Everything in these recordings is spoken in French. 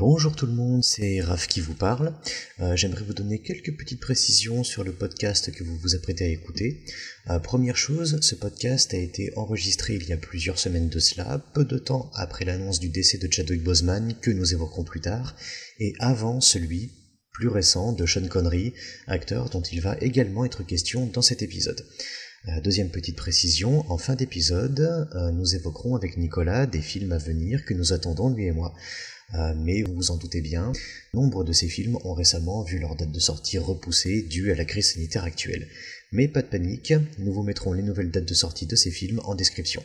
Bonjour tout le monde, c'est Raph qui vous parle. Euh, J'aimerais vous donner quelques petites précisions sur le podcast que vous vous apprêtez à écouter. Euh, première chose, ce podcast a été enregistré il y a plusieurs semaines de cela, peu de temps après l'annonce du décès de Chadwick Boseman que nous évoquerons plus tard, et avant celui, plus récent, de Sean Connery, acteur dont il va également être question dans cet épisode. Euh, deuxième petite précision, en fin d'épisode, nous évoquerons avec Nicolas des films à venir que nous attendons lui et moi. Euh, mais vous vous en doutez bien, nombre de ces films ont récemment vu leur date de sortie repoussée due à la crise sanitaire actuelle. Mais pas de panique, nous vous mettrons les nouvelles dates de sortie de ces films en description.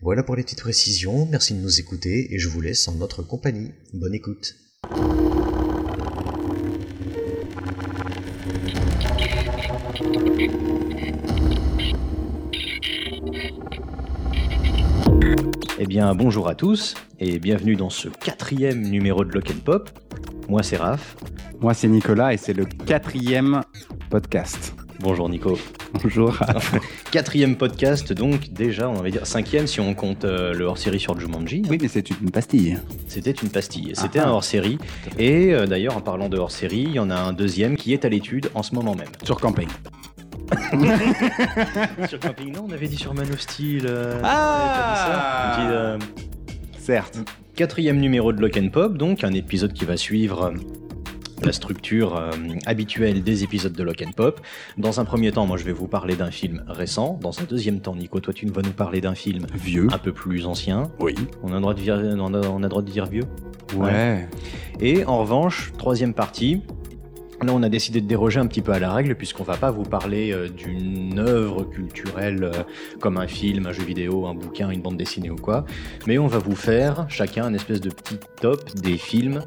Voilà pour les petites précisions, merci de nous écouter et je vous laisse en notre compagnie. Bonne écoute. Bien, bonjour à tous et bienvenue dans ce quatrième numéro de Lock and Pop. Moi, c'est Raph. Moi, c'est Nicolas et c'est le quatrième podcast. Bonjour Nico. Bonjour. Quatrième podcast, donc déjà, on va dire cinquième si on compte euh, le hors-série sur Jumanji. Oui, mais c'est une pastille. C'était une pastille. C'était Ah ah. un hors-série. Et euh, d'ailleurs, en parlant de hors-série, il y en a un deuxième qui est à l'étude en ce moment même. Sur camping. sur Camping, non, on avait dit sur Man of Steel. euh, Ah on dit euh, Certes. Quatrième numéro de Lock and Pop, donc un épisode qui va suivre euh, la structure euh, habituelle des épisodes de Lock and Pop. Dans un premier temps, moi je vais vous parler d'un film récent. Dans un deuxième temps, Nico, toi tu vas nous parler d'un film Vieux. un peu plus ancien. Oui. On a le droit de dire, on a, on a le droit de dire vieux? Ouais. Et en revanche, troisième partie, là on a décidé de déroger un petit peu à la règle puisqu'on va pas vous parler euh, d'une œuvre culturelle euh, comme un film, un jeu vidéo, un bouquin, une bande dessinée ou quoi, mais on va vous faire chacun un espèce de petit top des films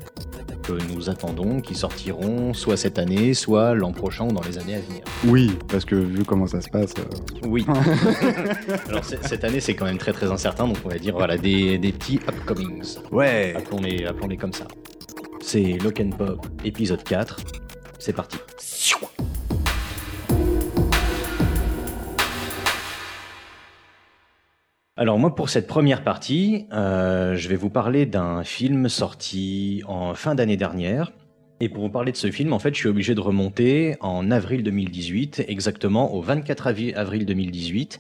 que nous attendons, qui sortiront soit cette année, soit l'an prochain ou dans les années à venir. Oui, parce que vu comment ça se passe. euh, Oui. Alors cette année c'est quand même très très incertain, donc on va dire voilà des, des petits upcomings. Ouais. Appelons-les appelons -les comme ça. C'est Lock and Pop épisode 4. C'est parti. Alors moi pour cette première partie, euh, je vais vous parler d'un film sorti en fin d'année dernière. Et pour vous parler de ce film, en fait, je suis obligé de remonter en avril 2018, exactement au 24 avi- avril 2018,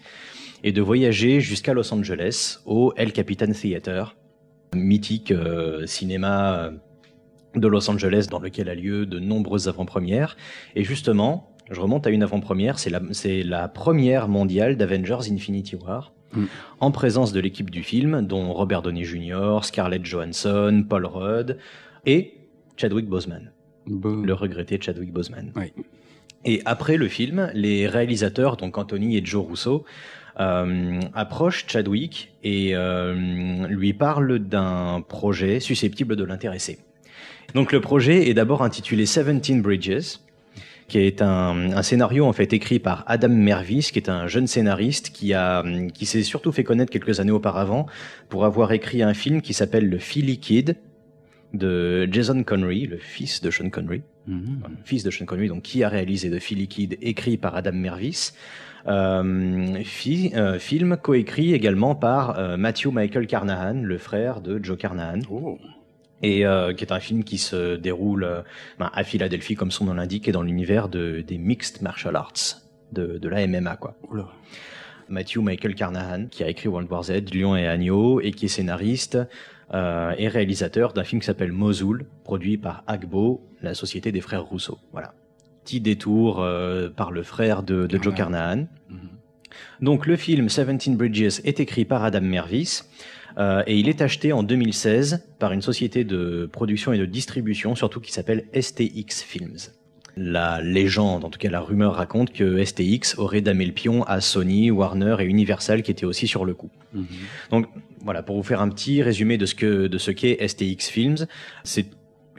et de voyager jusqu'à Los Angeles, au El Capitan Theater, mythique euh, cinéma euh, de Los Angeles dans lequel a lieu de nombreuses avant-premières. Et justement, je remonte à une avant-première, c'est la, première mondiale d'Avengers Infinity War, Mm. en présence de l'équipe du film, dont Robert Downey Jr., Scarlett Johansson, Paul Rudd et Chadwick Boseman, Bon. le regretté Chadwick Boseman. Oui. Et après le film, les réalisateurs, donc Anthony et Joe Russo, euh, approchent Chadwick et euh, lui parlent d'un projet susceptible de l'intéresser. Donc le projet est d'abord intitulé Seventeen Bridges, qui est un, un scénario en fait écrit par Adam Mervis, qui est un jeune scénariste qui a qui s'est surtout fait connaître quelques années auparavant pour avoir écrit un film qui s'appelle Le Philly Kid de Jason Connery, le fils de Sean Connery Mhm. fils de Sean Connery, donc qui a réalisé The Philly Kid, écrit par Adam Mervis. Euh, fi- euh, film coécrit également par euh, Matthew Michael Carnahan, le frère de Joe Carnahan, Oh. Et euh, qui est un film qui se déroule euh, ben, à Philadelphie, comme son nom l'indique, et dans l'univers de, des mixed martial arts, de, de la MMA, quoi. Oula. Matthew Michael Carnahan, qui a écrit World War Z, Lion et Agneau, et qui est scénariste euh, et réalisateur d'un film qui s'appelle Mosul, produit par Agbo, la société des frères Rousseau. Voilà. Petit détour euh, par le frère de, de Joe Carnahan. Mhm. Donc le film Seventeen Bridges est écrit par Adam Mervis euh, et il est acheté en 2016 par une société de production et de distribution, surtout qui s'appelle STX Films. La légende, en tout cas la rumeur raconte que STX aurait damé le pion à Sony, Warner et Universal qui étaient aussi sur le coup. Mhm. Donc voilà, pour vous faire un petit résumé de ce que de ce qu'est STX Films, c'est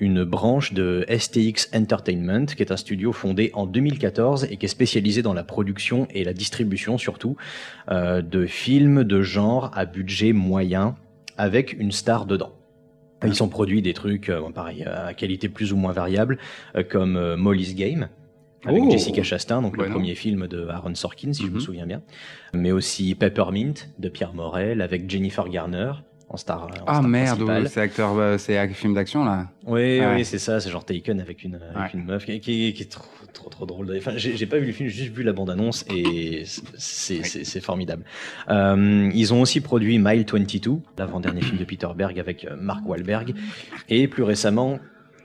une branche de STX Entertainment, qui est un studio fondé en 2014 et qui est spécialisé dans la production et la distribution surtout euh, de films de genre à budget moyen avec une star dedans. Ils ont produit des trucs, euh, pareil, à qualité plus ou moins variable, euh, comme euh, Molly's Game, avec Oh. Jessica Chastain, donc Ouais, le non. premier film de Aaron Sorkin, si je me Mhm. souviens bien, mais aussi Peppermint de Pierre Morel avec Jennifer Garner, en star. en Ah star merde, c'est acteur, euh, c'est un film d'action là. Oui, oui, c'est ça, c'est genre Taken avec une, avec Ouais. une meuf qui, qui- qui est trop, trop, trop drôle. Enfin, j'ai pas vu le film, j'ai juste vu la bande-annonce et c'est formidable. Euh, ils ont aussi produit Mile 22, l'avant-dernier film de Peter Berg avec euh, Mark Wahlberg, et plus récemment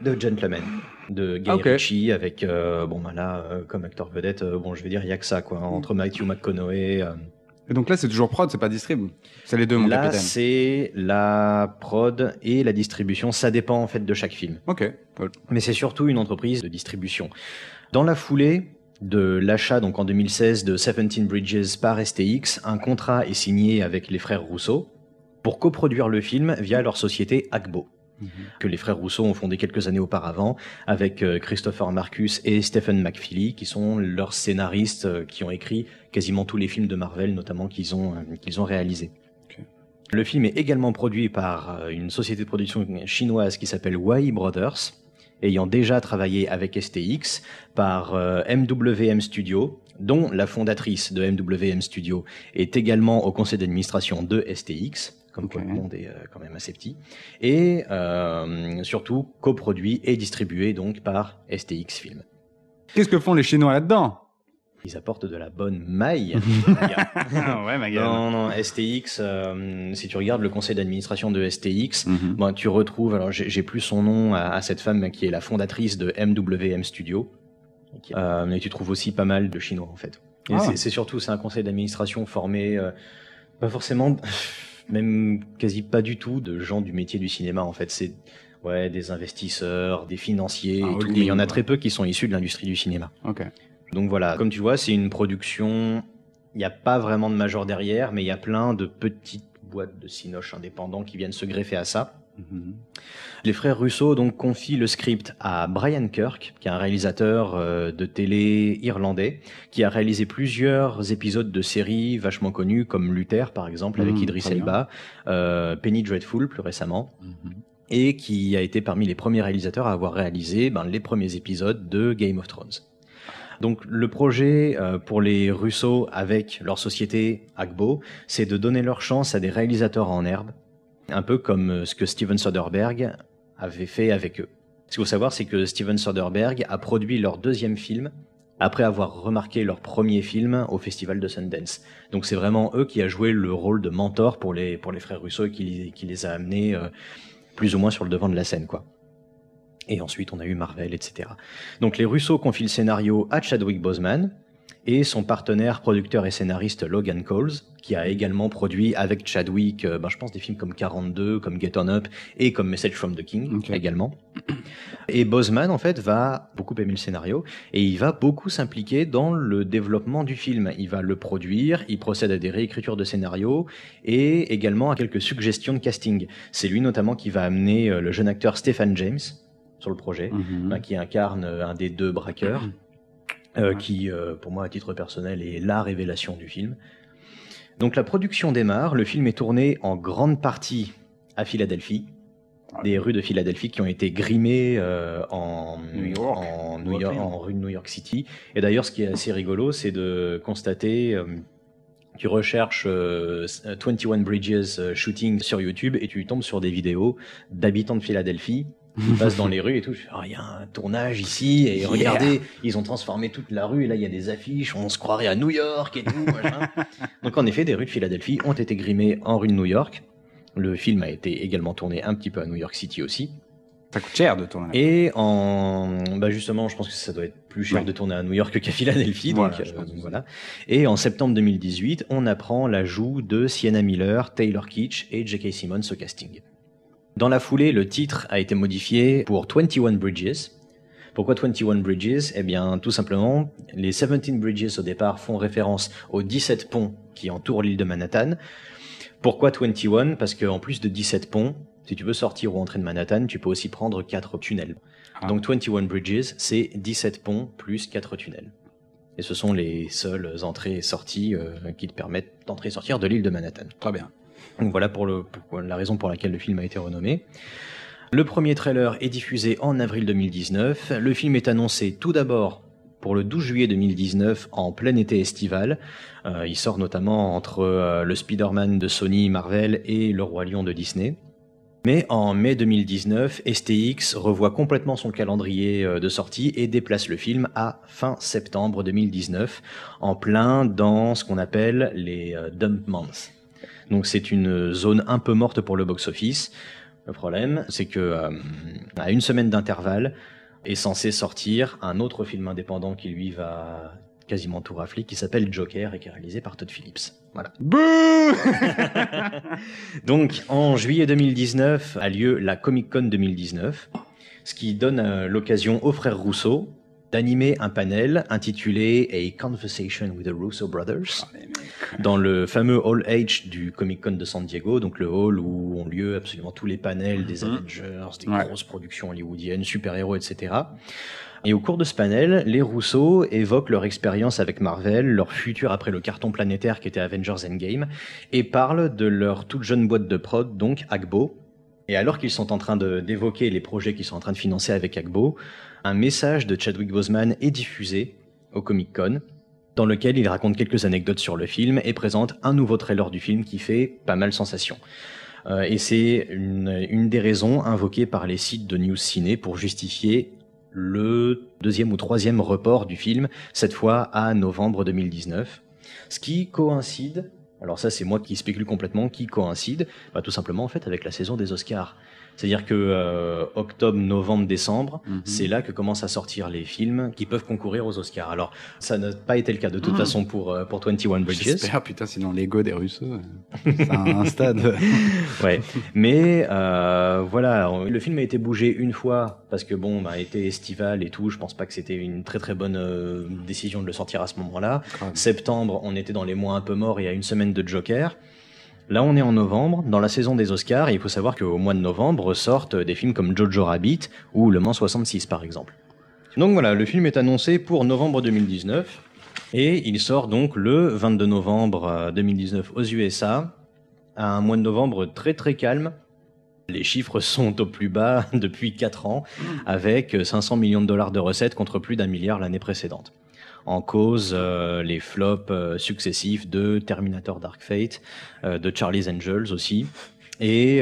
The Gentleman de Guy Ok. Ritchie avec, euh, bon, bah là, comme acteur vedette, bon, je vais dire, il y a que ça, quoi, entre Matthew McConaughey. Et donc là, c'est toujours prod, c'est pas distrib. C'est les deux, mon là, capitaine. c'est la prod et la distribution, ça dépend en fait de chaque film Ok. cool. mais c'est surtout une entreprise de distribution. Dans la foulée de l'achat donc en 2016 de 17 Bridges par STX, un contrat est signé avec les frères Rousseau pour coproduire le film via leur société Agbo que les frères Rousseau ont fondé quelques années auparavant avec euh, Christopher Marcus et Stephen McFeely qui sont leurs scénaristes euh, qui ont écrit quasiment tous les films de Marvel notamment qu'ils ont euh, qu'ils ont réalisés. Le film est également produit par une société de production chinoise qui s'appelle Wai Brothers ayant déjà travaillé avec STX par MWM Studio dont la fondatrice de MWM Studio est également au conseil d'administration de STX comme quoi Ok. le monde est euh, quand même assez petit et euh, surtout coproduit et distribué donc par STX Film. Qu'est-ce que font les Chinois là-dedans? Ils apportent de la bonne maille. gars. Ouais, ma gueule. non, non, STX, euh, si tu regardes le conseil d'administration de STX, Mhm. bon, tu retrouves, alors j'ai plus son nom à, à cette femme qui est la fondatrice de MWM Studio, euh, mais tu trouves aussi pas mal de Chinois en fait. Ah. c'est- c'est surtout, c'est un conseil d'administration formé, euh, pas forcément, même quasi pas du tout de gens du métier du cinéma en fait. C'est ouais, des investisseurs, des financiers, Un et tout, mais il y en a très peu qui sont issus de l'industrie du cinéma. Donc voilà, comme tu vois, c'est une production. Il n'y a pas vraiment de major derrière, mais il y a plein de petites boîtes de cinoches indépendants qui viennent se greffer à ça. Les frères Russo donc confient le script à Brian Kirk, qui est un réalisateur euh, de télé irlandais, qui a réalisé plusieurs épisodes de séries vachement connues, comme Luther par exemple, avec Mhm, Idris. Elba, euh, Penny Dreadful plus récemment Mhm. et qui a été parmi les premiers réalisateurs à avoir réalisé ben, les premiers épisodes de Game of Thrones. Donc le projet euh, pour les Russo avec leur société Agbo, c'est de donner leur chance à des réalisateurs en herbe, un peu comme euh, ce que Steven Soderbergh avait fait avec eux. Ce qu'il faut savoir, c'est que Steven Soderbergh a produit leur deuxième film après avoir remarqué leur premier film au festival de Sundance. Donc c'est vraiment eux qui a joué le rôle de mentor pour les, frères Russo et qui, qui les a amenés euh, plus ou moins sur le devant de la scène, quoi. Et ensuite, on a eu Marvel, etc. Donc les Russo confient le scénario à Chadwick Boseman et son partenaire producteur et scénariste Logan Coles, qui a également produit avec Chadwick, euh, ben, je pense, des films comme 42, comme Get On Up et comme Message from the King également. Et Boseman, en fait, va beaucoup aimer le scénario et il va beaucoup s'impliquer dans le développement du film. Il va le produire, il procède à des réécritures de scénario et également à quelques suggestions de casting. C'est lui notamment qui va amener euh, le jeune acteur Stephen James sur le projet, Mhm. hein, qui incarne euh, un des deux braqueurs, euh, Ouais. qui, euh, pour moi, à titre personnel, est la révélation du film. Donc la production démarre, le film est tourné en grande partie à Philadelphie, des rues de Philadelphie qui ont été grimées euh, en New York. en, New York, Brooklyn. en rue de New York City. Et d'ailleurs, ce qui est assez rigolo, c'est de constater, tu recherches euh, 21 Bridges shooting sur YouTube et tu tombes sur des vidéos d'habitants de Philadelphie qui passent dans les rues et tout. Je Ah, Il y a un tournage ici et Yeah. regardez, ils ont transformé toute la rue et là il y a des affiches, on se croirait à New York et tout. Donc en effet, des rues de Philadelphie ont été grimées en rue de New York. Le film a été également tourné un petit peu à New York City aussi. Ça coûte cher de tourner. Et en, bah justement, je pense que ça doit être plus cher Ouais. de tourner à New York qu'à Philadelphie. Voilà, donc, je euh, donc voilà. Et en septembre 2018, on apprend l'ajout de Sienna Miller, Taylor Kitsch et J.K. Simmons au casting. Dans la foulée, le titre a été modifié pour 21 Bridges. Pourquoi 21 Bridges? Eh bien, tout simplement, les 17 Bridges au départ font référence aux 17 ponts qui entourent l'île de Manhattan. Pourquoi 21 Parce qu'en plus de 17 ponts, si tu veux sortir ou entrer de Manhattan, tu peux aussi prendre 4 tunnels. Ah. Donc 21 Bridges, c'est 17 ponts plus 4 tunnels. Et ce sont les seules entrées et sorties euh, qui te permettent d'entrer et sortir de l'île de Manhattan. Très bien. Voilà pour, la raison pour laquelle le film a été renommé. Le premier trailer est diffusé en avril 2019. Le film est annoncé tout d'abord pour le 12 juillet 2019 en plein été estival. Euh, il sort notamment entre euh, le Spider-Man de Sony Marvel et le Roi Lion de Disney. Mais en mai 2019, STX revoit complètement son calendrier euh, de sortie et déplace le film à fin septembre 2019, en plein dans ce qu'on appelle les dump months. Donc c'est une zone un peu morte pour le box-office. Le problème, c'est que euh, à une semaine d'intervalle est censé sortir un autre film indépendant qui lui va quasiment tout rafler, qui s'appelle Joker et qui est réalisé par Todd Phillips. Voilà. Bouh Donc en juillet 2019 a lieu la Comic Con 2019, ce qui donne euh, l'occasion aux frères Rousseau d'animer un panel intitulé A Conversation with the Russo Brothers dans le fameux Hall H du Comic Con de San Diego, donc le hall où ont lieu absolument tous les panels des Mhm. Avengers, des Ouais. grosses productions hollywoodiennes, super-héros, etc. Et au cours de ce panel, les Rousseau évoquent leur expérience avec Marvel, leur futur après le carton planétaire qui était Avengers Endgame, et parlent de leur toute jeune boîte de prod, donc Agbo. Et alors qu'ils sont en train d'évoquer les projets qu'ils sont en train de financer avec Agbo, un message de Chadwick Boseman est diffusé au Comic Con, dans lequel il raconte quelques anecdotes sur le film et présente un nouveau trailer du film qui fait pas mal sensation. Euh, et c'est une, des raisons invoquées par les sites de News Ciné pour justifier le deuxième ou troisième report du film, cette fois à novembre 2019. Ce qui coïncide, alors ça c'est moi qui spécule complètement, qui coïncide bah, tout simplement en fait avec la saison des Oscars. C'est-à-dire que euh, octobre, novembre, décembre, Mhm. c'est là que commencent à sortir les films qui peuvent concourir aux Oscars. Alors ça n'a pas été le cas de toute Mhm. façon pour, euh, pour 21 Bridges. J'espère, putain, sinon l'ego des Russes, c'est un stade. Ouais, mais euh, voilà, le film a été bougé une fois parce que bon, bah, été estival et tout. Je pense pas que c'était une très très bonne euh, décision de le sortir à ce moment-là. Septembre, on était dans les mois un peu morts et à une semaine de Joker. Là, on est en novembre, dans la saison des Oscars, et il faut savoir qu'au mois de novembre sortent des films comme Jojo Rabbit ou Le Mans 66 par exemple. Donc voilà, le film est annoncé pour novembre 2019 et il sort donc le 22 novembre euh, 2019 aux USA, à un mois de novembre très très calme. Les chiffres sont au plus bas depuis 4 ans, avec 500 millions de dollars de recettes contre plus d'un milliard l'année précédente. En cause, euh, les flops euh, successifs de Terminator Dark Fate, euh, de Charlie's Angels aussi, et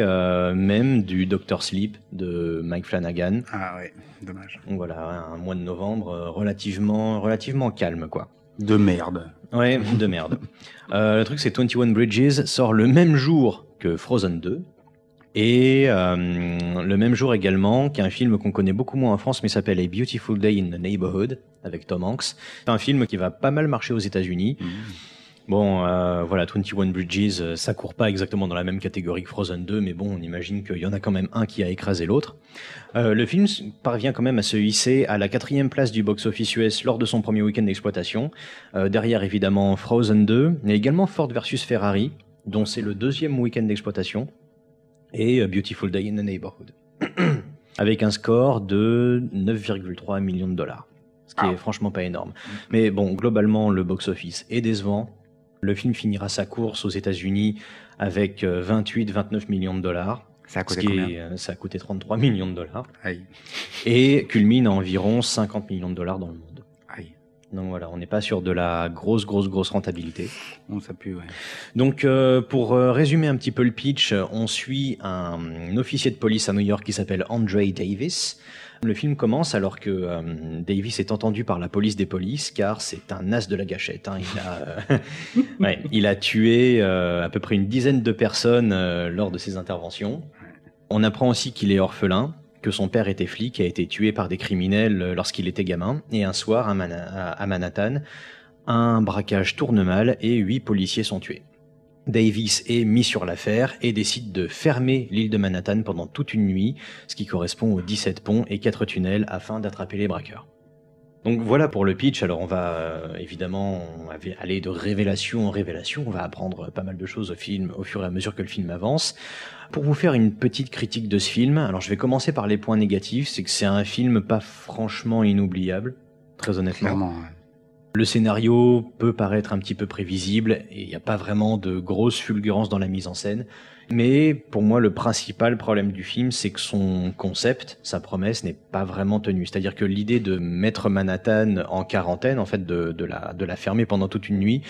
même du Doctor Sleep de Mike Flanagan. Ah ouais, dommage. Donc voilà, un mois de novembre relativement, relativement calme, quoi. De merde. Ouais, de merde. Le truc, c'est 21 Bridges sort le même jour que Frozen 2. Et euh, le même jour également qu'un film qu'on connaît beaucoup moins en France, mais s'appelle A Beautiful Day in the Neighborhood, avec Tom Hanks. C'est un film qui va pas mal marcher aux États-Unis. Mhm. Bon, euh, voilà, 21 Bridges, euh, ça court pas exactement dans la même catégorie que Frozen 2, mais bon, on imagine qu'il y en a quand même un qui a écrasé l'autre. Euh, le film parvient quand même à se hisser à la quatrième place du box-office US lors de son premier week-end d'exploitation. Euh, derrière, évidemment, Frozen 2, mais également Ford versus Ferrari, dont c'est le deuxième week-end d'exploitation, et euh, Beautiful Day in the Neighborhood. Avec un score de 9,3 millions de dollars. Ce qui Ah. est franchement pas énorme. Mais bon, globalement, le box-office est décevant. Le film finira sa course aux États-Unis avec 28-29 millions de dollars. Ça a Ce coûté qui combien est, euh, ça a coûté 33 millions de dollars. Aïe. Et culmine à environ 50 millions de dollars dans le monde. Donc voilà, on n'est pas sur de la grosse, grosse, grosse rentabilité. Bon, ça pue, ouais. Donc euh, pour euh, résumer un petit peu le pitch, euh, on suit un, officier de police à New York qui s'appelle Andre Davis. Le film commence alors que euh, Davis est entendu par la police des polices car c'est un as de la gâchette. hein. Il, a, euh, ouais, il a tué euh, à peu près une dizaine de personnes lors de ses interventions. On apprend aussi qu'il est orphelin, que son père était flic et a été tué par des criminels euh, lorsqu'il était gamin. Et un soir à, Manhattan, un braquage tourne mal et huit policiers sont tués. Davis est mis sur l'affaire et décide de fermer l'île de Manhattan pendant toute une nuit, ce qui correspond aux 17 ponts et 4 tunnels afin d'attraper les braqueurs. Donc voilà pour le pitch. Alors on va euh, évidemment aller de révélation en révélation. On va apprendre pas mal de choses au film au fur et à mesure que le film avance. Pour vous faire une petite critique de ce film, alors je vais commencer par les points négatifs. C'est que c'est un film pas franchement inoubliable, très honnêtement. Clairement. ouais. Le scénario peut paraître un petit peu prévisible et il n'y a pas vraiment de grosse fulgurance dans la mise en scène. Mais pour moi, le principal problème du film, c'est que son concept, sa promesse, n'est pas vraiment tenue. C'est-à-dire que l'idée de mettre Manhattan en quarantaine, en fait, de, la, de la fermer pendant toute une nuit,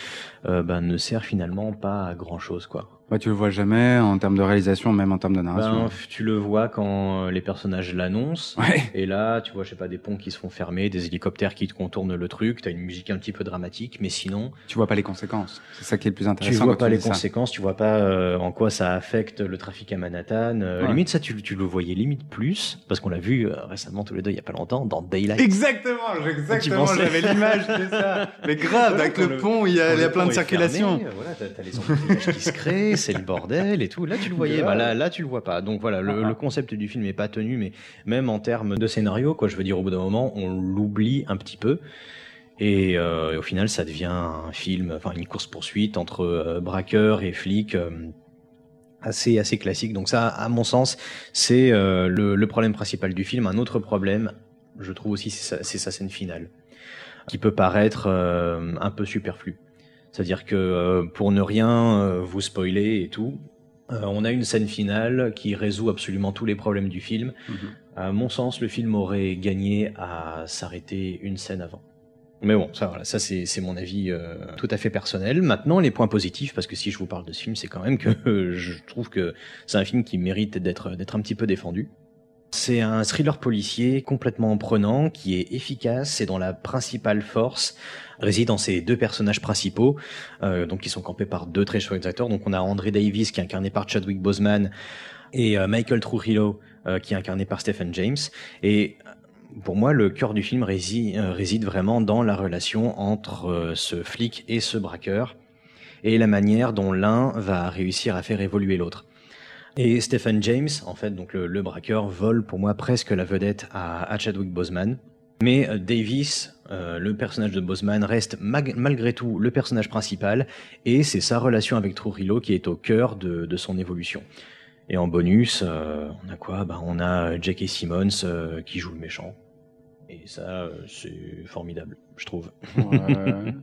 euh, ben, ne sert finalement pas à grand-chose, quoi. Ouais, tu le vois jamais en termes de réalisation, même en termes de narration. Ben, tu le vois quand les personnages l'annoncent. Ouais. Et là, tu vois, je sais pas, des ponts qui se font fermer, des hélicoptères qui te contournent le truc, t'as une musique un petit peu dramatique, mais sinon, Tu vois pas les conséquences. C'est ça qui est le plus tu intéressant. vois quand pas les dis ça. conséquences, tu vois pas euh, en quoi ça affecte le trafic à Manhattan. Euh, Ouais. Limite, ça, tu, tu le voyais limite plus, parce qu'on l'a vu euh, récemment tous les deux il y a pas longtemps dans Daylight. Exactement, exactement, j'avais l'image de ça. Mais grave, avec le le- pont, il y a, il y a le plein de circulation. fermé, euh, voilà, t'as, t'as les embouteillages qui se créent, c'est le bordel et tout. Là, tu le voyais. Bah, là, là, tu le vois pas. Donc voilà, le, concept du film est pas tenu, mais même en termes de scénario, quoi, je veux dire, au bout d'un moment, on l'oublie un petit peu. Et, euh, au final, ça devient un film, enfin une course poursuite entre euh, braqueurs et flics. euh, assez assez classique donc ça à mon sens c'est euh, le, problème principal du film un autre problème je trouve aussi c'est sa, sa scène finale qui peut paraître un peu superflu c'est-à-dire que euh, pour ne rien euh, vous spoiler et tout euh, on a une scène finale qui résout absolument tous les problèmes du film Mhm. à mon sens le film aurait gagné à s'arrêter une scène avant mais bon, ça, voilà, ça c'est c'est mon avis euh, tout à fait personnel. Maintenant, les points positifs, parce que si je vous parle de ce film, c'est quand même que euh, je trouve que c'est un film qui mérite d'être d'être un petit peu défendu. C'est un thriller policier complètement prenant, qui est efficace et dont la principale force réside dans ses deux personnages principaux, euh, donc qui sont campés par deux très chouettes acteurs. Donc on a André Davis qui est incarné par Chadwick Boseman et euh, Michael Trujillo euh, qui est incarné par Stephen James. Et pour moi, le cœur du film réside, vraiment dans la relation entre ce flic et ce braqueur et la manière dont l'un va réussir à faire évoluer l'autre. Et Stephen James, en fait, donc le, le braqueur, vole pour moi presque la vedette à, à Chadwick Boseman. Mais euh, Davis, euh, le personnage de Boseman, reste malgré tout le personnage principal, et c'est sa relation avec Trujillo qui est au cœur de, de son évolution. Et en bonus, euh, on a quoi? Bah, On a J.K. Simmons euh, qui joue le méchant. Et ça, c'est formidable, je trouve. Ouais.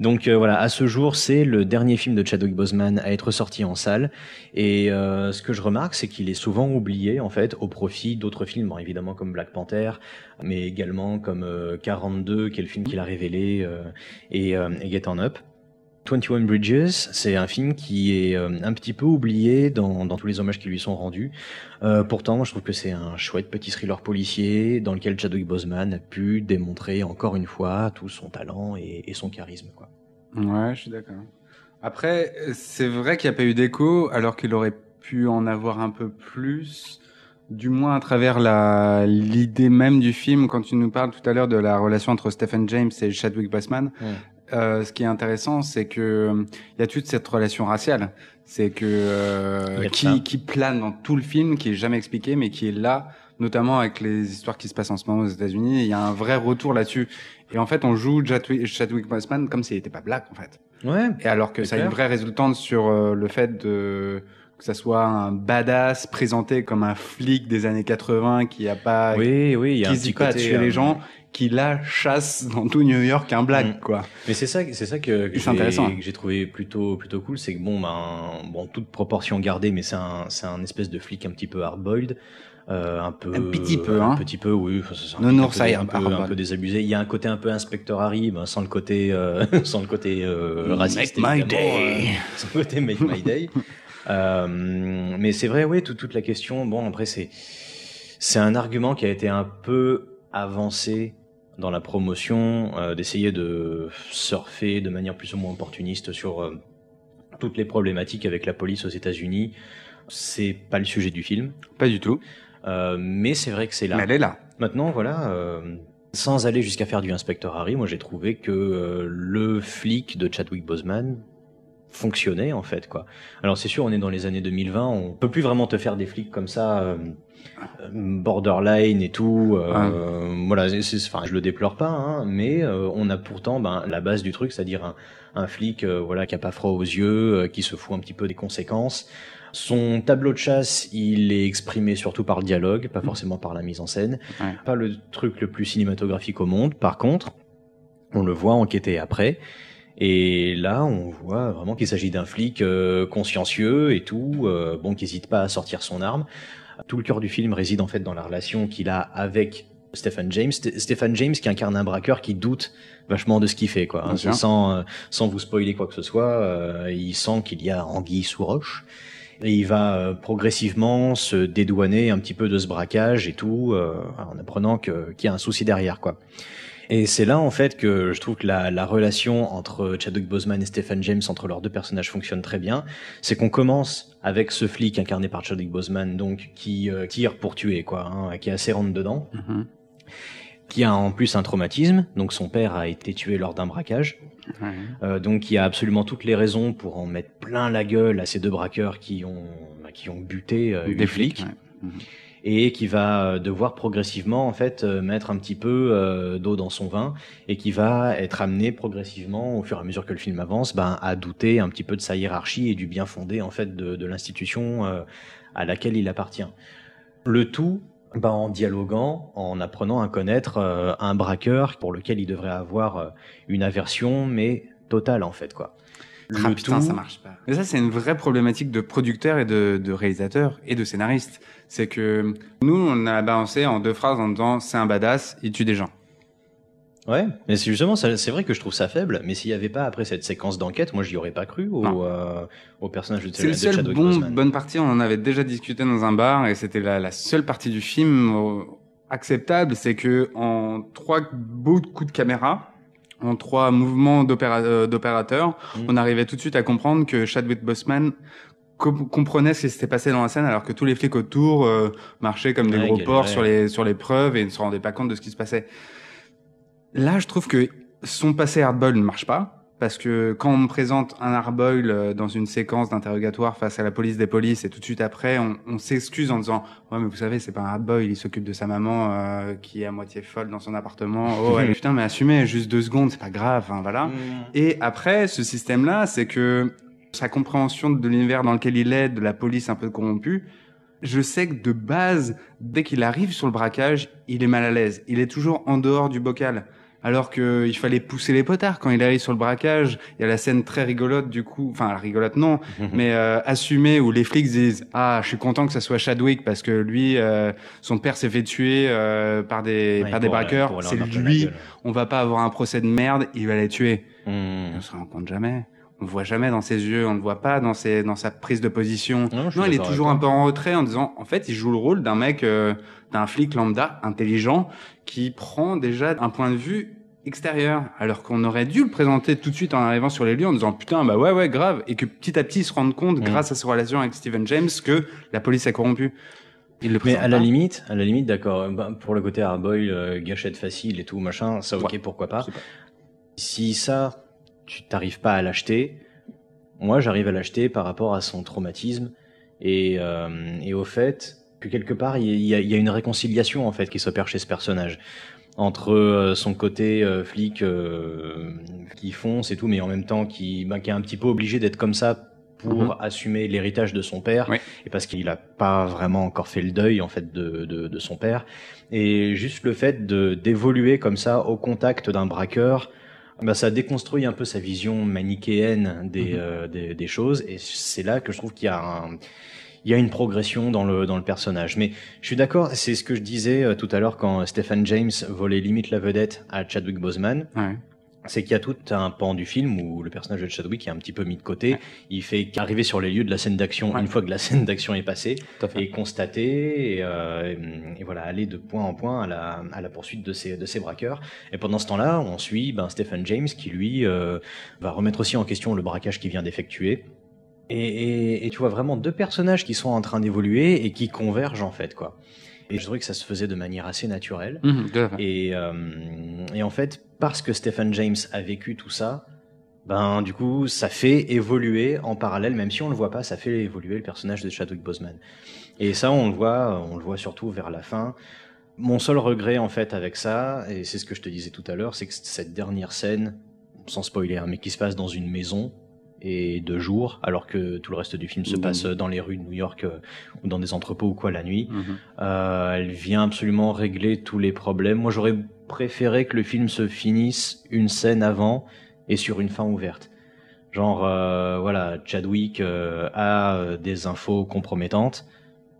Donc euh, voilà, à ce jour, c'est le dernier film de Chadwick Boseman à être sorti en salle. Et euh, ce que je remarque, c'est qu'il est souvent oublié en fait au profit d'autres films, évidemment comme Black Panther, mais également comme euh, 42, qui est le film qu'il a révélé, euh, et, euh, et Get On Up. 21 Bridges, c'est un film qui est euh, un petit peu oublié dans, dans tous les hommages qui lui sont rendus. Euh, pourtant, moi, je trouve que c'est un chouette petit thriller policier dans lequel Chadwick Boseman a pu démontrer encore une fois tout son talent et, et son charisme. Quoi. Ouais, je suis d'accord. Après, c'est vrai qu'il n'y a pas eu d'écho, alors qu'il aurait pu en avoir un peu plus, du moins à travers la l'idée même du film. Quand tu nous parles tout à l'heure de la relation entre Stephen James et Chadwick Boseman, Ouais. Euh, ce qui est intéressant, c'est que euh, il y a toute cette relation raciale. C'est que euh, qui, qui plane dans tout le film, qui est jamais expliqué, mais qui est là, notamment avec les histoires qui se passent en ce moment aux États-Unis. Il y a un vrai retour là-dessus. Et en fait, on joue Chadwick, Chadwick Boseman comme s'il n'était pas black, en fait. Ouais, Et alors que ça a une vraie résultante sur euh, le fait de que ça soit un badass présenté comme un flic des années 80 qui a pas oui, oui, y a un qui petit hésite pas à tuer euh, les gens, qui là chasse dans tout New York un black Mm. quoi. Mais c'est ça, c'est ça que, j'ai que j'ai trouvé plutôt plutôt cool, c'est que bon, ben, bon, toute proportion gardée, mais c'est un c'est un espèce de flic un petit peu hard-boiled, euh, un peu, Un petit peu, hein. un petit peu, oui, un, Non, non, un peu- ça y est, un peu, un peu désabusé. Il y a un côté un peu inspecteur Harry, ben, sans le côté euh, sans le côté euh, raciste. Make my day. euh, sans le côté make my day. Euh, mais c'est vrai, oui, toute, toute la question. Bon, après, c'est c'est un argument qui a été un peu avancé dans la promotion, euh, d'essayer de surfer de manière plus ou moins opportuniste sur euh, toutes les problématiques avec la police aux États-Unis. C'est pas le sujet du film, Pas du tout. euh, mais c'est vrai que c'est là. Mais elle est là. Maintenant, voilà, sans aller jusqu'à faire du inspecteur Harry, moi j'ai trouvé que le flic de Chadwick Boseman fonctionnait en fait quoi. Alors c'est sûr, on est dans les années 2020, on peut plus vraiment te faire des flics comme ça, euh, borderline et tout. euh, Voilà, c'est- c'est- enfin je le déplore pas, hein, mais euh, on a pourtant ben, la base du truc, c'est-à-dire un, un flic euh, voilà qui a pas froid aux yeux, euh, qui se fout un petit peu des conséquences. Son tableau de chasse, il est exprimé surtout par le dialogue, pas forcément par la mise en scène. Ouais. Pas le truc le plus cinématographique au monde. Par contre, On le voit enquêter après. Et là, on voit vraiment qu'il s'agit d'un flic euh, consciencieux et tout, euh, bon, qui n'hésite pas à sortir son arme. Tout le cœur du film réside en fait dans la relation qu'il a avec Stephen James. Stephen James qui incarne un braqueur qui doute vachement de ce qu'il fait, quoi. Hein, sans, euh, sans vous spoiler quoi que ce soit, il sent qu'il y a anguille sous roche. Et il va progressivement se dédouaner un petit peu de ce braquage et tout, en apprenant qu'il y a un souci derrière, quoi. Et c'est là en fait que je trouve que la, la, relation entre Chadwick Boseman et Stephen James, entre leurs deux personnages, fonctionne très bien. C'est qu'on commence avec ce flic incarné par Chadwick Boseman, donc qui euh, tire pour tuer, quoi, hein, qui est assez rentre dedans, mm-hmm. qui a en plus un traumatisme. Donc son père a été tué lors d'un braquage, euh, donc il a absolument toutes les raisons pour en mettre plein la gueule à ces deux braqueurs qui ont bah, qui ont buté euh, des flics. Mm-hmm et qui va euh, devoir progressivement en fait euh, mettre un petit peu euh, d'eau dans son vin et qui va être amené progressivement au fur et à mesure que le film avance ben, à douter un petit peu de sa hiérarchie et du bien fondé en fait de, de l'institution à laquelle il appartient. Le tout ben, en dialoguant, en apprenant à connaître un braqueur pour lequel il devrait avoir une aversion mais totale en fait quoi. Ah, le putain, ça marche pas. Mais ça, c'est une vraie problématique de producteur et de, de réalisateur et de scénariste. C'est que nous, on a balancé en deux phrases en disant c'est un badass, il tue des gens. Ouais, mais c'est justement, c'est vrai que je trouve ça faible, mais s'il n'y avait pas après cette séquence d'enquête, moi j'y aurais pas cru au, euh, au personnage de, C'est le seul bon, bonne partie, on en avait déjà discuté dans un bar et c'était la, la, seule partie du film acceptable, c'est que en trois beaux coups de caméra, en trois mouvements euh, d'opérateurs, mmh. on arrivait tout de suite à comprendre que Chadwick Boseman comprenait ce qui s'était passé dans la scène alors que tous les flics autour euh, marchaient comme des gros porcs sur les sur les preuves et ne se rendaient pas compte de ce qui se passait. Là, je trouve que son passé hardball ne marche pas parce que quand on me présente un hardboil euh, dans une séquence d'interrogatoire face à la police des polices et tout de suite après on, on s'excuse en disant ouais mais vous savez c'est pas un hardboil il s'occupe de sa maman euh, qui est à moitié folle dans son appartement oh ouais, putain mais assumez juste deux secondes c'est pas grave hein, voilà mm. et après ce système là c'est que sa compréhension de l'univers dans lequel il est, de la police un peu corrompue, je sais que de base, dès qu'il arrive sur le braquage, il est mal à l'aise. Il est toujours en dehors du bocal. Alors qu'il fallait pousser les potards quand il arrive sur le braquage. Il y a la scène très rigolote du coup, enfin rigolote non, mais euh, assumée où les flics disent ah je suis content que ça soit Chadwick parce que lui euh, son père s'est fait tuer euh, par des par des braqueurs. C'est lui. On va pas avoir un procès de merde. Il va les tuer. Mmh. On se rend compte jamais on le voit jamais dans ses yeux, on le voit pas dans ses dans sa prise de position. Non, il est toujours un peu en retrait en disant en fait, il joue le rôle d'un mec euh, d'un flic lambda intelligent qui prend déjà un point de vue extérieur alors qu'on aurait dû le présenter tout de suite en arrivant sur les lieux en disant putain bah ouais ouais grave et que petit à petit il se rende compte mm. grâce à sa relation avec Steven James que la police a corrompu. Il le mais à la limite, à la limite, d'accord. Bah, pour le côté hardboil, euh, gâchette facile et tout machin, ça ok, pourquoi pas. pas. Si ça, tu t'arrives pas à l'acheter. Moi, j'arrive à l'acheter par rapport à son traumatisme et, euh, et au fait que quelque part, il y, a, y, a, une réconciliation en fait qui s'opère chez ce personnage entre euh, son côté euh, flic euh, qui fonce et tout, mais en même temps qui, bah, qui est un petit peu obligé d'être comme ça pour mhm. assumer l'héritage de son père et parce qu'il a pas vraiment encore fait le deuil en fait de, de, de son père et juste le fait de d'évoluer comme ça au contact d'un braqueur bah, ça déconstruit un peu sa vision manichéenne des, mhm. euh, des, des, choses, et c'est là que je trouve qu'il y a un, il y a une progression dans le dans le personnage. Mais je suis d'accord, c'est ce que je disais euh, tout à l'heure quand Stephen James volait limite la vedette à Chadwick Boseman. Ouais c'est qu'il y a tout un pan du film où le personnage de Chadwick est un petit peu mis de côté. Il fait qu'arriver sur les lieux de la scène d'action une fois que la scène d'action est passée et constater et, euh, et, voilà aller de point en point à la, à la poursuite de ces, de ces braqueurs. Et pendant ce temps-là, on suit ben, Stephen James qui lui euh, va remettre aussi en question le braquage qu'il vient d'effectuer. Et, et, et, tu vois vraiment deux personnages qui sont en train d'évoluer et qui convergent en fait quoi. Et je trouvais que ça se faisait de manière assez naturelle. Mmh, et, euh, et en fait, parce que Stephen James a vécu tout ça, ben du coup, ça fait évoluer en parallèle, même si on le voit pas, ça fait évoluer le personnage de Chadwick Boseman. Et ça, on le voit, on le voit surtout vers la fin. Mon seul regret en fait avec ça, et c'est ce que je te disais tout à l'heure, c'est que cette dernière scène, sans spoiler, hein, mais qui se passe dans une maison, et de jour, alors que tout le reste du film se passe dans les rues de New York euh, ou dans des entrepôts ou quoi la nuit. Mhm. Euh, elle vient absolument régler tous les problèmes. Moi, j'aurais préféré que le film se finisse une scène avant et sur une fin ouverte. Genre, euh, voilà, Chadwick a des infos compromettantes.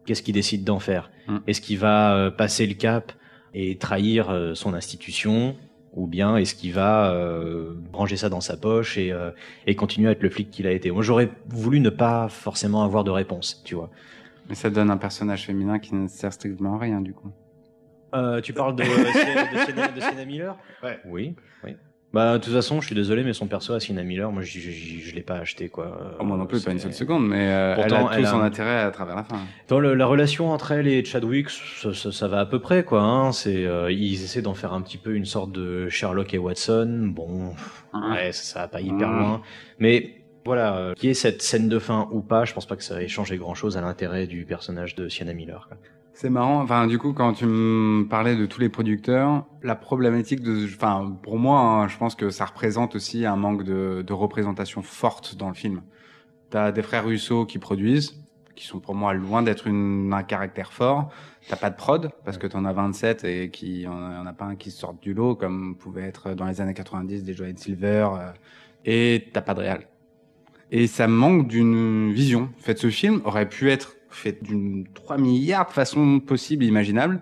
Qu'est-ce qu'il décide d'en faire? Mm. Est-ce qu'il va passer le cap et trahir son institution? Ou bien est-ce qu'il va euh, ranger ça dans sa poche et, euh, et continuer à être le flic qu'il a été? Moi, j'aurais voulu ne pas forcément avoir de réponse, tu vois. Mais ça donne un personnage féminin qui ne sert strictement à rien, du coup. Euh, tu parles de, de, Sienna, de Sienna Miller? Ouais. Oui, oui. Bah, de toute façon, je suis désolé, mais son perso à Sienna Miller, moi, je, je, je, je l'ai pas acheté, quoi. Oh, moi non plus, pas une seule seconde, mais euh, Pourtant, elle a tout a son intérêt à travers la fin. Dans le- la relation entre elle et Chadwick, ça, ça- ça va à peu près, quoi. Hein. C'est, euh, ils essaient d'en faire un petit peu une sorte de Sherlock et Watson. Bon, ouais, ça, ça va pas hyper Mm. loin. Mais voilà, euh, qu'il y ait cette scène de fin ou pas, je pense pas que ça ait changé grand-chose à l'intérêt du personnage de Sienna Miller. quoi. C'est marrant. Enfin, du coup, quand tu me parlais de tous les producteurs, la problématique de, enfin, pour moi, hein, je pense que ça représente aussi un manque de, de représentation forte dans le film. T'as des frères Russo qui produisent, qui sont pour moi loin d'être un caractère fort. T'as pas de prod parce que t'en as 27 et qui, en a pas un qui sort du lot comme pouvait être dans les années 90 des Joanne Silver. euh, et t'as pas de réal. Et ça manque d'une vision. En fait, ce film aurait pu être fait d'une 3 milliards de façons possibles et imaginables.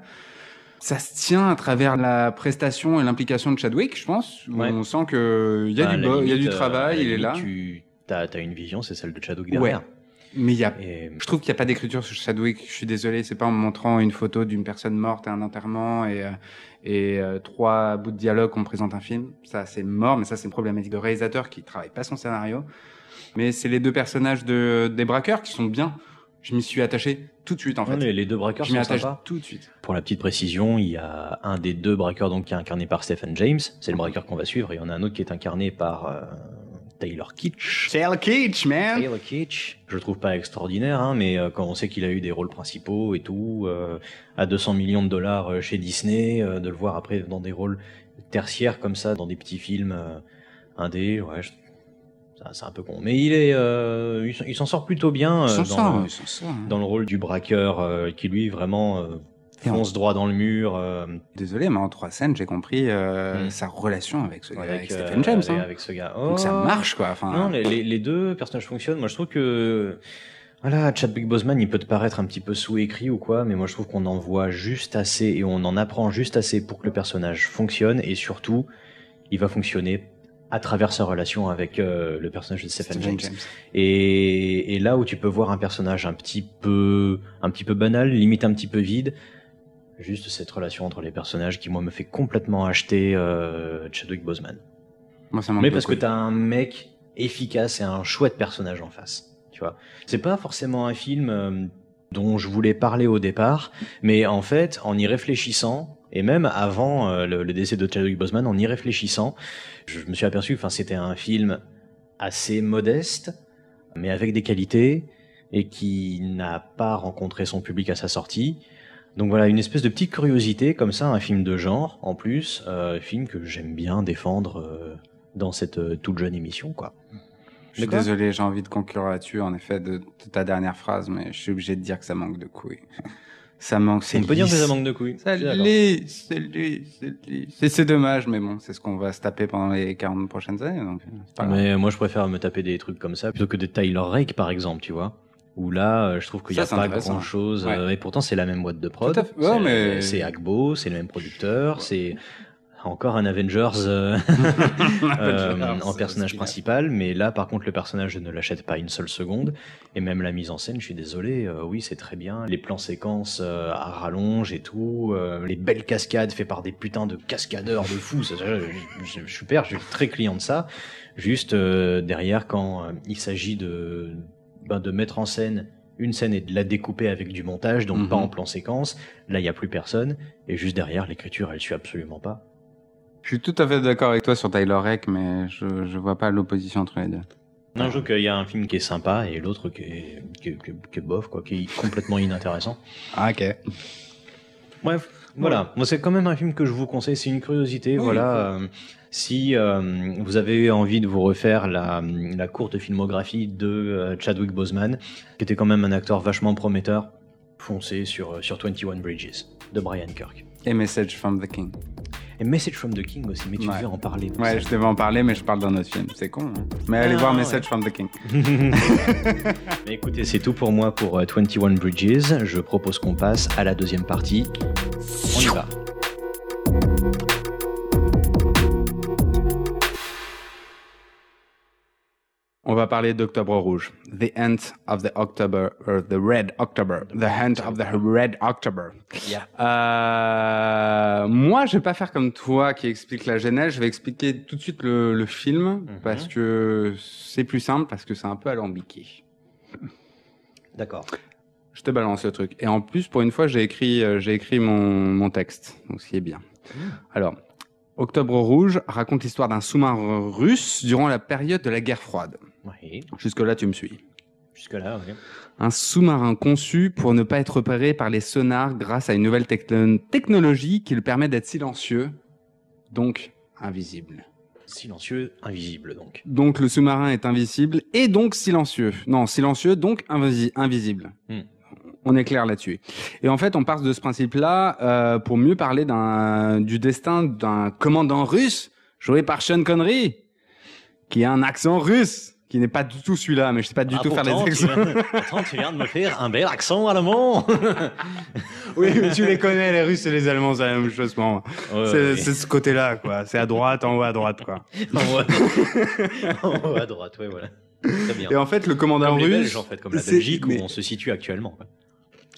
Ça se tient à travers la prestation et l'implication de Chadwick, je pense. où Ouais. On sent que il y a du y a du euh, travail, il est là. Tu as, une vision, c'est celle de Chadwick Ouais. derrière. Mais y a Et je trouve qu'il n'y a pas d'écriture sur Chadwick. Je suis désolé, c'est pas en me montrant une photo d'une personne morte à un enterrement et, euh, et euh, trois bouts de dialogue qu'on présente un film. Ça, c'est mort, mais ça, c'est une problématique de réalisateur qui travaille pas son scénario. Mais c'est les deux personnages de, des braqueurs qui sont bien. Je m'y suis attaché tout de suite, en fait. les, les deux braqueurs je m'y attache sympas. tout de suite. Pour la petite précision, il y a un des deux braqueurs donc, qui est incarné par Stephen James, c'est le braqueur qu'on va suivre, et il y en a un autre qui est incarné par euh, Taylor Kitsch. Taylor Kitsch, man! Taylor Kitsch, je le trouve pas extraordinaire, hein, mais euh, quand on sait qu'il a eu des rôles principaux et tout, euh, à 200 millions de dollars euh, chez Disney, euh, de le voir après dans des rôles tertiaires comme ça, dans des petits films euh, indés, ouais, je- c'est un peu con. Mais il est, euh, il s'en- sort plutôt bien euh, dans, le- hein. dans le rôle du braqueur euh, qui lui vraiment euh, fonce droit dans le mur. euh, Désolé, mais en trois scènes, j'ai compris euh, Mm. sa relation avec ce gars, avec, Stephen James. hein. avec ce gars. Donc ça Oh. marche, quoi. Enfin, Non, les, les- les deux personnages fonctionnent. Moi, je trouve que voilà, Chadwick Boseman, il peut te paraître un petit peu sous-écrit ou quoi, mais moi, je trouve qu'on en voit juste assez et on en apprend juste assez pour que le personnage fonctionne et surtout, il va fonctionner à travers sa relation avec euh, le personnage de Stephen Stephen James. Et, et là où tu peux voir un personnage un petit peu, un petit peu banal, limite un petit peu vide, juste cette relation entre les personnages qui moi me fait complètement acheter euh, Chadwick Boseman. Moi, ça manque Mais parce que t'as un mec efficace et un chouette personnage en face, tu vois. C'est pas forcément un film euh, dont je voulais parler au départ, mais en fait, en y réfléchissant, et même avant euh, le, le décès de Chadwick Boseman, en y réfléchissant, je me suis aperçu que c'était un film assez modeste, mais avec des qualités, et qui n'a pas rencontré son public à sa sortie. Donc voilà, une espèce de petite curiosité comme ça, un film de genre en plus, euh, film que j'aime bien défendre euh, dans cette euh, toute jeune émission, quoi. Je suis désolé, j'ai envie de conclure là-dessus, en effet, de, de ta dernière phrase, mais je suis obligé de dire que ça manque de couilles. Ça manque, c'est On peut dire que lisse. ça manque de couilles. Ça l'est, c'est lisse, c'est lisse. C'est- C'est dommage, mais bon, c'est ce qu'on va se taper pendant les 40 prochaines années, donc euh, grave. Mais moi, je préfère me taper des trucs comme ça plutôt que de Tyler Rake, par exemple, tu vois. Où là, euh, je trouve qu'il n'y a pas grand chose. Ouais. et pourtant, c'est la même boîte de prod. Tout à fait. Ouais, C'est- mais- C'est Agbo, c'est le même producteur, c'est encore un Avengers euh, euh, en personnage principal. Mais là, par contre, le personnage, je ne l'achète pas une seule seconde. Et même la mise en scène, je suis désolé. euh, oui, c'est très bien. Les plans séquences à rallonge et tout. les belles cascades faites par des putains de cascadeurs de fous. je, je- super, je suis très client de ça. Juste derrière, quand il s'agit de, ben, de mettre en scène une scène et de la découper avec du montage, donc Mhm. pas en plan séquence, là il y a plus personne. Et juste derrière, l'écriture, elle suit absolument pas. Je suis tout à fait d'accord avec toi sur Tyler Rake, mais je, je vois pas l'opposition entre les deux. Non, je trouve qu'il y a un film qui est sympa et l'autre qui est, qui, est- qui est- qui est bof, quoi, qui est complètement inintéressant. Ah, ok. Bref, voilà. Moi, c'est quand même un film que je vous conseille. C'est une curiosité. Oui, voilà. Euh, si euh, vous avez envie de vous refaire la, la courte filmographie de euh, Chadwick Boseman, qui était quand même un acteur vachement prometteur, foncez sur, sur 21 Bridges de Brian Kirk. Et Message from the King. Et Message from the King aussi, mais tu Ouais. devais en parler. Ouais, je devais en parler, mais je parle d'un autre film. C'est con. hein. Mais allez Ah, voir ouais. Message from the King. Mais écoutez, c'est tout pour moi pour euh, 21 Bridges. Je propose qu'on passe à la deuxième partie. On y va. On va parler d'Octobre Rouge. The End of the October, or the Red October. The End of the Red October. Yeah. Euh, moi, je vais pas faire comme toi qui explique la genèse. Je vais expliquer tout de suite le, le film parce que c'est plus simple, parce que c'est un peu alambiqué. D'accord. Je te balance le truc. Et en plus, pour une fois, j'ai écrit, euh, j'ai écrit mon, mon texte, donc ce qui est bien. Alors, Octobre Rouge raconte l'histoire d'un sous-marin russe durant la période de la guerre froide. Oui. Jusque-là, tu me suis. Jusque-là, ok. Un sous-marin conçu pour ne pas être repéré par les sonars grâce à une nouvelle techno- technologie qui le permet d'être silencieux, donc invisible. Silencieux, invisible donc. Donc le sous-marin est invisible et donc silencieux. Non, silencieux, donc invisi- invisible. Hmm. On est clair là-dessus. Et en fait, on part de ce principe-là euh, pour mieux parler du destin d'un commandant russe joué par Sean Connery, qui a un accent russe, qui n'est pas du tout celui-là, mais je sais pas du Ah, tout faire les pourtant, tu accents. viens- Attends, tu viens de me faire un bel accent allemand. Oui, mais tu les connais, les Russes et les Allemands, c'est la même chose pour moi. Ouais, c'est ouais. ce côté-là, quoi. C'est à droite, en haut à droite, quoi. En haut, à droite, ouais, voilà. Très bien. Et en fait, le commandant Comme les russe. Belges, en fait, comme la Belgique mais- où on se situe actuellement. quoi.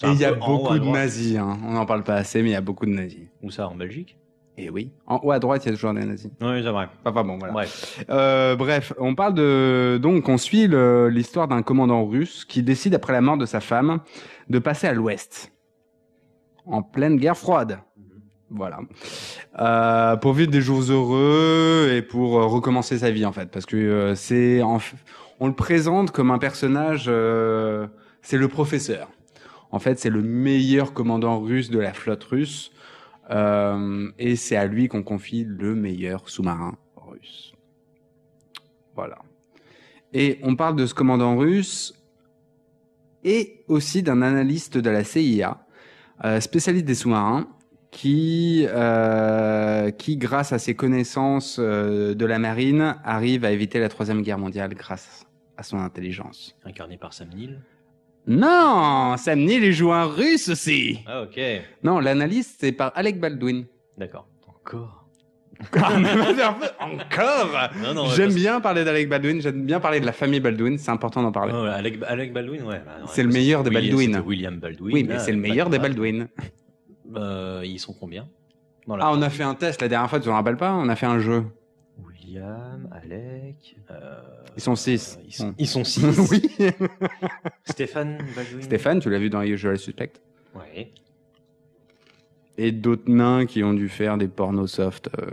Et il y a beaucoup de nazis, hein. On n'en parle pas assez, mais il y a beaucoup de nazis. Où ça, en Belgique? Et oui. En haut à droite, il y a toujours des nazis. Oui, vrai. Enfin bon, voilà. Bref. Euh, bref, on parle de donc on suit l'histoire d'un commandant russe qui décide après la mort de sa femme de passer à l'ouest en pleine guerre froide. Voilà. Euh, pour vivre des jours heureux et pour euh, recommencer sa vie en fait, parce que euh, c'est en on le présente comme un personnage, euh, c'est le professeur. En fait, c'est le meilleur commandant russe de la flotte russe. Euh, et c'est à lui qu'on confie le meilleur sous-marin russe. Voilà. Et on parle de ce commandant russe et aussi d'un analyste de la CIA, euh, spécialiste des sous-marins, qui, euh, qui, grâce à ses connaissances de la marine, arrive à éviter la troisième guerre mondiale grâce à son intelligence. Incarné par Sam Neill. Non, Sam Neill il joue un russe aussi. Ah, ok. Non, l'analyste c'est par Alec Baldwin. D'accord. Encore Ah, Encore Non, non, J'aime parce- bien parler d'Alec Baldwin, j'aime bien parler de la famille Baldwin, c'est important d'en parler. Oh, Alec, Alec Baldwin, ouais. bah, ouais, C'est le meilleur des Baldwin. William Baldwin. oui, mais c'est le meilleur de des. Baldwin. Euh, ils sont combien Dans la Ah, on a fait un test la dernière fois, tu te rappelles pas? On a fait un jeu. William, Alec. euh, Ils sont six. euh, ils, sont, Bon. ils sont six. oui. Stéphane. Stéphane, tu l'as vu dans Usual Suspect Ouais. Et d'autres nains qui ont dû faire des pornos soft euh,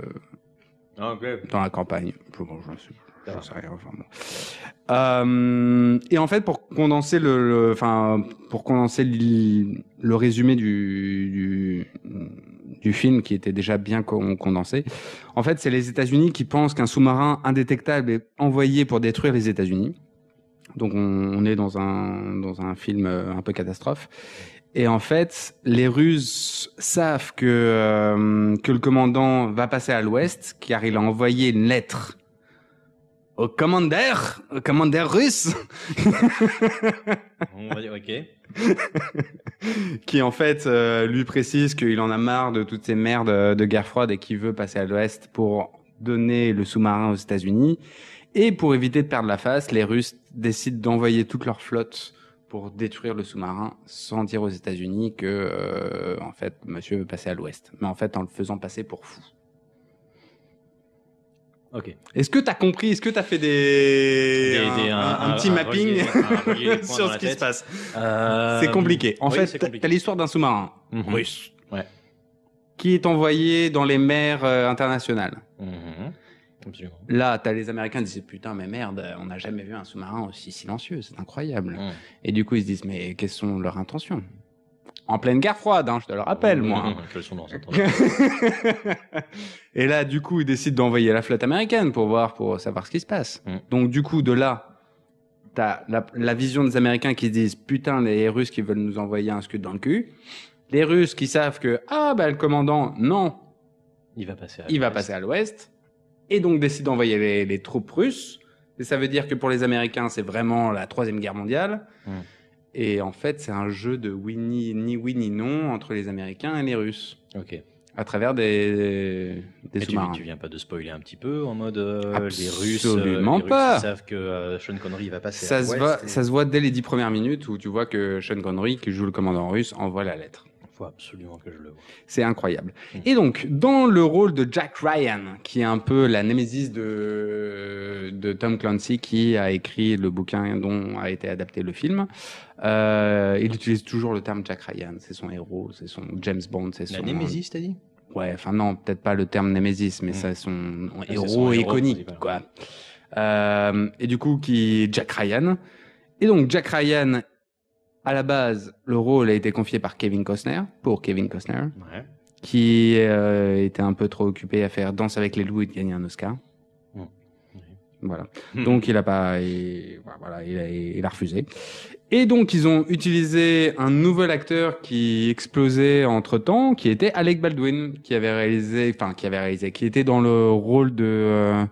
Ah, dans la campagne. Je, bon, je sais, Ça j'en va. sais rien. Enfin, bon. Euh, et en fait, pour condenser le, pour condenser le, le résumé du, du, du film qui était déjà bien con- condensé, en fait, c'est les États-Unis qui pensent qu'un sous-marin indétectable est envoyé pour détruire les États-Unis. Donc, on, on est dans un dans un film euh, un peu catastrophe. Et en fait, les Russes savent que euh, que le commandant va passer à l'ouest, car il a envoyé une lettre au commandeur, au commandeur russe, On va dire ok. qui en fait euh, lui précise qu'il en a marre de toutes ces merdes de guerre froide et qu'il veut passer à l'ouest pour donner le sous-marin aux États-Unis. Et pour éviter de perdre la face, les Russes décident d'envoyer toute leur flotte pour détruire le sous-marin sans dire aux États-Unis que, euh, en fait, monsieur veut passer à l'ouest. Mais en fait, en le faisant passer pour fou. Ok. Est-ce que t'as compris Est-ce que t'as fait des, Des- des- un, un- un petit un mapping relier- sur ce qui se passe Euh, C'est compliqué. En oui, fait, compliqué. t'as l'histoire d'un sous-marin Mhm. russe Ouais. qui est envoyé dans les mers euh, internationales. Mhm. Absolument. Là, t'as les Américains qui disent putain, mais merde, on n'a jamais vu un sous-marin aussi silencieux, c'est incroyable. Mhm. Et du coup, ils se disent mais quelles sont leurs intentions? En pleine guerre froide, hein, je te le rappelle, moi. Et là, du coup, ils décident d'envoyer la flotte américaine pour voir, pour savoir ce qui se passe. Mm. Donc, du coup, de là, t'as la, la vision des Américains qui se disent putain, les Russes qui veulent nous envoyer un scud dans le cul. Les Russes qui savent que ah bah le commandant, non, Il va passer à il va l'ouest. passer à l'ouest et donc décide d'envoyer les, les troupes russes. Et ça veut dire que pour les Américains, c'est vraiment la troisième guerre mondiale. Hmm. Et en fait, c'est un jeu de oui ni, ni oui ni non entre les Américains et les Russes Ok. à travers des, des tu, tu viens pas de spoiler un petit peu en mode euh, les Russes, Absolument euh, les pas. Russes savent que euh, Sean Connery va passer Ça à se, voit, ça se voit dès les dix premières minutes où tu vois que Sean Connery, qui joue le commandant russe, envoie la lettre. Faut absolument que je le vois. C'est incroyable. Mm. Et donc, dans le rôle de Jack Ryan, qui est un peu la némésis de, de Tom Clancy, qui a écrit le bouquin dont a été adapté le film, euh, il utilise toujours le terme Jack Ryan. C'est son héros, c'est son James Bond, c'est son... La Némésis, t'as dit? Ouais, enfin non, peut-être pas le terme Némésis, mais Mm. c'est son c'est héros son héros iconique, quoi. Euh, et du coup, qui est Jack Ryan. Et donc, Jack Ryan, à la base, le rôle a été confié par Kevin Costner, pour Kevin Costner, Ouais. qui euh, était un peu trop occupé à faire Danse avec les loups et de gagner un Oscar. Mm. Oui. Voilà. Mm. Donc, il a pas, il, voilà, il a, il a refusé. Et donc, ils ont utilisé un nouvel acteur qui explosait entre temps, qui était Alec Baldwin, qui avait réalisé, enfin, qui avait réalisé, qui était dans le rôle de, euh,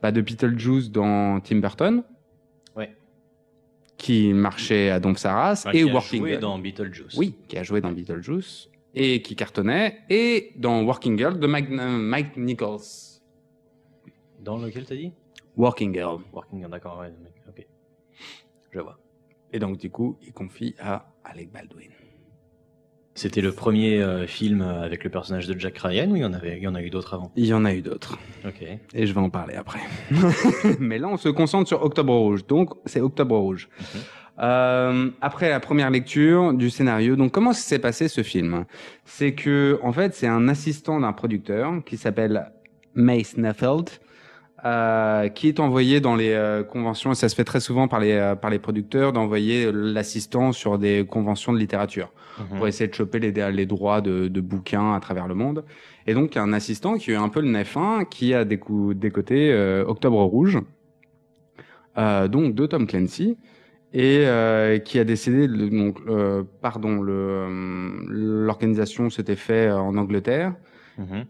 bah, de Beetlejuice dans Tim Burton. Qui marchait à Domp Saras Enfin, et qui a Working joué Girl. dans Beetlejuice. Oui, qui a joué dans Beetlejuice et qui cartonnait, et dans Working Girl de Mike, Mike Nichols. Dans lequel t'as dit? Working Girl. Working, d'accord, ouais, ok. Je vois. Et donc, du coup, il confie à Alec Baldwin. C'était le premier euh, film avec le personnage de Jack Ryan ou il y en, avait, il y en a eu d'autres avant? Il y en a eu d'autres. Ok. Et je vais en parler après. Mais là, on se concentre sur Octobre Rouge. Donc, c'est Octobre Rouge. Mhm. Euh, après la première lecture du scénario, donc comment s'est passé ce film? C'est que, en fait, c'est un assistant d'un producteur qui s'appelle Mace Neffeld, euh, qui est envoyé dans les euh, conventions, et ça se fait très souvent par les, euh, par les producteurs, d'envoyer l'assistant sur des conventions de littérature Mhm. pour essayer de choper les, les droits de, de bouquins à travers le monde. Et donc, un assistant qui eu un peu le nez fin, qui a décoté Octobre Rouge, donc de Tom Clancy, et qui a décidé, de- donc, pardon, le, l'organisation s'était fait en Angleterre, Mhm.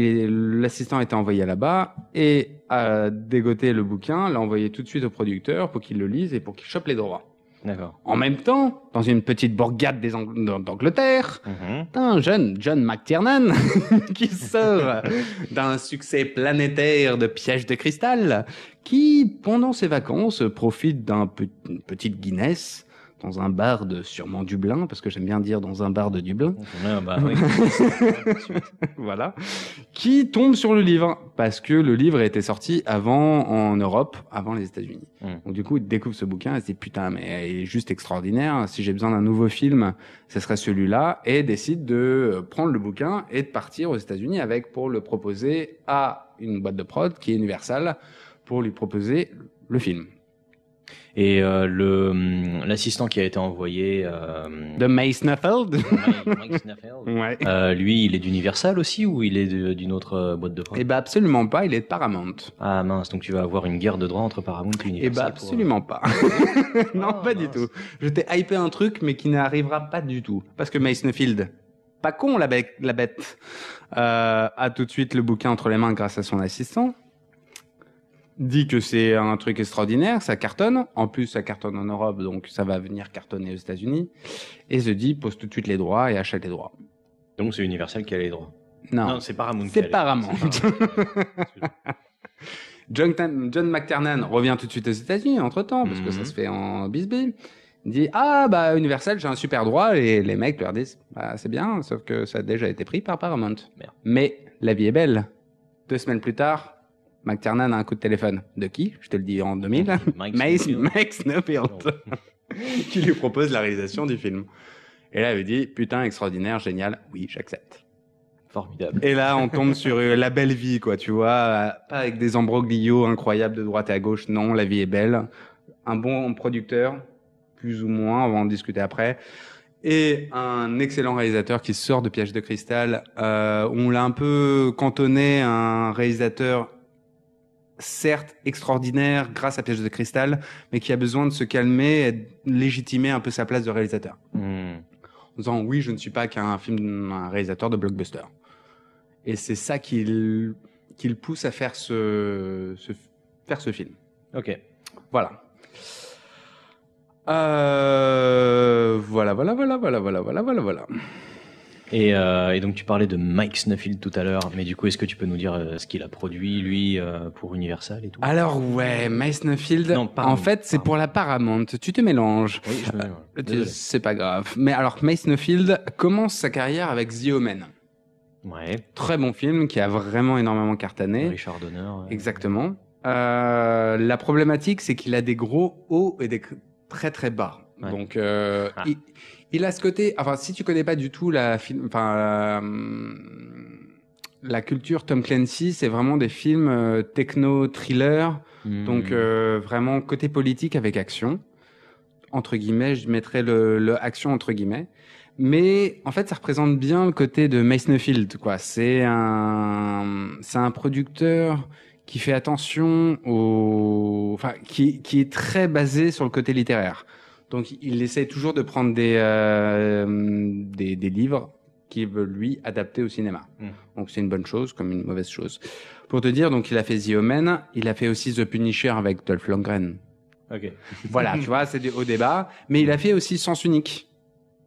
L'assistant été envoyé là-bas et a dégoté le bouquin, l'a envoyé tout de suite au producteur pour qu'il le lise et pour qu'il chope les droits. D'accord. En même temps, dans une petite bourgade des Ang- d'Angleterre, Mhm. T'as un jeune John McTiernan qui sort d'un succès planétaire de pièges de cristal, qui, pendant ses vacances, profite d'un pe- une petite Guinness dans un bar de sûrement Dublin, parce que j'aime bien dire dans un bar de Dublin, oui. voilà, qui tombe sur le livre, parce que le livre a été sorti avant en Europe, avant les États-Unis. Mm. Donc du coup, il découvre ce bouquin et se dit putain, mais il est juste extraordinaire. Si j'ai besoin d'un nouveau film, ce serait celui-là, et décide de euh, prendre le bouquin et de partir aux États-Unis avec pour le proposer à une boîte de prod qui est Universal pour lui proposer le film. Et euh, le hum, l'assistant qui a été envoyé, euh, De Mace Nuffeld. Mike- ouais. euh, lui, il est d'Universal aussi ou il est d'une autre euh, boîte de prod? Eh ben absolument pas, il est de Paramount. Ah mince, donc tu vas avoir une guerre de droits entre Paramount et Eh Universal. ben pour- absolument pas. non, Ah, pas du tout. Je t'ai hypé un truc, mais qui n'arrivera pas du tout. Parce que Mace Nefield, pas con la bête, la bête euh, a tout de suite le bouquin entre les mains grâce à son assistant. Dit que c'est un truc extraordinaire, ça cartonne. En plus, ça cartonne en Europe, donc ça va venir cartonner aux États-Unis. Et se dit, pose tout de suite les droits et achète les droits. Donc c'est Universal qui a les droits. Non, Non, c'est Paramount. qui a c'est les- Paramount. c'est Paramount. John, John McTiernan revient tout de suite aux États-Unis entre temps, parce que ça Mhm. se fait en bisbee. Il dit Ah, bah, Universal, j'ai un super droit. Et les mecs leur disent Bah, c'est bien, sauf que ça a déjà été pris par Paramount. Merde. Mais la vie est belle. Deux semaines plus tard, McTiernan a un coup de téléphone. De qui? Je te le dis en 2000. Mike Snowfield. Mike qui lui propose la réalisation du film. Et là, il lui dit Putain, extraordinaire, génial. Oui, j'accepte. Formidable. Et là, on tombe sur euh, la belle vie, quoi, tu vois. Pas avec des embroglios incroyables de droite et à gauche. Non, la vie est belle. Un bon producteur, plus ou moins, on va en discuter après. Et un excellent réalisateur qui sort de Piège de cristal. Euh, on l'a un peu cantonné à un réalisateur, certes extraordinaire grâce à Piège de cristal, mais qui a besoin de se calmer et de légitimer un peu sa place de réalisateur Hmm. en disant oui, je ne suis pas qu'un film, un réalisateur de blockbuster. Et c'est ça qui le, qui le pousse à faire ce, ce- faire ce film. Ok. Voilà. Euh, voilà, voilà, voilà, voilà, voilà, voilà, voilà, voilà. Et, euh, et donc tu parlais de Mike Snuffield tout à l'heure, mais du coup est-ce que tu peux nous dire euh, ce qu'il a produit lui euh, pour Universal et tout? Alors ouais, Miles Snowfield, Non, pardon, en fait, c'est pour la Paramount. Tu te mélanges. Oui, je me... Désolé. C'est pas grave. Mais alors, Miles Snowfield commence sa carrière avec The Omen. Ouais. Très bon film qui a vraiment énormément cartonné. Richard Donner. Exactement. La problématique, c'est qu'il a des gros hauts et des très très bas. Ouais. Donc, Ah. il, il a ce côté. Enfin, si tu connais pas du tout la film, enfin la, hum, la culture Tom Clancy, c'est vraiment des films euh, techno thriller. Hmm. Donc euh, vraiment côté politique avec action entre guillemets, je mettrais le, le action entre guillemets. Mais en fait, ça représente bien le côté de Masonfield, quoi. C'est un, c'est un producteur qui fait attention au, enfin, qui, qui est très basé sur le côté littéraire. Donc, il essaie toujours de prendre des, euh, des, des livres qu'il veut lui adapter au cinéma. Mm. Donc, c'est une bonne chose comme une mauvaise chose. Pour te dire, donc, il a fait The Omen, il a fait aussi The Punisher avec Dolph Lundgren. Ok. Voilà, tu vois, c'est des hauts débats. Mais il a fait aussi Sens Unique.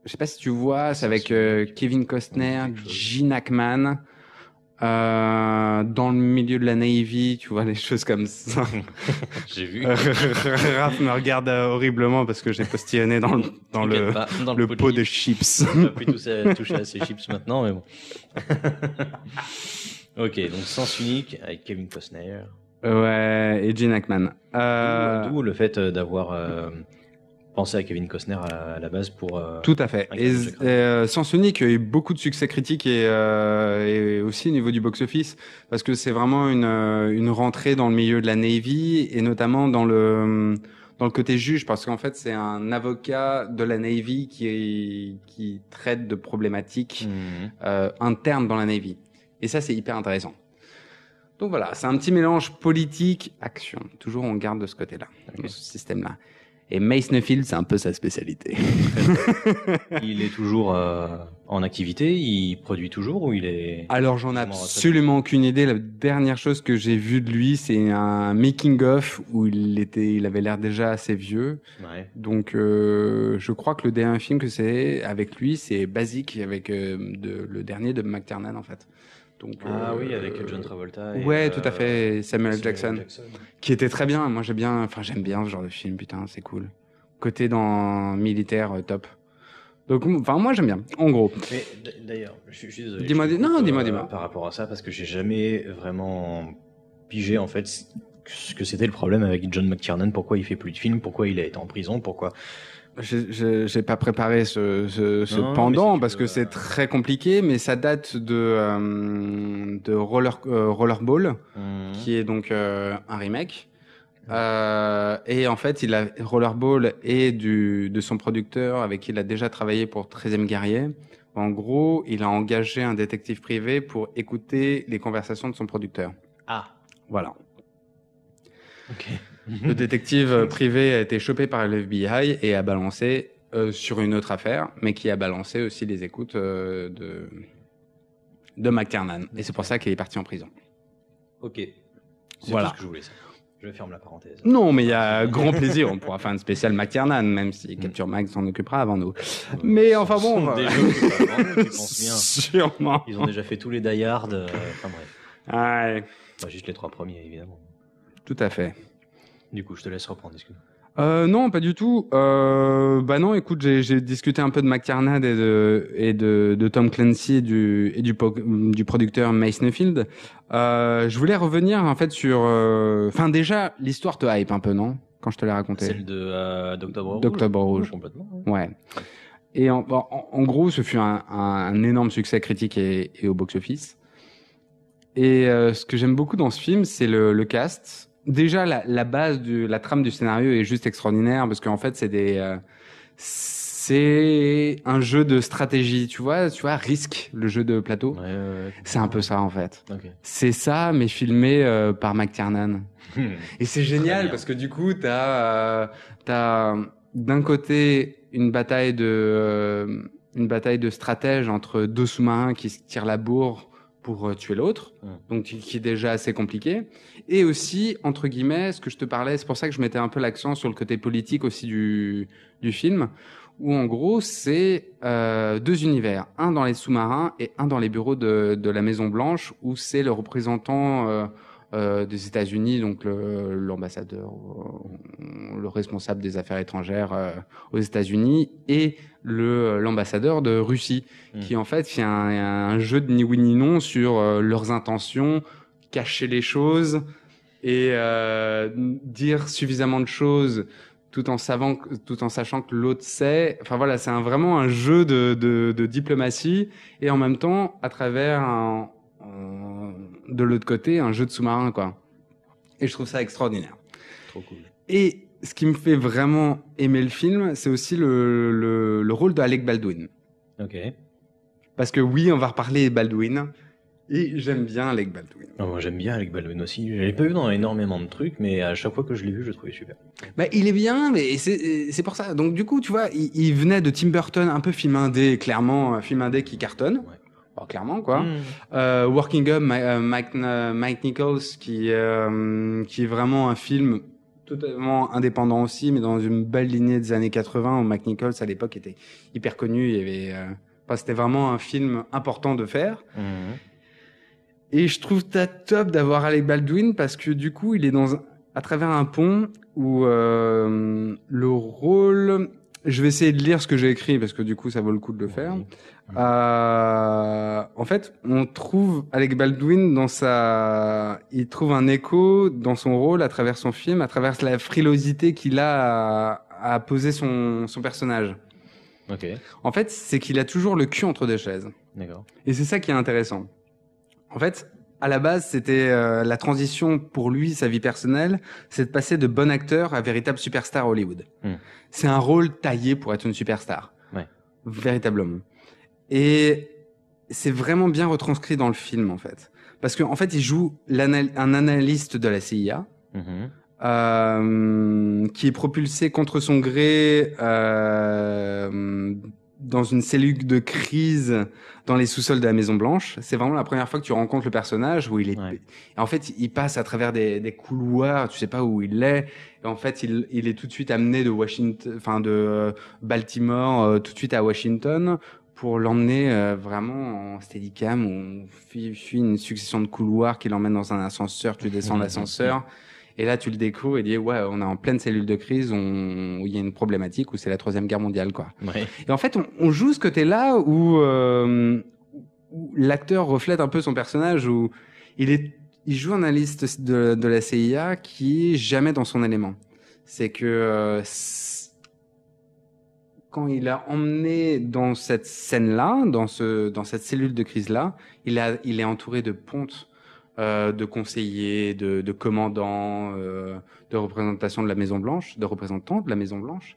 Je sais pas si tu vois, c'est avec euh, Kevin Costner. Gene Hackman, euh, dans le milieu de la Navy, tu vois, des choses comme ça. J'ai vu. Raph me regarde euh, horriblement parce que j'ai postillonné dans le, dans le, pas, dans le pot pot de chips. On va plus toucher à, toucher à ces chips maintenant, mais bon. ok, donc Sens Unique avec Kevin Costner. ouais, et Gene Hackman. Euh, D'où le fait d'avoir euh, pensé à Kevin Costner à, à la base pour. euh, Tout à fait. Et secret. euh, Sens Unique a eu beaucoup de succès critique et, euh, et aussi au niveau du box-office parce que c'est vraiment une, une rentrée dans le milieu de la Navy et notamment dans le dans le côté juge parce qu'en fait c'est un avocat de la Navy qui qui traite de problématiques mhm. euh, internes dans la Navy et ça c'est hyper intéressant. Donc voilà, c'est un petit mélange politique action. Toujours on garde de ce côté-là, de ce système-là. Et Mace Neufeld, c'est un peu sa spécialité. Il est toujours euh, en activité, il produit toujours ou il est. Alors j'en ai absolument aucune idée. La dernière chose que j'ai vue de lui, c'est un making of où il était, il avait l'air déjà assez vieux. Ouais. Donc euh, je crois que le dernier film que c'est avec lui, c'est Basic avec euh, de, le dernier de McTiernan en fait. Donc Ah euh, oui, avec John Travolta. et, Ouais, euh, tout à fait. Samuel, Samuel Jackson, qui était très bien. Moi j'aime bien, enfin j'aime bien ce genre de film. Putain, c'est cool. Côté dans militaire, euh, top. Donc enfin moi j'aime bien. En gros. Mais d'ailleurs, je, suis- je suis désolé. Dis-moi, dis- non, dis-moi, dis-moi. Par rapport à ça, parce que j'ai jamais vraiment pigé en fait ce que c'était le problème avec John McTiernan. Pourquoi il fait plus de films Pourquoi il a été en prison Pourquoi J'ai pas préparé ce, ce, ce Non, mais pendant si parce que c'est euh, très compliqué, mais ça date de, euh, de Roller, euh, Rollerball, Mhm. qui est donc euh, un remake. Et en fait, il a Rollerball et du, de son producteur avec qui il a déjà travaillé pour 13e guerrier. En gros, il a engagé un détective privé pour écouter les conversations de son producteur. Ah, Voilà. ok. Le détective euh, privé a été chopé par le FBI et a balancé euh, sur une autre affaire, mais qui a balancé aussi les écoutes euh, de de McTiernan. Et c'est pour ça qu'il est parti en prison. Ok. C'est Voilà. tout ce que je voulais savoir. Je ferme la parenthèse. Non, mais il y a grand plaisir. On pourra faire une spéciale McTiernan, même si Capture Mag s'en occupera avant nous. Mais enfin bon, sont bien. Sûrement. Ils ont déjà fait tous les Die Hard. Enfin bref. Ouais, Bah, juste les trois premiers, évidemment. tout à fait. Du coup, je te laisse reprendre. Euh, non, pas du tout. Euh, bah non, écoute, j'ai j'ai discuté un peu de McTiernan et de et de, de Tom Clancy et du et du, du producteur Mace Neufeld. Euh, je voulais revenir en fait sur. euh, Enfin, déjà, l'histoire te hype un peu, non? Quand je te l'ai raconté. Celle de euh, d'Octobre Rouge. D'Octobre Rouge. Complètement. ouais. Et en, en, en gros, ce fut un, un, un énorme succès critique et, et au box-office. Et euh, ce que j'aime beaucoup dans ce film, c'est le, le cast. Déjà, la, la base de la trame du scénario est juste extraordinaire parce qu'en fait, c'est des, euh, c'est un jeu de stratégie. Tu vois, tu vois, risque le jeu de plateau. Ouais, ouais, ouais. C'est un peu ça en fait. Ok. C'est ça, mais filmé euh, par McTiernan. Et c'est génial parce que du coup, t'as euh, t'as d'un côté une bataille de euh, une bataille de stratèges entre deux sous-marins qui se tirent la bourre pour euh, tuer l'autre, Mm. donc qui est déjà assez compliqué. Et aussi, entre guillemets, ce que je te parlais, c'est pour ça que je mettais un peu l'accent sur le côté politique aussi du, du film, où en gros, c'est euh, deux univers, un dans les sous-marins et un dans les bureaux de, de la Maison Blanche, où c'est le représentant euh, euh, des États-Unis, donc l'ambassadeur, le responsable des affaires étrangères aux États-Unis, et l'ambassadeur de Russie, Mm. qui en fait fait un, un jeu de ni oui ni non sur euh, leurs intentions, cacher les choses et euh, dire suffisamment de choses tout en savant, tout en sachant que l'autre sait. Enfin voilà, c'est un, vraiment un jeu de, de, de diplomatie et en même temps à travers un, un- de l'autre côté un jeu de sous-marin quoi. Et je trouve ça extraordinaire. Trop cool. Et ce qui me fait vraiment aimer le film, c'est aussi le, le, le rôle de Alec Baldwin. Ok. Parce que oui, on va reparler Baldwin. Et j'aime bien Alec Baldwin. Non, moi j'aime bien Alec Baldwin aussi. Je l'ai pas vu dans énormément de trucs, mais à chaque fois que je l'ai vu, je le trouvais super. Bah, il est bien, mais c'est pour ça. Donc du coup, tu vois, il, il venait de Tim Burton, un peu film indé, clairement, un film indé qui cartonne. Ouais. Bon, clairement, quoi. Mm. Euh, Working Up, euh, Mike, euh, Mike Nichols, qui, euh, qui est vraiment un film totalement indépendant aussi, mais dans une belle lignée des années 80, où Mike Nichols, à l'époque, était hyper connu. Il y avait... euh, enfin, C'était vraiment un film important de faire. Mhm. Et je trouve ça top d'avoir Alec Baldwin parce que du coup, il est dans un- à travers un pont où euh, le rôle. Je vais essayer de lire ce que j'ai écrit parce que du coup, ça vaut le coup de le faire. Euh, en fait, on trouve Alec Baldwin dans sa, il trouve un écho dans son rôle à travers son film, à travers la frilosité qu'il a à, à poser son, son personnage. Ok. En fait, c'est qu'il a toujours le cul entre deux chaises. D'accord. Et c'est ça qui est intéressant. En fait, à la base, c'était euh, la transition pour lui, sa vie personnelle, c'est de passer de bon acteur à véritable superstar à Hollywood. Hmm. C'est un rôle taillé pour être une superstar. Ouais. Véritablement. Et c'est vraiment bien retranscrit dans le film, en fait. Parce qu'en en fait, il joue un analyste de la CIA, Mhm. euh, qui est propulsé contre son gré euh, dans une cellule de crise dans les sous-sols de la Maison Blanche. C'est vraiment la première fois que tu rencontres le personnage où il est. Ouais. En fait, il passe à travers des, des couloirs, tu sais pas où il est. Et en fait, il, il est tout de suite amené de Washington, enfin de euh, Baltimore, euh, tout de suite à Washington pour l'emmener euh, vraiment en steadicam où on fuit une succession de couloirs qui l'emmène dans un ascenseur, tu descends l'ascenseur. Et là, tu le découvres et dis, ouais, on est en pleine cellule de crise, on- où il y a une problématique, où c'est la troisième guerre mondiale, quoi. Ouais. Et en fait, on, on joue ce côté-là où, euh, où l'acteur reflète un peu son personnage, où il est, il joue un analyste de, de la CIA qui est jamais dans son élément. C'est que euh, quand il a emmené dans cette scène-là, dans ce, dans cette cellule de crise-là, il a, il est entouré de pontes, euh, de conseillers, de, de commandants, euh, de représentations de la Maison Blanche, de représentants de la Maison Blanche.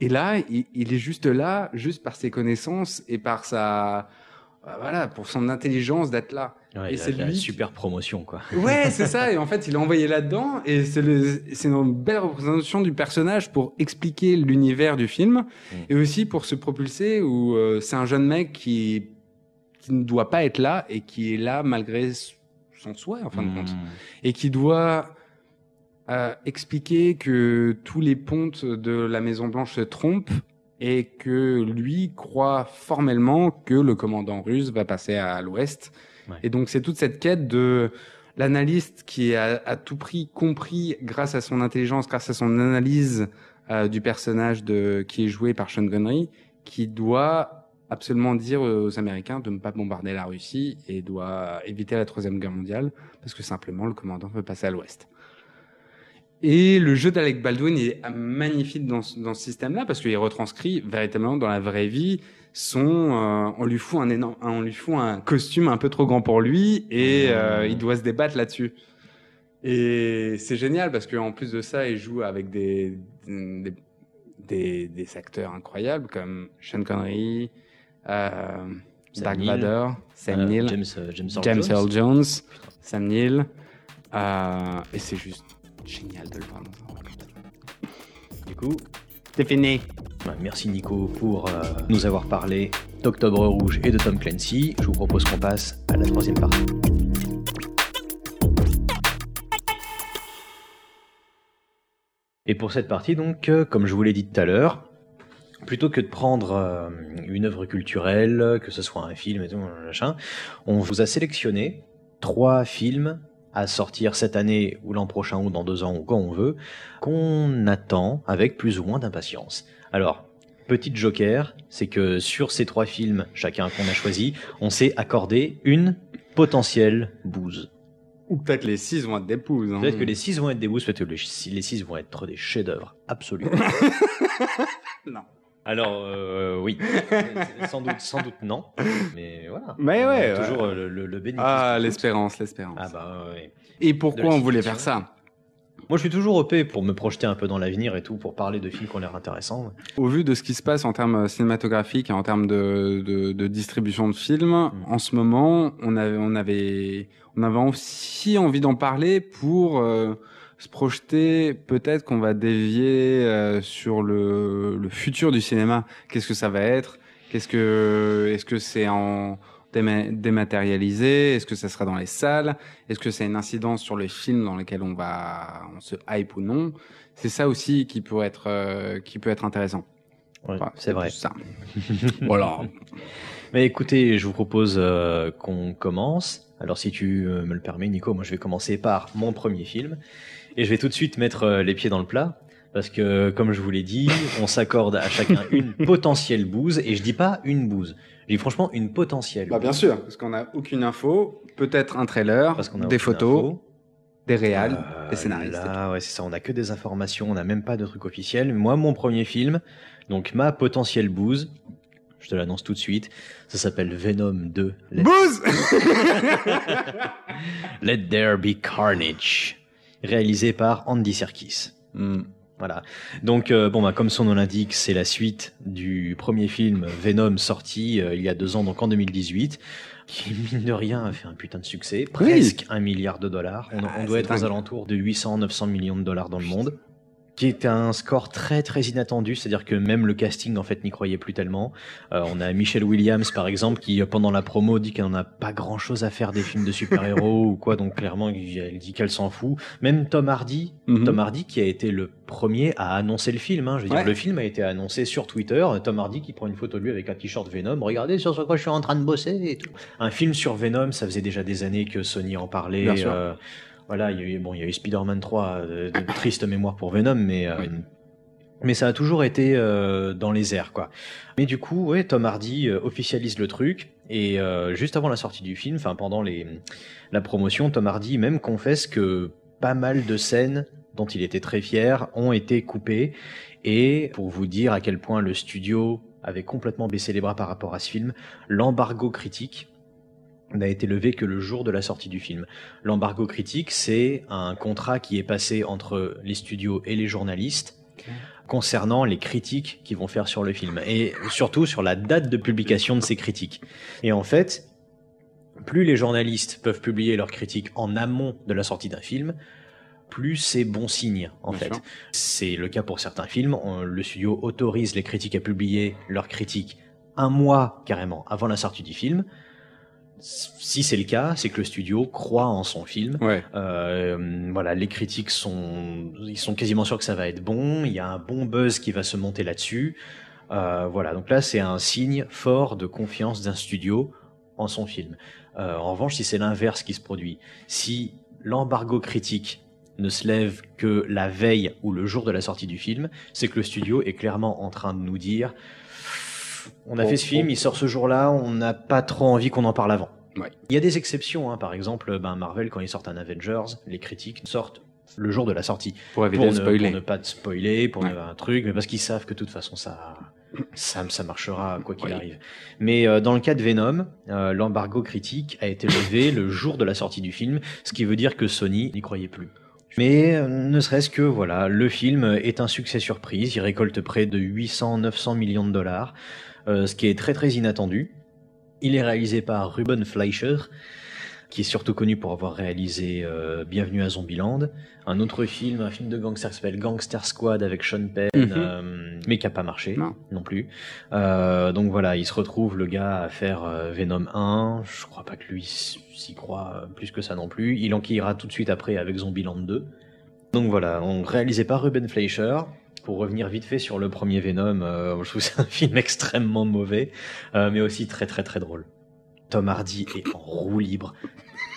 Et là, il, est juste là, juste par ses connaissances et par sa, voilà, pour son intelligence d'être là. Ouais, Et c'est lui super promotion, quoi. Ouais, c'est ça. Et en fait, il est envoyé là-dedans. Et c'est une belle représentation du personnage pour expliquer l'univers du film. Mm. Et aussi pour se propulser où euh, c'est un jeune mec qui, qui ne doit pas être là et qui est là malgré son souhait, en fin de compte. Mhm. Et qui doit euh, expliquer que tous les pontes de la Maison Blanche se trompent et que lui croit formellement que le commandant russe va passer à l'ouest. Ouais. Et donc c'est toute cette quête de l'analyste qui a à tout prix compris grâce à son intelligence, grâce à son analyse euh, du personnage de qui est joué par Sean Connery, qui doit absolument dire aux Américains de ne pas bombarder la Russie et doit éviter la troisième guerre mondiale parce que simplement le commandant veut passer à l'ouest. Et le jeu d'Alec Baldwin est magnifique dans, ce- dans ce système-là parce qu'il retranscrit véritablement dans la vraie vie son. euh, on lui fout un énorme, on lui fout un costume un peu trop grand pour lui et euh, il doit se débattre là-dessus. Et c'est génial parce qu'en plus de ça, il joue avec des des, des, des acteurs incroyables comme Sean Connery, euh, Dark. Vador, Sam Euh, Neill, James, James Earl James Jones. Earl Jones, Sam Neill. Et c'est juste génial de le voir dans un rôle comme ça. Du coup, C'est fini. bah, merci Nico pour euh, nous avoir parlé d'Octobre Rouge et de Tom Clancy, je vous propose qu'on passe à la troisième partie. Et pour cette partie, donc, euh, comme je vous l'ai dit tout à l'heure, plutôt que de prendre euh, une œuvre culturelle, que ce soit un film et tout, machin, on vous a sélectionné trois films à sortir cette année ou l'an prochain ou dans deux ans ou quand on veut, qu'on attend avec plus ou moins d'impatience. Alors, petite joker, c'est que sur ces trois films, chacun qu'on a choisi, on s'est accordé une potentielle bouse. Ou peut-être les six vont être des pouses. hein. Peut-être que les six vont être des boosts, peut-être que les six vont être des chefs-d'œuvre absolus. Non. Alors euh, oui, sans doute, sans doute non, mais voilà. Mais On a ouais, toujours ouais. euh, le, le, le bénéfice. Ah, l'espérance, l'espérance. Ah bah ouais. Et pourquoi on voulait faire ça Moi je suis toujours OP pour me projeter un peu dans l'avenir et tout, pour parler de films qui ont l'air intéressants. Au vu de ce qui se passe en termes cinématographiques et en termes de, de, de distribution de films, Mm. en ce moment, on avait, on avait, on avait aussi envie d'en parler pour euh, se projeter. Peut-être qu'on va dévier euh, sur le, le futur du cinéma. Qu'est-ce que ça va être? Qu'est-ce que, est-ce que c'est en déma- dématérialisé? Est-ce que ça sera dans les salles? Est-ce que c'est une incidence sur les films dans lesquels on va, on se hype ou non? C'est ça aussi qui peut être, euh, qui peut être intéressant. Ouais, Enfin, c'est vrai. Ça. voilà. Mais écoutez, je vous propose euh, qu'on commence. Alors si tu me le permets, Nico, moi je vais commencer par mon premier film. Et je vais tout de suite mettre euh, les pieds dans le plat. Parce que, comme je vous l'ai dit, on s'accorde à chacun une potentielle bouse. Et je dis pas une bouse. Je dis franchement une potentielle. Bah, bien sûr, parce qu'on n'a aucune info. Peut-être un trailer, Parce qu'on a des photos, info. des réals, Euh, des scénaristes. Là, ouais, c'est ça. On a que des informations. On n'a même pas de trucs officiels. Moi, mon premier film, donc ma potentielle bouse, je te l'annonce tout de suite, ça s'appelle Venom 2. Let, Bouze Let There Be Carnage, réalisé par Andy Serkis. Hmm. Voilà. Donc, euh, bon, bah, comme son nom l'indique, c'est la suite du premier film Venom sorti euh, il y a deux ans, donc en 2018, qui, mine de rien, a fait un putain de succès. Presque un milliard de dollars. On, Ah, on doit être aux alentours de 800-900 millions de dollars dans le monde. Qui est un score très très inattendu, c'est-à-dire que même le casting en fait n'y croyait plus tellement. Euh, on a Michelle Williams par exemple qui euh, pendant la promo dit qu'elle n'en a pas grand-chose à faire des films de super-héros ou quoi, donc clairement elle dit qu'elle s'en fout. Même Tom Hardy, Mhm. Tom Hardy qui a été le premier à annoncer le film. Hein. Je veux dire, le film a été annoncé sur Twitter. Tom Hardy qui prend une photo de lui avec un t-shirt Venom. Regardez sur quoi je suis en train de bosser et tout. Un film sur Venom, ça faisait déjà des années que Sony en parlait. Bien sûr. euh, voilà, il y a eu, bon, il y a eu Spider-Man 3, euh, de triste mémoire pour Venom, mais euh, mais ça a toujours été euh, dans les airs, quoi. Mais du coup, ouais, Tom Hardy officialise le truc et juste avant la sortie du film, enfin pendant les la promotion, Tom Hardy même confesse que pas mal de scènes dont il était très fier ont été coupées et pour vous dire à quel point le studio avait complètement baissé les bras par rapport à ce film, l'embargo critique n'a été levé que le jour de la sortie du film. L'embargo critique, c'est un contrat qui est passé entre les studios et les journalistes concernant les critiques qu'ils vont faire sur le film et surtout sur la date de publication de ces critiques. Et en fait, plus les journalistes peuvent publier leurs critiques en amont de la sortie d'un film, plus c'est bon signe en Bien fait. C'est le cas pour certains films. On- Le studio autorise les critiques à publier leurs critiques un mois carrément avant la sortie du film. Si c'est le cas, c'est que le studio croit en son film. Ouais. Euh, voilà, les critiques sont, ils sont quasiment sûrs que ça va être bon. Il y a un bon buzz qui va se monter là-dessus. Euh, voilà, donc là c'est un signe fort de confiance d'un studio en son film. Euh, en revanche, si c'est l'inverse qui se produit, si l'embargo critique ne se lève que la veille ou le jour de la sortie du film, c'est que le studio est clairement en train de nous dire on a Bon, fait ce film, bon. il sort ce jour-là, on n'a pas trop envie qu'on en parle avant. Ouais. Il y a des exceptions, hein. par exemple, ben Marvel, quand ils sortent un Avengers, les critiques sortent le jour de la sortie. Pour éviter Pour ne, spoiler. pour ne pas te spoiler, pour Ouais. ne un truc, mais parce qu'ils savent que de toute façon ça, ça, ça marchera quoi qu'il arrive. Mais euh, dans le cas de Venom, euh, l'embargo critique a été levé le jour de la sortie du film, ce qui veut dire que Sony n'y croyait plus. Mais euh, ne serait-ce que voilà, le film est un succès surprise, il récolte près de 800-900 millions de dollars, ce qui est très très inattendu. Il est réalisé par Ruben Fleischer, qui est surtout connu pour avoir réalisé euh, Bienvenue à Zombieland, un autre film, un film de gangster qui s'appelle Gangster Squad avec Sean Penn, Mhm. euh, mais qui a pas marché Non. non, plus. Euh, donc voilà, il se retrouve le gars à faire euh, Venom 1. Je crois pas que lui s'y croit euh, plus que ça non plus. Il enquillera tout de suite après avec Zombieland 2. Donc voilà, on réalisé par Ruben Fleischer. Pour revenir vite fait sur le premier Venom, euh, je trouve que c'est un film extrêmement mauvais, euh, mais aussi très très très drôle. Tom Hardy est en roue libre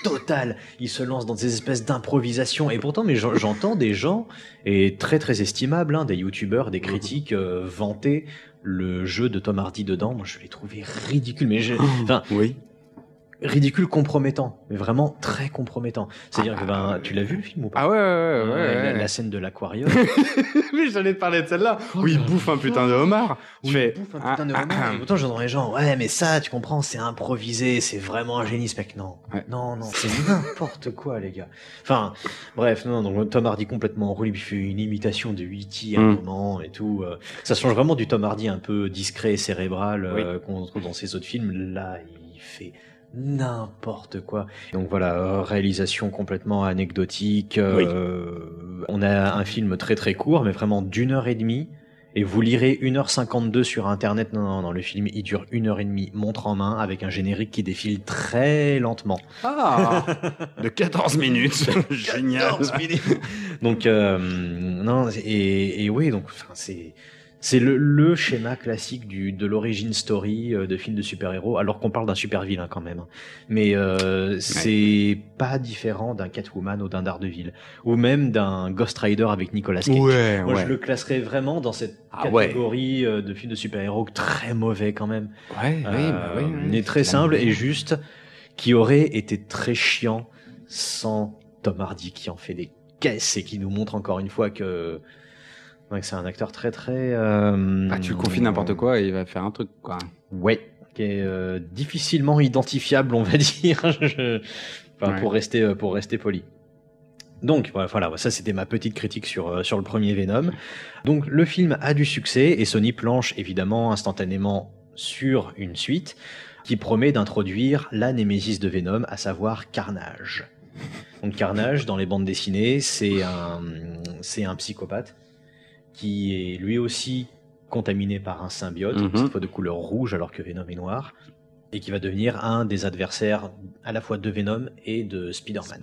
total. Il se lance dans des espèces d'improvisations. Et pourtant, mais j'en- j'entends des gens, et très très estimables, hein, des youtubeurs, des critiques, euh, vanter le jeu de Tom Hardy dedans. Moi, je l'ai trouvé ridicule. Mais je- enfin, Oui. Ridicule compromettant. Mais vraiment très compromettant. C'est-à-dire que, ben, tu l'as vu le film ou pas Ah ouais, ouais, ouais. Euh, ouais, la, scène de l'aquarium. Mais j'allais te parler de celle-là. Où il bouffe un putain de homard. Oui, il bouffe un ah, putain de ah, homard. ah. Et Pourtant, j'entends les gens, ouais, mais ça, tu comprends, c'est improvisé, c'est vraiment un génie, ce mec. Non, Ouais. non, non, c'est n'importe quoi, les gars. Enfin, bref, non, donc Tom Hardy complètement roulé, il fait une imitation de E.T. à un Mm. moment et tout. euh, Ça change vraiment du Tom Hardy un peu discret, cérébral euh, qu'on trouve dans ses autres films. Là, il fait n'importe quoi. Donc voilà, euh, réalisation complètement anecdotique. euh, On a un film très très court, mais vraiment d'une heure et demie. Et vous lirez 1h52 sur internet. Non, non, non, le film il dure une heure et demie, montre en main, avec un générique qui défile très lentement. Ah De 14 minutes. Génial. 14 minutes. donc, euh, non, et, et oui, donc, enfin, c'est. C'est le, le schéma classique du, de l'origine story euh, de film de super-héros, alors qu'on parle d'un super vilain quand même. hein. Mais euh, c'est pas différent d'un Catwoman ou d'un Daredevil, ou même d'un Ghost Rider avec Nicolas Cage. Ouais, Moi, ouais. je le classerais vraiment dans cette Ah catégorie euh, de films de super-héros très mauvais quand même. Ouais, oui, Euh, bah oui, mais très simple et juste, qui aurait été très chiant sans Tom Hardy qui en fait des caisses et qui nous montre encore une fois que, que c'est un acteur très très. euh, Ah, tu le confies n'importe quoi et il va faire un truc, quoi. Ouais, qui est euh, difficilement identifiable, on va dire. Je- enfin, Ouais. pour rester euh, pour rester poli. Donc voilà, ça c'était ma petite critique sur sur le premier Venom. Donc le film a du succès et Sony planche évidemment instantanément sur une suite qui promet d'introduire la némésis de Venom, à savoir Carnage. Donc Carnage dans les bandes dessinées, c'est un c'est un psychopathe qui est lui aussi contaminé par un symbiote, Mhm. cette fois de couleur rouge alors que Venom est noir, et qui va devenir un des adversaires à la fois de Venom et de Spider-Man.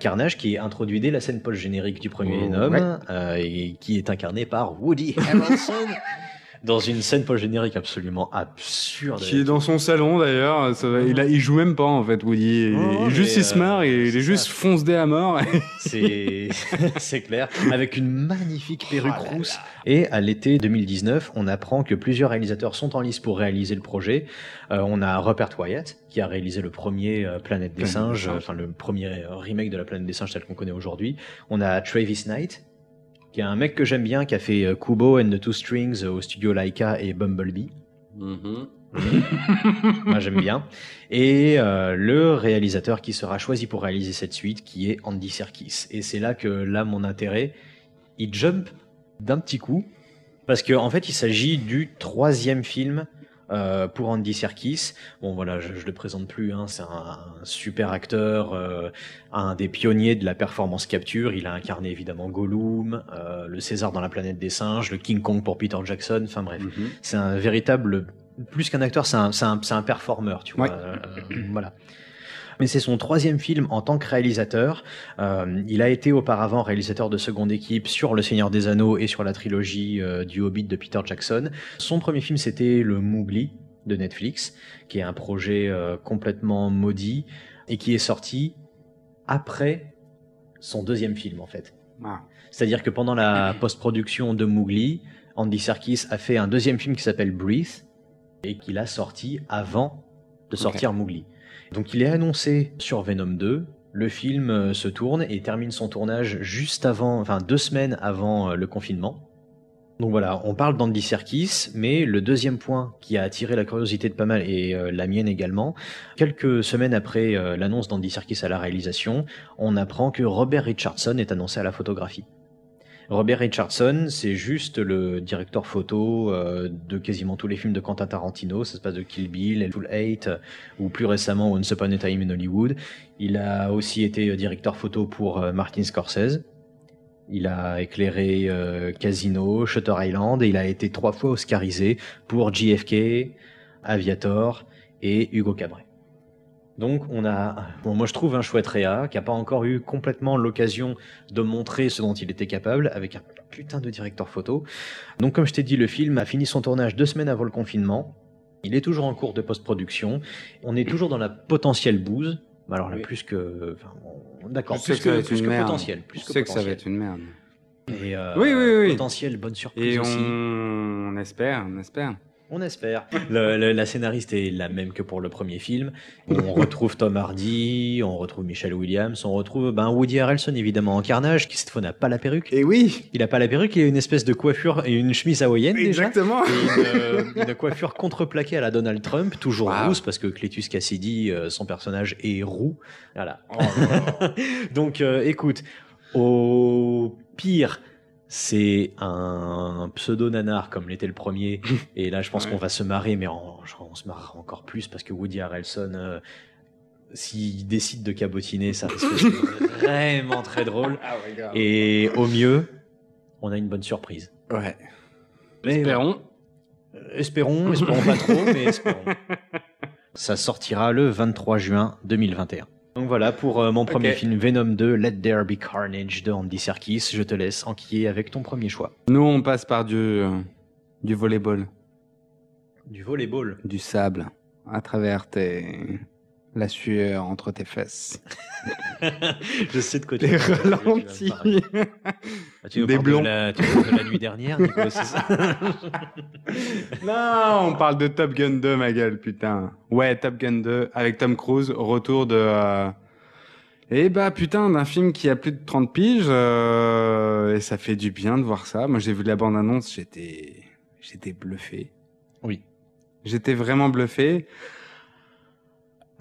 Carnage qui est introduit dès la scène post-générique du premier Oh, Venom ouais. euh, et qui est incarné par Woody Harrelson dans une scène post-générique absolument absurde. Qui est dans son salon d'ailleurs, ça il, a- il joue même pas en fait Woody, il, Non, il- juste il se marre, euh, et il est juste fonce dé à mort. C'est c'est clair, avec une magnifique perruque Oh rousse. Et à l'été 2019, on apprend que plusieurs réalisateurs sont en lice pour réaliser le projet. Euh, on a Rupert Wyatt qui a réalisé le premier euh, Planète des Planète singes, enfin le premier remake de la Planète des singes tel qu'on connaît aujourd'hui. On a Travis Knight qui est un mec que j'aime bien, qui a fait euh, Kubo and the Two Strings au studio Laika et Bumblebee. Moi j'aime bien. Et euh, le réalisateur qui sera choisi pour réaliser cette suite, qui est Andy Serkis. Et c'est là que là mon intérêt, il jump d'un petit coup, parce qu'en en fait il s'agit du troisième film euh, pour Andy Serkis. Bon voilà, je, je le présente plus. Hein, c'est un, un super acteur, euh, un des pionniers de la performance capture. Il a incarné évidemment Gollum, euh, le César dans la planète des singes, le King Kong pour Peter Jackson. Enfin bref, Mhm. c'est un véritable plus qu'un acteur, c'est un, un, un performeur, tu vois. Ouais. Voilà. Mais c'est son troisième film en tant que réalisateur. Euh, il a été auparavant réalisateur de seconde équipe sur Le Seigneur des Anneaux et sur la trilogie euh, du Hobbit de Peter Jackson. Son premier film, c'était Le Mowgli de Netflix, qui est un projet euh, complètement maudit et qui est sorti après son deuxième film, en fait. Ah. C'est-à-dire que pendant la post-production de Mowgli, Andy Serkis a fait un deuxième film qui s'appelle Breathe et qu'il a sorti avant de sortir Mowgli. Donc il est annoncé sur Venom 2. Le film euh, se tourne et termine son tournage juste avant, enfin deux semaines avant euh, le confinement. Donc voilà, on parle d'Andy Serkis, mais le deuxième point qui a attiré la curiosité de pas mal et euh, la mienne également, quelques semaines après l'annonce d'Andy Serkis à la réalisation, on apprend que Robert Richardson est annoncé à la photographie. Robert Richardson, c'est juste le directeur photo euh, de quasiment tous les films de Quentin Tarantino. Ça se passe de Kill Bill, Full Eight, euh, ou plus récemment Once Upon a Time in Hollywood. Il a aussi été euh, directeur photo pour Martin Scorsese. Il a éclairé Casino, Shutter Island, et il a été trois fois oscarisé pour JFK, Aviator et Hugo Cabret. Donc on a, bon, moi je trouve un chouette Réa qui a pas encore eu complètement l'occasion de montrer ce dont il était capable avec un putain de directeur photo. Donc comme je t'ai dit, le film a fini son tournage deux semaines avant le confinement. Il est toujours en cours de post-production. On est toujours dans la potentielle bouse. Alors là, plus que, d'accord, plus que, plus que potentiel. Plus je sais que ça va être une merde. Et euh, oui, oui, oui. Potentiel, bonne surprise Et aussi. On espère, on espère. On espère. la scénariste est la même que pour le premier film. On retrouve Tom Hardy, on retrouve Michelle Williams, on retrouve ben, Woody Harrelson évidemment en carnage, qui cette fois n'a pas la perruque. Et oui Il n'a pas la perruque, il a une espèce de coiffure et une chemise hawaïenne Exactement. déjà. Et une, coiffure contreplaquée à la Donald Trump, toujours rousse, parce que Cletus Cassidy, euh, son personnage, est roux. Voilà. Oh Donc euh, écoute, au pire c'est un pseudo nanar comme l'était le premier. Et là, je pense qu'on va se marrer, mais on, se marrera encore plus parce que Woody Harrelson, euh, s'il décide de cabotiner, ça risque d'être vraiment très drôle. Ah et au mieux, on a une bonne surprise. Ouais. espérons. Euh, espérons, espérons pas trop, mais espérons. Ça sortira le 23 juin 2021. Donc voilà pour euh, mon premier film Venom 2, Let There Be Carnage de Andy Serkis. Je te laisse enquiller avec ton premier choix. Nous, on passe par du, euh, du volleyball. Du volleyball Du sable à travers tes, la sueur entre tes fesses. je sais de quoi tu Les ralentis. Ah, tu Des blonds. De la, tu de la nuit dernière, ça Non, on parle de Top Gun 2, ma gueule, putain. Ouais, Top Gun 2 avec Tom Cruise, retour de. Euh... Eh bah putain, d'un film qui a plus de 30 piges, euh... et ça fait du bien de voir ça. Moi, j'ai vu la bande-annonce, j'étais, j'étais bluffé. Oui. J'étais vraiment bluffé.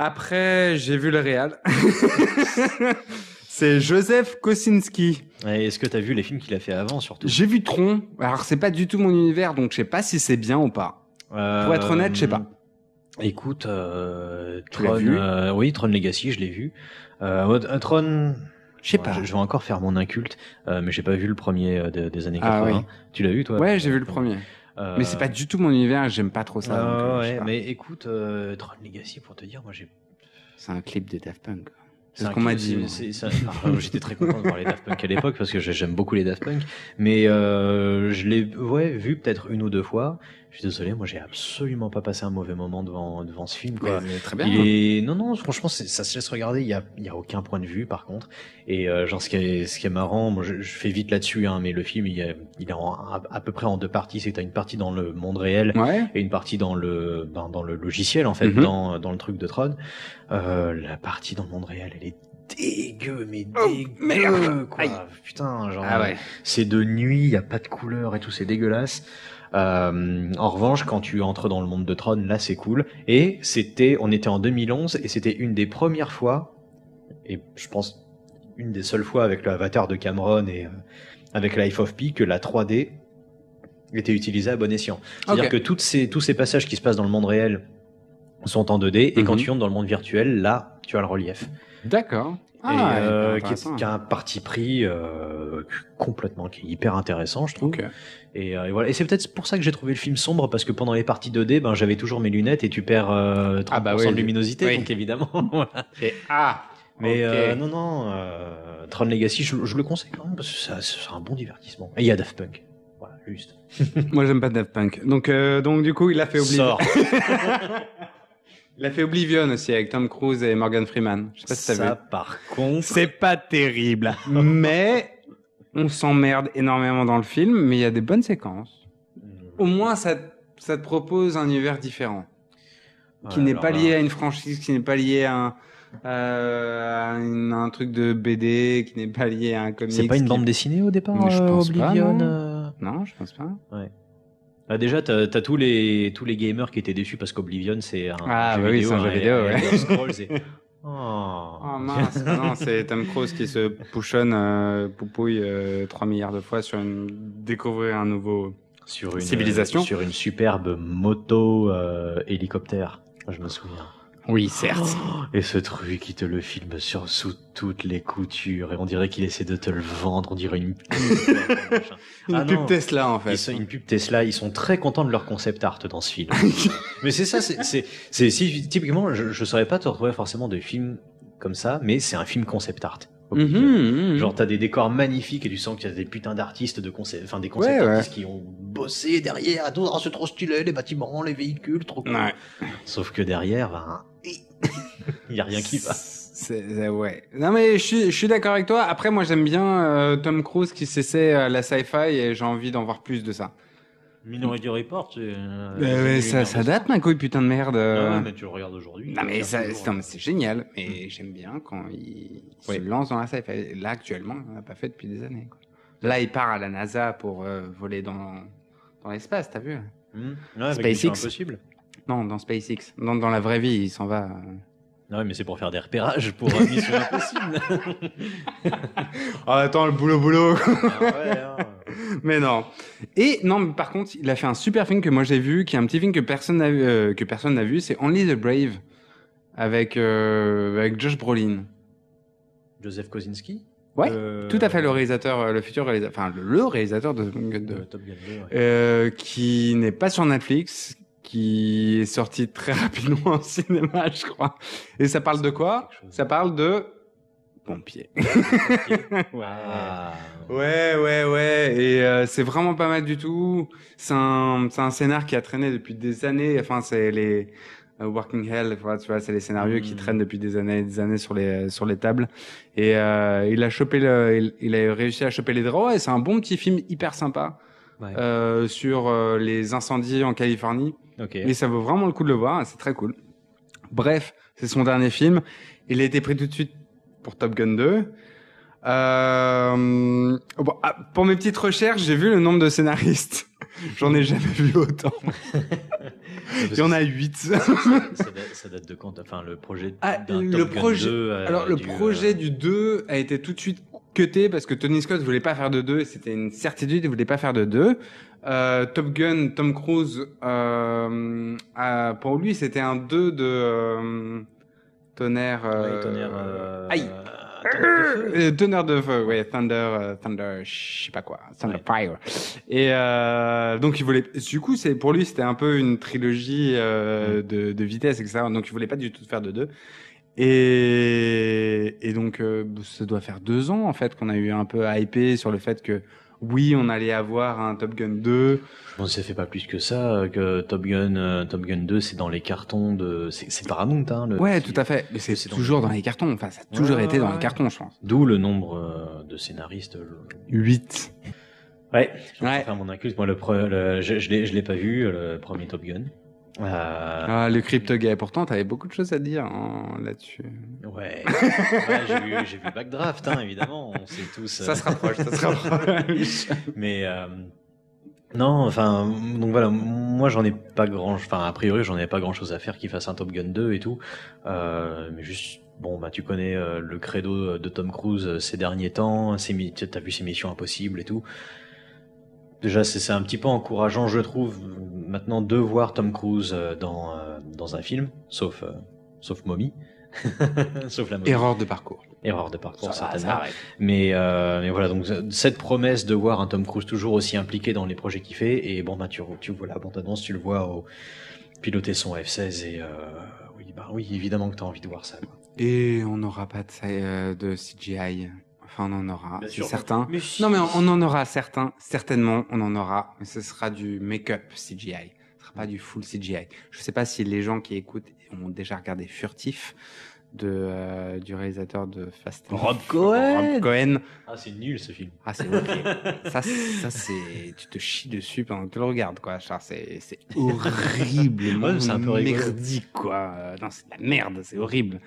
Après, j'ai vu le réal. c'est Joseph Kosinski. Est-ce que tu as vu les films qu'il a fait avant, surtout? J'ai vu Tron. Alors, c'est pas du tout mon univers, donc je sais pas si c'est bien ou pas. Pour être honnête, je sais pas. Euh, écoute, euh, Tron, euh, oui, Tron Legacy, je l'ai vu. Euh, Tron, je sais pas. Je, vais encore faire mon inculte, mais j'ai pas vu le premier des années 80. Ah tu l'as vu, toi? Ouais, j'ai vu le premier. Euh, mais c'est pas du tout mon univers, j'aime pas trop ça. Euh, ouais, mais écoute, euh, Tron Legacy, pour te dire, moi j'ai. C'est un clip de Daft Punk. C'est ce qu'on m'a dit. J'étais très content de voir les Daft Punk à l'époque parce que j'aime beaucoup les Daft Punk. Mais euh, je l'ai ouais, vu peut-être une ou deux fois. Je suis désolé, moi j'ai absolument pas passé un mauvais moment devant devant ce film. Quoi. très bien. Et non non, franchement ça se laisse regarder. Il y a il y a aucun point de vue par contre. Et euh, genre ce qui est ce qui est marrant, moi je, fais vite là-dessus, hein, mais le film il, est, il est en, à, peu près en deux parties. C'est que t'as une partie dans le monde réel et une partie dans le ben, dans le logiciel en fait, mm-hmm. dans dans le truc de Tron. Euh, la partie dans le monde réel, elle est dégueu, mais oh, dégueu, quoi. Putain, genre, ah c'est de nuit, y a pas de couleur et tout, c'est dégueulasse. Euh, en revanche, quand tu entres dans le monde de Tron, là c'est cool. Et c'était, on était en 2011 et c'était une des premières fois, et je pense une des seules fois avec l'avatar de Cameron et euh, avec Life of Pi que la 3D était utilisée à bon escient. C'est-à-dire que toutes ces, tous ces passages qui se passent dans le monde réel sont en 2D et quand mhm. tu entres dans le monde virtuel, là, tu as le relief. D'accord. Ah, euh, qui, a un parti pris euh, complètement qui est hyper intéressant je trouve. Et, euh, et, voilà. Et c'est peut-être pour ça que j'ai trouvé le film sombre parce que pendant les parties 2D ben j'avais toujours mes lunettes et tu perds 30% ah bah de luminosité donc évidemment. Et ah mais non non Tron Legacy je, je, le conseille quand même parce que c'est un bon divertissement. Et il y a Daft Punk. Voilà juste. Moi j'aime pas Daft Punk. Donc donc du coup il a fait oublier Il a fait Oblivion aussi avec Tom Cruise et Morgan Freeman. Je sais pas si t'as vu. Ça, par contre. C'est pas terrible. mais on s'emmerde énormément dans le film, mais il y a des bonnes séquences. Au moins, ça, ça te propose un univers différent. qui n'est pas lié à une franchise, qui n'est pas lié à un, euh, un, truc de BD, qui n'est pas lié à un comic. C'est pas une bande dessinée au départ, je pense Oblivion pas, non. Euh non, je pense pas. Ouais. Ah, déjà, t'as as tous les tous les gamers qui étaient déçus parce qu'Oblivion c'est un ah, jeu bah vidéo, oui, un jeu vidéo, ouais. Scrolls et... Oh mince, non, c'est Tom Cruise qui se pouchonne, euh, poupouille euh, 3 milliards de fois sur une découvrir un nouveau sur une civilisation. sur une superbe moto euh, hélicoptère. Je me souviens. Oui, certes. Et ce truc, il te le filme sur sous toutes les coutures et on dirait qu'il essaie de te le vendre, on dirait une pub. une Ah pub non. Tesla en fait. Ils sont une pub Tesla, ils sont très contents de leur concept art dans ce film. mais c'est ça, c'est, si, typiquement, je, je saurais pas te retrouver forcément de films comme ça, mais c'est un film concept art. Mhm, mhm. Genre t'as des décors magnifiques et tu sens qu'il y a des putins d'artistes de concept, enfin des concept Ouais, ouais. artistes qui ont bossé derrière. Ah, oh, c'est trop stylé, les bâtiments, les véhicules, trop cool. Ouais. Sauf que derrière, ben, il y a rien qui va. C'est, ouais. Non mais je suis, je suis d'accord avec toi. Après moi j'aime bien euh, Tom Cruise qui s'essaie à la sci-fi et j'ai envie d'en voir plus de ça. Minority Report, c'est, euh, ouais, ça, ça date ma couille putain de merde. Ah ouais, mais tu le regardes aujourd'hui. Non mais, ça, c'est, toujours. non, mais c'est génial, mais j'aime bien quand il, il Ouais. se lance dans la sci-fi. Là actuellement, on n'a pas fait depuis des années. Quoi. Là, il part à la NASA pour euh, voler dans dans l'espace, t'as vu? Hmm. Ouais, SpaceX. Impossible. Non, dans SpaceX. Dans, dans la vraie vie, il s'en va. euh. Ah ouais, mais c'est pour faire des repérages pour euh, Mission Impossible. Ah attends, le boulot boulot. Ah ouais, hein. mais non. Et non, mais par contre, il a fait un super film que moi j'ai vu, qui est un petit film que personne n'a vu, euh, que personne n'a vu, c'est Only the Brave avec euh, avec Josh Brolin. Joseph Kosinski? Ouais, Euh, Tout à fait le réalisateur, le futur réalisateur, enfin le, le réalisateur de, de- de Top Gun 2. ouais. euh, qui n'est pas sur Netflix, qui est sorti très rapidement au cinéma, je crois. Et ça parle de quoi? Ça parle de pompiers. ouais. Ah. Ouais, ouais, ouais. Et euh, c'est vraiment pas mal du tout. C'est un, c'est un scénar qui a traîné depuis des années. Enfin, c'est les euh, Working Hell, voilà, tu vois, c'est les scénarios qui Mm. traînent depuis des années, et des années sur les sur les tables. Et euh, il a chopé le, il, il a réussi à choper les droits. Et c'est un bon petit film hyper sympa Ouais. euh, sur euh, les incendies en Californie. Ok. Et ça vaut vraiment le coup de le voir. C'est très cool. Bref, c'est son dernier film. Il a été pris tout de suite pour Top Gun 2. Euh, bon, ah, pour mes petites recherches, j'ai vu le nombre de scénaristes. J'en ai jamais vu autant. Il y en a 8. ça, date, ça date de quand? Enfin, le projet Ah, le Top Gun projet- 2 a Alors, le euh, projet du 2 a été tout de suite cuté parce que Tony Scott voulait pas faire de 2 et c'était une certitude, il voulait pas faire de 2. Euh, Top Gun, Tom Cruise, euh, a- pour lui, c'était un 2 de euh, tonnerre. ouais, euh, tonnerre, euh, Aïe. tonnerre de feu. Euh, ouais, Thunder, euh, Thunder, je sais pas quoi, Thunder Fire. Et euh, donc il voulait, du coup, c'est pour lui, c'était un peu une trilogie euh, de, de vitesse, etc. Donc il voulait pas du tout faire de deux. Et, et donc euh, ça doit faire deux ans en fait qu'on a eu un peu hypé sur le fait que oui, on allait avoir un Top Gun 2. Je pense que ça fait pas plus que ça, euh, que Top Gun, euh, Top Gun 2, c'est dans les cartons de. C'est Paramount, hein. Le, Ouais, tout à fait. Mais c'est dans toujours les- dans les cartons. Enfin, ça a toujours Ouais, été dans ouais. les cartons, je pense. D'où le nombre euh, de scénaristes. je- 8. Ouais, je vais Ouais. faire mon inculte. Moi, le, pre- le- je, je l'ai pas vu, le premier Top Gun. Euh, Ah, le crypto gay. Pourtant, t'avais beaucoup de choses à dire hein, là-dessus. ouais, Ouais, j'ai vu, vu Backdraft, hein, évidemment. On sait tous. euh, Ça se rapproche, ça se rapproche. Mais euh, non, enfin, donc voilà, moi j'en ai pas grand, enfin a priori j'en ai pas grand chose à faire qu'il fasse un Top Gun 2 et tout, mais juste bon bah tu connais euh, le credo de Tom Cruise euh, ces derniers temps, t'as vu ses missions impossibles et tout. Déjà c'est un petit peu encourageant je trouve maintenant de voir Tom Cruise euh, dans euh, dans un film, sauf euh, sauf Mommy, sauf la. Erreur de parcours. Erreur de parcours Ça certainement. ça. Mais, euh, mais voilà, donc cette promesse de voir un Tom Cruise toujours aussi impliqué dans les projets qu'il fait, et bon, bah, tu, tu vois la bande-annonce, tu le vois au, piloter son F-16, et euh, oui, bah oui, évidemment que tu as envie de voir ça. quoi. Et on n'aura pas de, euh, de CGI. Enfin, on en aura, c'est certain. Mais si. Non, mais on en aura certains. Certainement, on en aura. Mais ce sera du make-up CGI. Ce sera pas du full CGI. Je sais pas si les gens qui écoutent ont déjà regardé Furtif de, euh, du réalisateur de Fast and Rob Cohen. Rob Cohen. Ah, c'est nul ce film. Ah, c'est horrible. ça, c'est- ça c'est, tu te chies dessus pendant que tu le regardes, quoi. C'est, c'est horriblement Ouais, c'est un peu merdique, quoi. Non, c'est de la merde, c'est horrible.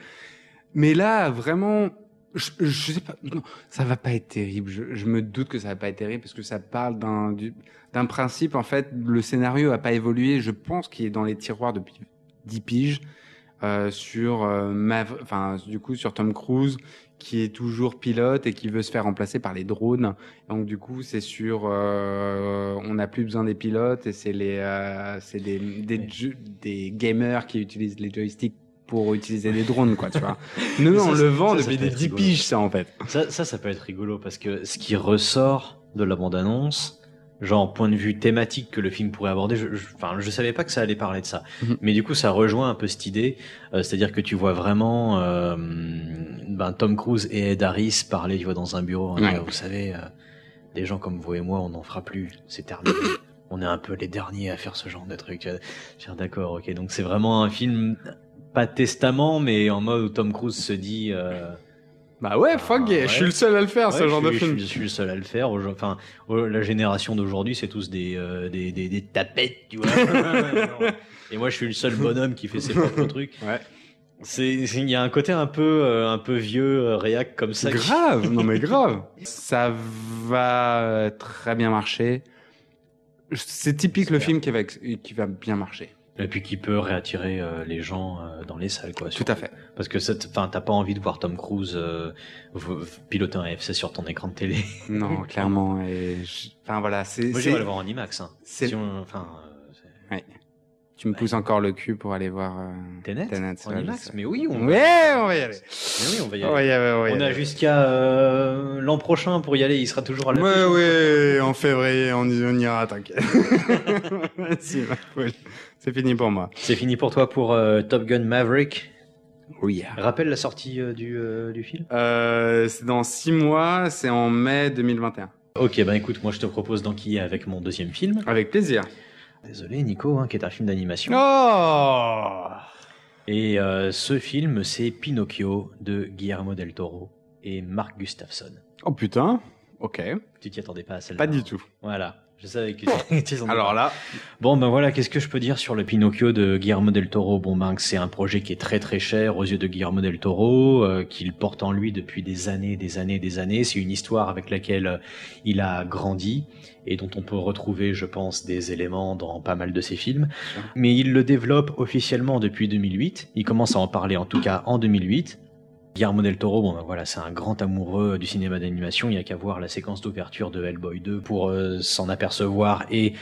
Mais là, vraiment, je, je sais pas, non, ça va pas être terrible. Je, je me doute que ça va pas être terrible parce que ça parle d'un, du- d'un principe, en fait, le scénario a pas évolué. Je pense qu'il est dans les tiroirs depuis 10 piges. euh, sur, euh, Mav- enfin, du coup, sur Tom Cruise qui est toujours pilote et qui veut se faire remplacer par les drones. Donc du coup, c'est sur, euh, on n'a plus besoin des pilotes et c'est les, euh, c'est des, des, des gamers qui utilisent les joysticks pour utiliser des drones, quoi, tu vois. Nous, Mais ça, on c'est- le vend ça, ça depuis des être 10 rigolo. piges, ça, en fait. Ça, ça, ça peut être rigolo parce que ce qui ressort de la bande-annonce, genre point de vue thématique que le film pourrait aborder, je, je, enfin, je savais pas que ça allait parler de ça. Mhm. Mais du coup, ça rejoint un peu cette idée, euh, c'est-à-dire que tu vois vraiment euh, ben, Tom Cruise et Ed Harris parler, tu vois, dans un bureau. en Ouais. Vous savez, euh, des gens comme vous et moi, on n'en fera plus. C'est terminé. on est un peu les derniers à faire ce genre de truc. Je veux dire, d'accord, ok. Donc c'est vraiment un film, pas testament, mais en mode où Tom Cruise se dit. euh, Bah ouais, fuck, Ah, yeah, ouais. je suis le seul à le faire, ce genre de film. Je, suis- je suis le seul à le faire. Enfin, la génération d'aujourd'hui, c'est tous des, euh, des, des, des tapettes, tu vois. Et moi, je suis le seul bonhomme qui fait ses propres trucs. Ouais. C'est, il y a un côté un peu, euh, un peu vieux, réac comme ça. qui- Grave, non mais grave. Ça va très bien marcher. C'est typique le film qui va, qui va bien marcher. Et puis qui peut réattirer euh, les gens euh, dans les salles, quoi. Tout à fait. Parce que t'as pas envie de voir Tom Cruise euh, piloter un FC sur ton écran de télé. Non, clairement. Et Enfin voilà, c'est. Moi, j'irais le voir en IMAX. Hein. c'est- Si on- enfin, euh, Tu me pousses encore le cul pour aller voir. euh, Tenet, Tenet, en ouais, IMAX. Mais oui, on, Ouais, on va y aller. mais oui, on va y aller. va y aller, on a jusqu'à euh, l'an prochain pour y aller. Il sera toujours à la Ouais, ouais, en février, on, y- on ira, t'inquiète. C'est fini pour moi. C'est fini pour toi pour euh, Top Gun Maverick. Oui. Rappelle la sortie euh, du, euh, du film. C'est dans six mois, c'est en mai 2021. Ok, ben écoute, moi je te propose d'enquiller avec mon deuxième film. Avec plaisir. Désolé Nico, hein, qui est un film d'animation. Oh Et ce film, c'est Pinocchio de Guillermo del Toro et Mark Gustafsson. Oh putain. Ok. Tu t'y attendais pas à celle-là Pas du hein. tout. Voilà. Je savais que Alors là, Bon ben voilà, qu'est-ce que je peux dire sur le Pinocchio de Guillermo del Toro? Bon ben c'est un projet qui est très très cher aux yeux de Guillermo del Toro, euh, qu'il porte en lui depuis des années, des années, des années. C'est une histoire avec laquelle euh, il a grandi et dont on peut retrouver, je pense, des éléments dans pas mal de ses films. Mais il le développe officiellement depuis 2008. Il commence à en parler en tout cas en 2008. Guillermo del Toro, bon ben voilà, c'est un grand amoureux du cinéma d'animation. Il y a qu'à voir la séquence d'ouverture de Hellboy 2 pour euh, s'en apercevoir et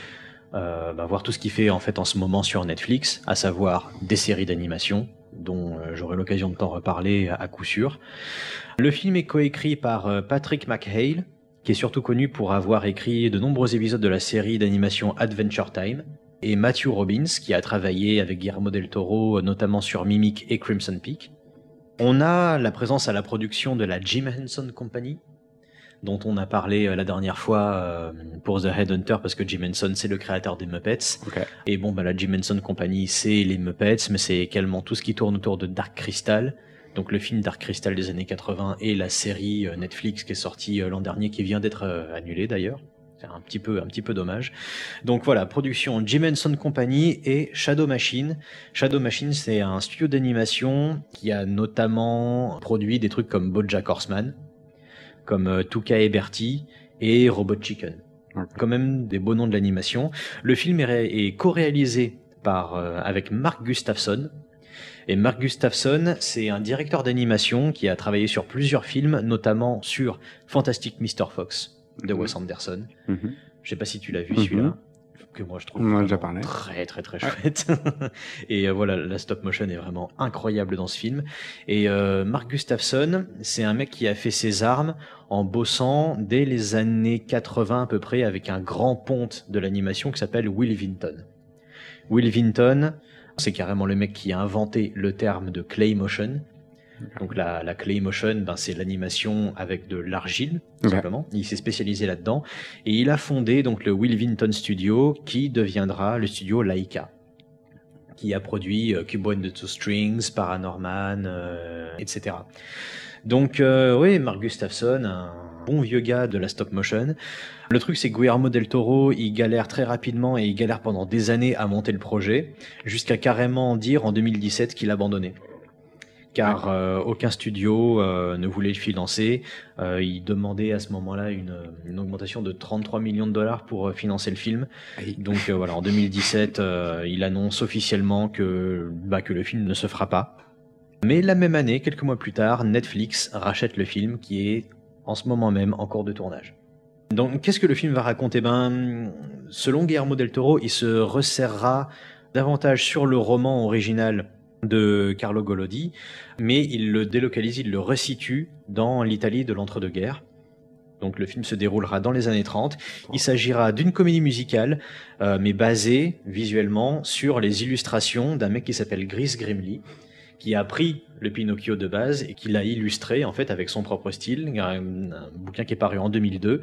euh, bah, voir tout ce qu'il fait en fait en ce moment sur Netflix, à savoir des séries d'animation dont euh, j'aurai l'occasion de t'en reparler à, à coup sûr. Le film est coécrit par euh, Patrick McHale, qui est surtout connu pour avoir écrit de nombreux épisodes de la série d'animation Adventure Time, et Matthew Robbins, qui a travaillé avec Guillermo del Toro, euh, notamment sur Mimic et Crimson Peak. On a la présence à la production de la Jim Henson Company, dont on a parlé euh, la dernière fois euh, pour The Headhunter, parce que Jim Henson, c'est le créateur des Muppets. Et bon, bah, la Jim Henson Company, c'est les Muppets, mais c'est également tout ce qui tourne autour de Dark Crystal. Donc le film Dark Crystal des années 80 et la série euh, Netflix qui est sortie l'an dernier, qui vient d'être annulée d'ailleurs. C'est un petit peu, un petit peu dommage. Donc voilà, production Jim Henson Company et Shadow Machine. Shadow Machine, c'est un studio d'animation qui a notamment produit des trucs comme BoJack Horseman, comme euh, Tuca et Bertie et Robot Chicken. Quand même des beaux noms de l'animation. Le film est, ré- est co-réalisé par euh, avec Mark Gustafson. Et Mark Gustafson, c'est un directeur d'animation qui a travaillé sur plusieurs films, notamment sur Fantastic Mr. Fox de Mhm. Wes Anderson. Mhm. Je sais pas si tu l'as vu Mhm. celui-là, que moi je trouve déjà parlé. très très très chouette. et euh, voilà, la stop motion est vraiment incroyable dans ce film. Et euh, Mark Gustafson, c'est un mec qui a fait ses armes en bossant dès les années 80 à peu près avec un grand ponte de l'animation qui s'appelle Will Vinton. Will Vinton, c'est carrément le mec qui a inventé le terme de clay motion. Donc la, la clay motion, ben, c'est l'animation avec de l'argile, tout simplement. Il s'est spécialisé là-dedans et il a fondé donc le Will Vinton Studio, qui deviendra le studio Laika, qui a produit euh, Cubo and the Two Strings, Paranorman, euh, etc. Donc euh, oui, Mark Gustafson, un bon vieux gars de la stop motion. Le truc, c'est que Guillermo del Toro, il galère très rapidement et il galère pendant des années à monter le projet, jusqu'à carrément dire en 2017 qu'il abandonnait car euh, aucun studio euh, ne voulait le financer. Euh, il demandait à ce moment-là une, une augmentation de 33 millions de dollars pour financer le film. Donc voilà, en 2017, euh, il annonce officiellement que, bah, que le film ne se fera pas. Mais la même année, quelques mois plus tard, Netflix rachète le film qui est en ce moment même en cours de tournage. Donc qu'est-ce que le film va raconter? Ben, selon Guillermo del Toro, il se resserrera davantage sur le roman original de Carlo Golodi, mais il le délocalise, il le resitue dans l'Italie de l'entre-deux-guerres. Donc le film se déroulera dans les années 30. Il s'agira d'une comédie musicale, euh, mais basée visuellement sur les illustrations d'un mec qui s'appelle Gris Grimley, qui a pris le Pinocchio de base et qui l'a illustré en fait avec son propre style. Un bouquin qui est paru en 2002,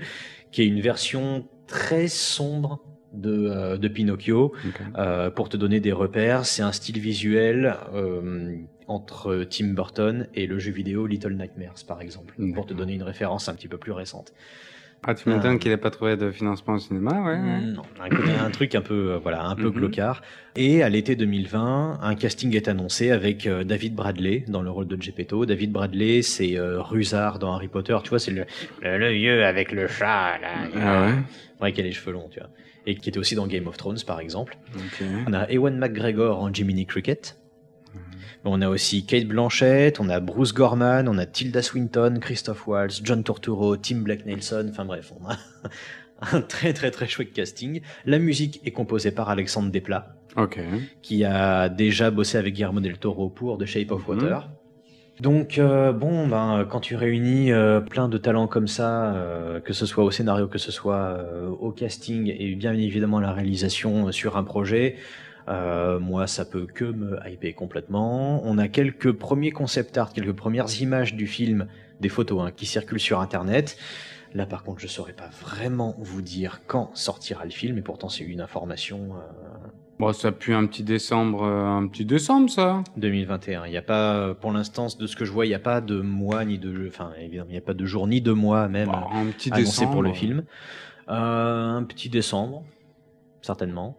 qui est une version très sombre de, euh, de Pinocchio. Euh, pour te donner des repères, c'est un style visuel euh, entre Tim Burton et le jeu vidéo Little Nightmares, par exemple, pour te donner une référence un petit peu plus récente. Ah, tu m'étonnes qu'il ait pas trouvé de financement au cinéma, ouais. ouais. Non, un, un truc un peu, voilà, un peu clocard. Et à l'été 2020, un casting est annoncé avec David Bradley dans le rôle de Geppetto. David Bradley, c'est Rusard dans Harry Potter. Tu vois, c'est le, le, le vieux avec le chat là. Ah ouais. Ouais, qui a les cheveux longs, tu vois. Et qui était aussi dans Game of Thrones, par exemple. On a Ewan McGregor en Jiminy Cricket. On a aussi Kate Blanchett, on a Bruce Gorman, on a Tilda Swinton, Christoph Waltz, John Turturro, Tim Black Nelson, enfin bref, on a un très très très chouette casting. La musique est composée par Alexandre Desplat, qui a déjà bossé avec Guillermo del Toro pour The Shape of Mhm. Water. Donc euh, bon, ben quand tu réunis euh, plein de talents comme ça, euh, que ce soit au scénario, que ce soit euh, au casting et bien évidemment la réalisation euh, sur un projet, euh, moi ça peut que me hyper complètement. On a quelques premiers concept art, quelques premières images du film, des photos hein, qui circulent sur internet. Là par contre je saurais pas vraiment vous dire quand sortira le film, et pourtant c'est une information euh, Bon, ça pue un petit décembre, euh, un petit décembre, ça. 2021. Il n'y a pas, pour l'instant, de ce que je vois, il n'y a pas de mois ni de, enfin, évidemment, il n'y a pas de jour ni de mois même Bon, un petit annoncé décembre. pour le film. Euh, un petit décembre, certainement.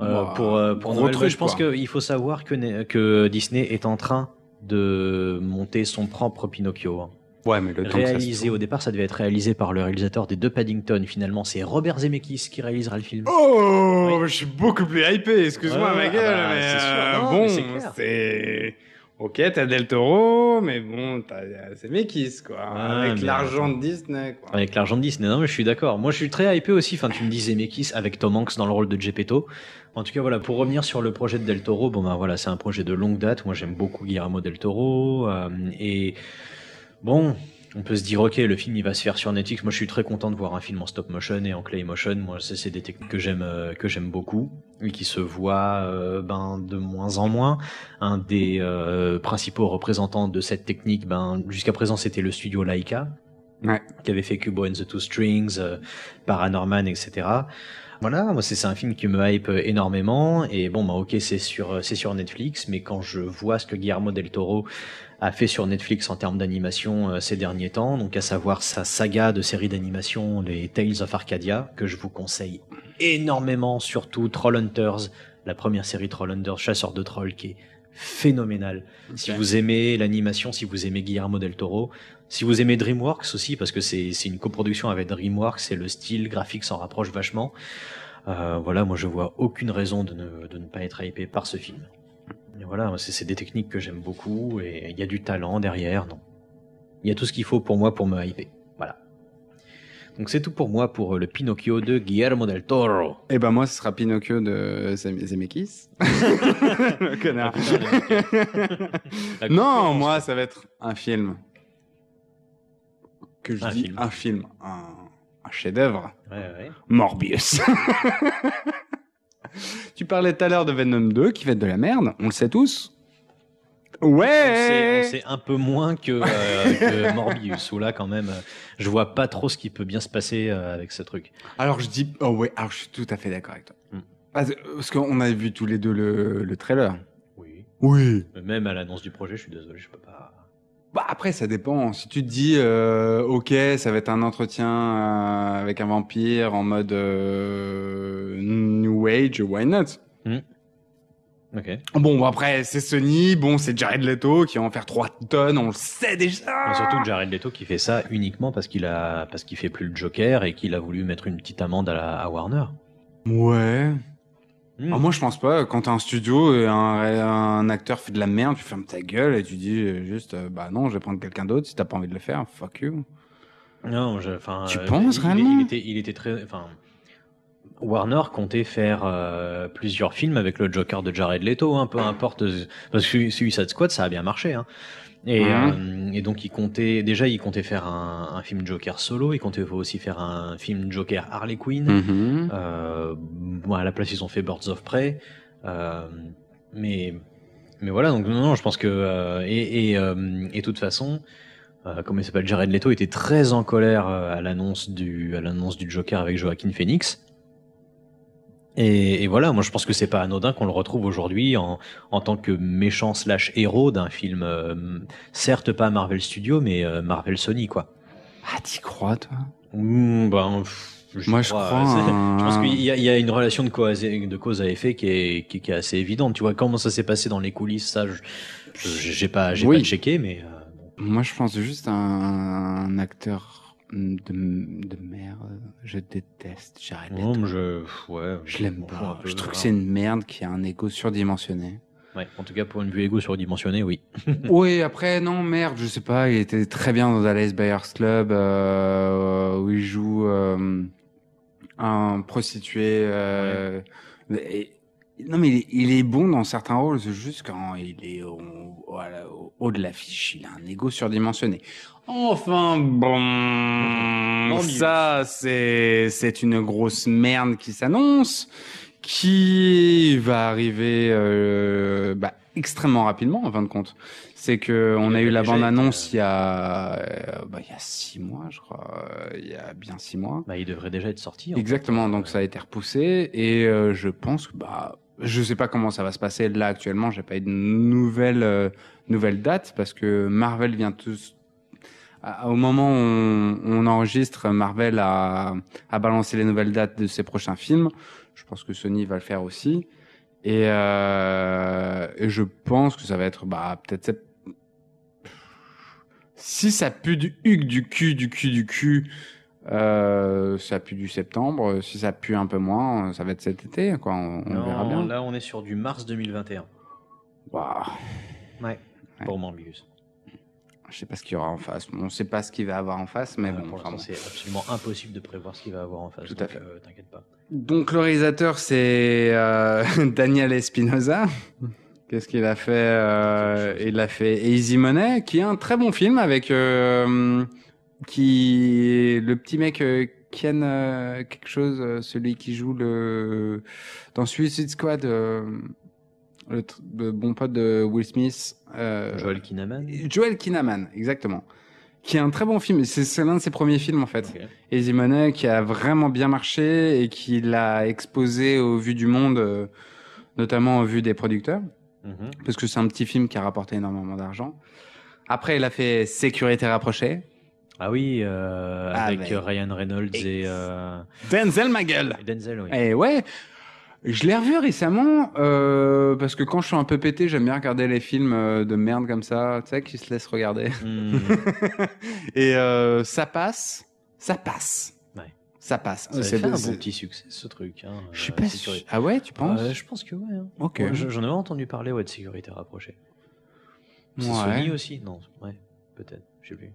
Euh, pour euh, pour gros Noël, truc, je pense qu'il faut savoir que Disney est en train de monter son propre Pinocchio. hein. Ouais, mais le temps que ça se Réalisé au départ, ça devait être réalisé par le réalisateur des deux Paddington. Finalement, c'est Robert Zemeckis qui réalisera le film. Oh, je suis beaucoup plus hypé, excuse-moi Ouais, ma ouais, gueule, ah bah, mais sûr, euh, non, bon, c'est. Ok, t'as Del Toro, mais bon, t'as c'est Mekis, quoi, Ouais, avec l'argent de Disney, quoi. Avec l'argent de Disney, non mais je suis d'accord. Moi je suis très hypé aussi, enfin tu me disais Mekis avec Tom Hanks dans le rôle de Geppetto. En tout cas voilà, pour revenir sur le projet de Del Toro, bon ben voilà, c'est un projet de longue date. Moi j'aime beaucoup Guillermo Del Toro. euh, et bon, on peut se dire ok, le film il va se faire sur Netflix. Moi je suis très content de voir un film en stop motion et en clay motion. Moi c'est c'est des techniques que j'aime euh, que j'aime beaucoup et qui se voient euh, ben de moins en moins. Un des euh, principaux représentants de cette technique, ben jusqu'à présent c'était le studio Laika Ouais. qui avait fait Kubo and the Two Strings, euh, Paranorman, etc. Voilà, moi c'est c'est un film qui me hype énormément et bon bah ok c'est sur c'est sur Netflix mais quand je vois ce que Guillermo del Toro a fait sur Netflix en termes d'animation euh, ces derniers temps, donc à savoir sa saga de séries d'animation les Tales of Arcadia que je vous conseille énormément surtout Trollhunters, la première série Trollhunters chasseur de trolls qui est phénoménale. Si Ok. vous aimez l'animation, si vous aimez Guillermo del Toro, si vous aimez DreamWorks aussi, parce que c'est c'est une coproduction avec DreamWorks et le style graphique s'en rapproche vachement. Euh, voilà, moi je vois aucune raison de ne, de ne pas être hypé par ce film. Et voilà, c'est des techniques que j'aime beaucoup et il y a du talent derrière. Non, il y a tout ce qu'il faut pour moi pour me hyper. Voilà. Donc c'est tout pour moi pour euh, le Pinocchio de Guillermo del Toro. Eh ben moi, ce sera Pinocchio de Zem- Zemeckis. le connard. La non, moi, ça va être un film. Que je Un dis film. un film, un, un chef-d'œuvre. Ouais, ouais. Morbius. tu parlais tout à l'heure de Venom 2 qui va être de la merde, on le sait tous. On sait, Ouais. on sait un peu moins que, euh, que Morbius, où là quand même, euh, je vois pas trop ce qui peut bien se passer euh, avec ce truc. Alors je dis, oh ouais, alors je suis tout à fait d'accord avec toi. Hmm. Parce, parce qu'on a vu tous les deux le, le trailer. Oui. Oui. Même à l'annonce du projet, je suis désolé, je peux pas. Bah après ça dépend. Si tu te dis, euh, ok, ça va être un entretien euh, avec un vampire en mode euh, New Age, why not? Ok. Bon, après, c'est Sony, bon, c'est Jared Leto qui va en faire 3 tonnes, on le sait déjà. Mais surtout Jared Leto qui fait ça uniquement parce qu'il a parce qu'il fait plus le Joker et qu'il a voulu mettre une petite amende à, la, à Warner. Ouais. Hmm. Ah, moi, je pense pas. Quand t'as un studio et un, un acteur fait de la merde, tu fermes ta gueule et tu dis juste, euh, bah non, je vais prendre quelqu'un d'autre. Si t'as pas envie de le faire, fuck you. Non, je, enfin. Tu euh, penses il- réellement il, était, il était très, enfin. Warner comptait faire euh, plusieurs films avec le Joker de Jared Leto, hein, peu importe, parce que Suicide Squad ça a bien marché, hein. Et, Mhm. euh, et donc il comptait déjà il comptait faire un, un film Joker solo, il comptait aussi faire un film Joker Harley Quinn. Mhm. Euh, bon, à la place, ils ont fait Birds of Prey. Euh, mais, mais voilà, donc non, non, je pense que. et, et, toute façon, comment il s'appelle Jared Leto était très en colère à l'annonce du, à l'annonce du Joker avec Joaquin Phoenix. Et, et voilà, moi je pense que c'est pas anodin qu'on le retrouve aujourd'hui en, en tant que méchant slash héros d'un film, euh, certes pas Marvel Studios, mais euh, Marvel Sony quoi. Ah, t'y crois, toi? Mmh, ben, j'y Moi, je crois. hein. je pense qu'il y, y a une relation de cause, de cause à effet qui est, qui, qui est assez évidente. Tu vois, comment ça s'est passé dans les coulisses, ça, je- je- j'ai pas, j'ai Oui. pas checké, mais euh, bon. Moi, je pense juste à un acteur de, de merde. Je déteste Leto. Non, mais je, ouais, Je l'aime pas. Je trouve que c'est une merde qui a un ego surdimensionné. Ouais, en tout cas, pour une vue égo surdimensionnée, oui. oui, après, non, merde, je sais pas. Il était très bien dans Dallas Buyers Club, euh, où il joue euh, un prostitué. euh, et- non, mais il est, il est bon dans certains rôles. C'est juste quand il est au, au haut de l'affiche, il a un ego surdimensionné. Enfin, bon, ça, c'est c'est une grosse merde qui s'annonce, qui va arriver euh, bah, extrêmement rapidement en fin de compte. C'est que on a eu la bande annonce il y a euh, bah, il y a six mois, je crois, euh, il y a bien six mois. Bah, il devrait déjà être sorti. en Exactement, fait. donc ça a été repoussé et euh, je pense que bah je sais pas comment ça va se passer là actuellement, j'ai pas eu de nouvelle euh, nouvelle date parce que Marvel vient tous au moment où on, enregistre, Marvel a, a balancé les nouvelles dates de ses prochains films. Je pense que Sony va le faire aussi. Et, euh, et je pense que ça va être bah, peut-être si ça pue du huc, du cul, du cul, du cul, euh, ça pue du septembre. Si ça pue un peu moins, ça va être cet été. Quoi. On, on Non, verra bien. Là, on est sur du mars 2021. Waouh. Ouais. Ouais. Pour Morbius. Je sais pas ce qu'il y aura en face. On sait pas ce qu'il va avoir en face, mais Euh, bon. pour l'instant, c'est absolument impossible de prévoir ce qu'il va avoir en face. Tout à fait. euh, T'inquiète pas. Donc le réalisateur c'est euh, Daniel Espinosa. Qu'est-ce qu'il a fait. Il a fait Easy Money, qui est un très bon film avec qui le petit mec euh, Ken euh, quelque chose, euh, celui qui joue le dans Suicide Squad, le, le bon pote de Will Smith. Euh, Joel Kinnaman. Joel Kinnaman, exactement. Qui est un très bon film. C'est l'un de ses premiers films en fait. Ok. Easy Money qui a vraiment bien marché et qui l'a exposé au vu du monde, notamment au vu des producteurs, Mhm. parce que c'est un petit film qui a rapporté énormément d'argent. Après, il a fait Sécurité rapprochée. Ah oui, euh, avec Avec- euh, Ryan Reynolds et, euh, Denzel ma gueule et Denzel, oui. Et ouais, je l'ai revu récemment, euh, parce que quand je suis un peu pété, j'aime bien regarder les films de merde comme ça, tu sais, qui se laissent regarder. Hmm. Et euh, ça passe, ça passe. Ça passe. C'est- fait un bon petit succès, ce truc. Hein, Je suis pas sûr. Ah ouais, tu penses Euh, je pense que ouais. hein. Ok. Ouais, J'en avais entendu parler ouais, de sécurité rapprochée. C'est Ouais. Sony aussi? Non, ouais, peut-être. Je sais plus.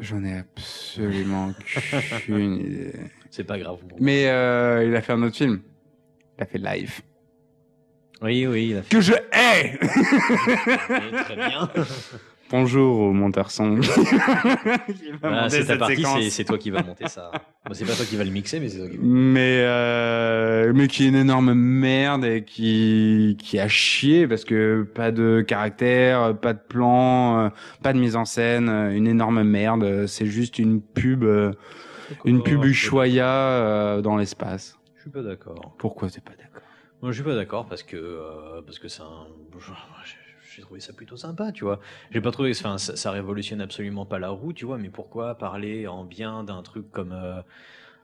J'en ai absolument qu'une idée. C'est pas grave. Mais euh, il a fait un autre film. Il a fait Live. Oui, oui, il a fait Que je hais très bien. Bonjour au monteur son. qui va Ah, monter c'est ta partie, c'est- toi qui vas monter ça. Bon, c'est pas toi qui va le mixer, mais c'est toi qui va. Mais euh, mais qui est une énorme merde et qui qui a chié parce que pas de caractère, pas de plan, euh, pas de mise en scène, euh, une énorme merde. C'est juste une pub, euh, une pub Ushuaïa dans l'espace. Je suis pas d'accord. Pourquoi t'es pas d'accord? Moi, je suis pas d'accord parce que euh, parce que c'est un. J'ai- trouvé ça plutôt sympa, tu vois. J'ai pas trouvé, enfin, ça, ça révolutionne absolument pas la roue, tu vois. Mais pourquoi parler en bien d'un truc comme euh,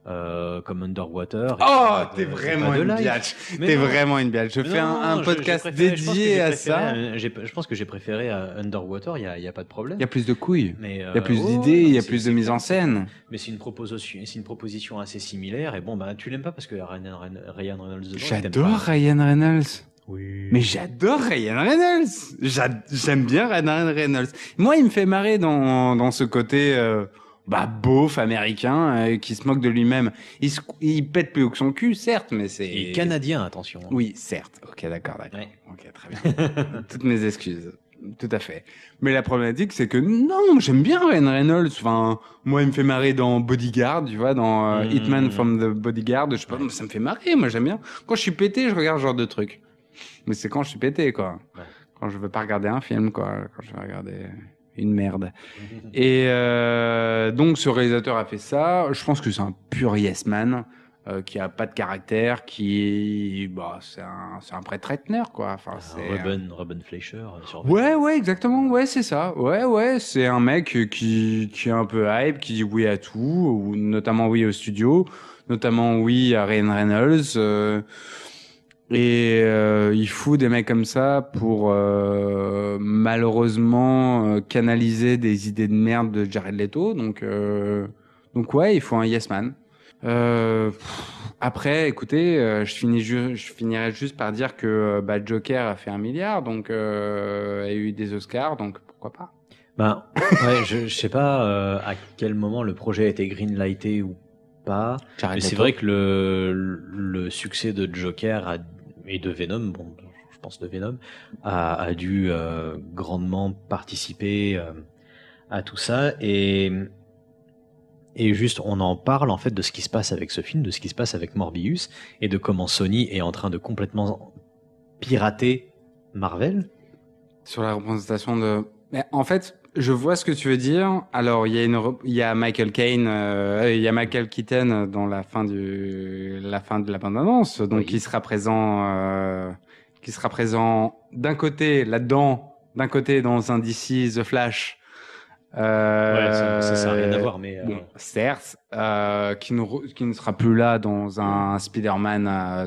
euh, comme Underwater. Oh, t'es vraiment une biatch. T'es vraiment une biatch. Je Mais fais non, un, un je- j'ai podcast préféré- dédié à ça. Je pense que j'ai préféré à Underwater, il n'y a, a pas de problème. Il y a plus de couilles. Il y a euh, plus oh, d'idées, il y a plus de mise en scène. Mais c'est une proposition, c'est une proposition assez similaire. Et bon, bah, tu l'aimes pas parce que Ryan, Reynolds J'adore. Ryan Reynolds. Oui. Mais j'adore Ryan Reynolds. J'a- J'aime bien Ryan Reynolds. Moi, il me fait marrer dans, dans ce côté euh, bah, beauf américain euh, qui se moque de lui-même. Il, se- il pète plus haut que son cul, certes, mais c'est... Et canadien, attention. Oui, certes. Ok, d'accord, d'accord. Ouais. Ok, très bien. Toutes mes excuses. Tout à fait. Mais la problématique, c'est que non, j'aime bien Ryan Reynolds. Enfin, moi, il me fait marrer dans Bodyguard, tu vois, dans euh. Hitman from the Bodyguard. Je sais pas, ça me fait marrer. Moi, j'aime bien. Quand je suis pété, je regarde ce genre de truc. Mais c'est quand je suis pété, quoi. Ouais. Quand je veux pas regarder un film, quoi. Quand je veux regarder une merde. Et euh, donc, ce réalisateur a fait ça. Je pense que c'est un pur yes man. euh, qui a pas de caractère, qui, bah, c'est un, c'est un prêtre Etner, quoi. Enfin, c'est. Ruben, Ruben Fleischer. euh, sur Ouais, ouais, exactement. Ouais, c'est ça. Ouais, ouais, c'est un mec qui, qui est un peu hype, qui dit oui à tout, ou notamment oui au studio, notamment oui à Ryan Reynolds. euh, et euh, il fout des mecs comme ça pour euh, malheureusement euh, canaliser des idées de merde de Jared Leto. Donc, euh, donc ouais, il faut un yes man. Euh, pff, après, écoutez, euh, je, finis ju- je finirai juste par dire que bah, Joker a fait un milliard, donc euh, a eu des Oscars, donc pourquoi pas. Ben, ouais, je, je sais pas euh, à quel moment le projet a été greenlighté ou pas. Mais c'est vrai que le, le succès de Joker a- et de Venom, bon, je pense de Venom, a, a dû euh, grandement participer euh, à tout ça. Et, et juste, on en parle en fait de ce qui se passe avec ce film, de ce qui se passe avec Morbius, et de comment Sony est en train de complètement pirater Marvel. sur la représentation de. Mais en fait, je vois ce que tu veux dire. Alors, il y a une, rep- il y a Michael Caine, euh, il y a Michael Keaton dans la fin du, la fin de la bande-annonce, donc Oui. qui sera présent, euh, qui sera présent d'un côté là-dedans, d'un côté dans un DC The Flash. Euh, Ouais, ça, ça, rien à voir, mais. euh, Bon, certes, euh, qui, ne, qui ne sera plus là dans un Spider-Man euh,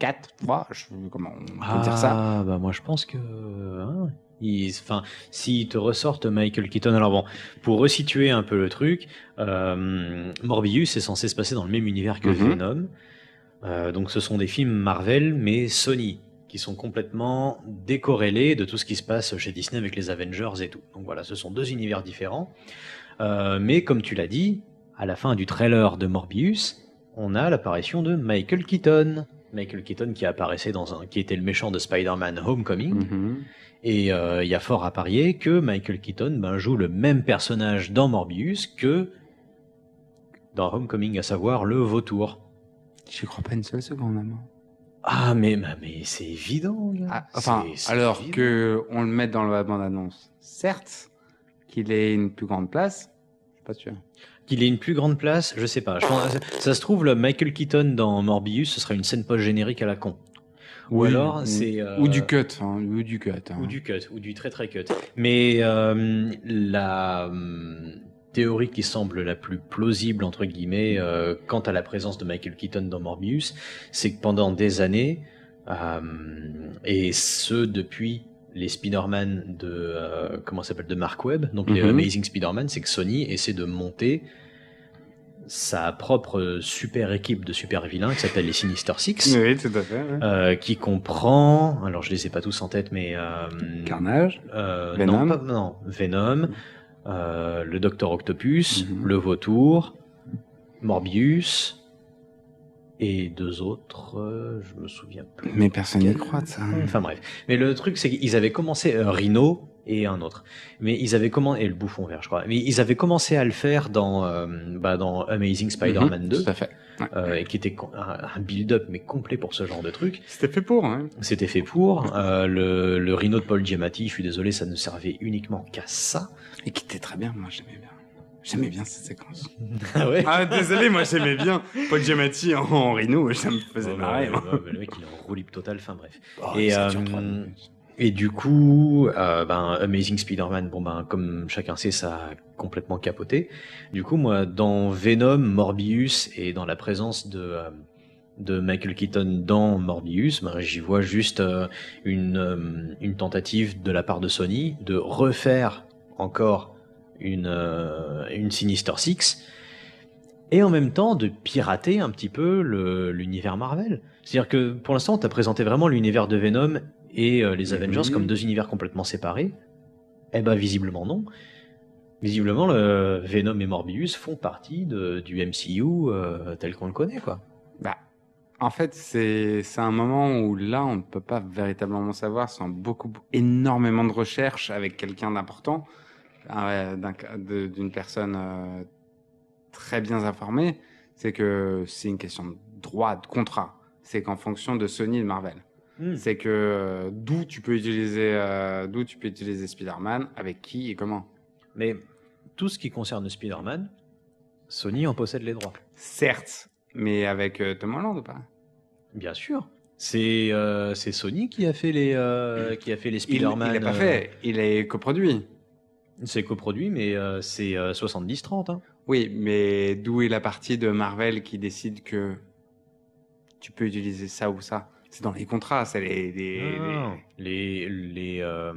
4, 3, je sais comment on peut dire ça. Ah, bah moi je pense que. hein, Enfin, s'ils te ressortent Michael Keaton. Alors bon, pour resituer un peu le truc, euh, Morbius est censé se passer dans le même univers que Mhm. Venom. Euh, donc ce sont des films Marvel, mais Sony, qui sont complètement décorrélés de tout ce qui se passe chez Disney avec les Avengers et tout. Donc voilà, ce sont deux univers différents. Euh, mais comme tu l'as dit, à la fin du trailer de Morbius, on a l'apparition de Michael Keaton. Michael Keaton qui apparaissait dans un, qui était le méchant de Spider-Man Homecoming. Mhm. Et euh, il y a fort à parier que Michael Keaton ben, joue le même personnage dans Morbius que dans Homecoming, à savoir le vautour. J'y crois pas une seule seconde, maman. Ah mais, mais, c'est évident. Ah, enfin, alors évident. que on le mette dans la bande-annonce, certes, qu'il ait une plus grande place, je suis pas sûr. Qu'il ait une plus grande place, je sais pas. Je pense- ça se trouve, le Michael Keaton dans Morbius, ce sera une scène post-générique à la con. Ou Oui, alors, c'est... euh, Ou du cut, hein, ou du cut. hein. Ou du cut, ou du très très cut. Mais euh, la euh, théorie qui semble la plus plausible, entre guillemets, euh, quant à la présence de Michael Keaton dans Morbius, c'est que pendant des années, et ce depuis les Spider-Man de, euh, comment ça s'appelle, de Mark Webb, donc les Mhm. Amazing Spider-Man, c'est que Sony essaie de monter sa propre super équipe de super vilains qui s'appelle les Sinister Six. Oui, tout à fait. ouais. Euh, qui comprend, alors je les ai pas tous en tête, mais euh, Carnage. euh, Venom. non, pas- non, Venom, euh, le Docteur Octopus, Mhm. le Vautour, Morbius et deux autres, euh, je me souviens plus. Mais personne n'y croit de ça. Enfin bref, mais le truc c'est qu'ils avaient commencé euh, Rhino et un autre, mais ils avaient commencé et le Bouffon Vert, je crois, mais ils avaient commencé à le faire dans euh, bah, dans Amazing Spider-Man Mhm, 2. Tout à fait. Ouais. euh, et qui était un, un build-up mais complet pour ce genre de truc. C'était fait pour, hein. C'était fait pour. Euh, le, le Rhino de Paul Giamatti, je suis désolé, ça ne servait uniquement qu'à ça. Et qui était très bien, moi j'aimais bien. J'aimais bien cette séquence. Ah ouais Ah, désolé, moi j'aimais bien. Paul Giamatti en, en Rhino, ça me faisait Ouais, marrer. ouais, le mec, il est en roue libre total, enfin bref. Oh, Et, euh. Et du coup, euh, ben, Amazing Spider-Man, bon ben, comme chacun sait, ça a complètement capoté. Du coup, moi, dans Venom, Morbius et dans la présence de euh, de Michael Keaton dans Morbius, ben, j'y vois juste euh, une euh, une tentative de la part de Sony de refaire encore une euh, une Sinister Six et en même temps de pirater un petit peu l'univers Marvel. C'est-à-dire que pour l'instant, tu as présenté vraiment l'univers de Venom et euh, les Avengers comme deux univers complètement séparés. Eh ben visiblement non. Visiblement, le Venom et Morbius font partie de, du MCU euh, tel qu'on le connaît, quoi. Bah, en fait, c'est c'est un moment où là, on ne peut pas véritablement savoir sans beaucoup, énormément de recherches avec quelqu'un d'important, de- d'une personne euh, très bien informée. C'est que c'est une question de droit, de contrat. C'est qu'en fonction de Sony et de Marvel. C'est que euh, d'où tu peux utiliser, euh, d'où tu peux utiliser Spider-Man, avec qui et comment. Mais tout ce qui concerne Spider-Man, Sony en possède les droits. Certes, mais avec Tom Holland ou pas? Bien sûr. C'est Sony qui a fait les, qui a fait les Il Spider-Man. il l'a pas fait, il est coproduit. C'est coproduit, mais euh, c'est euh, 70-30. Hein. Oui, mais d'où est la partie de Marvel qui décide que tu peux utiliser ça ou ça? C'est dans les contrats, c'est les. les- Non, les- les, les, euh,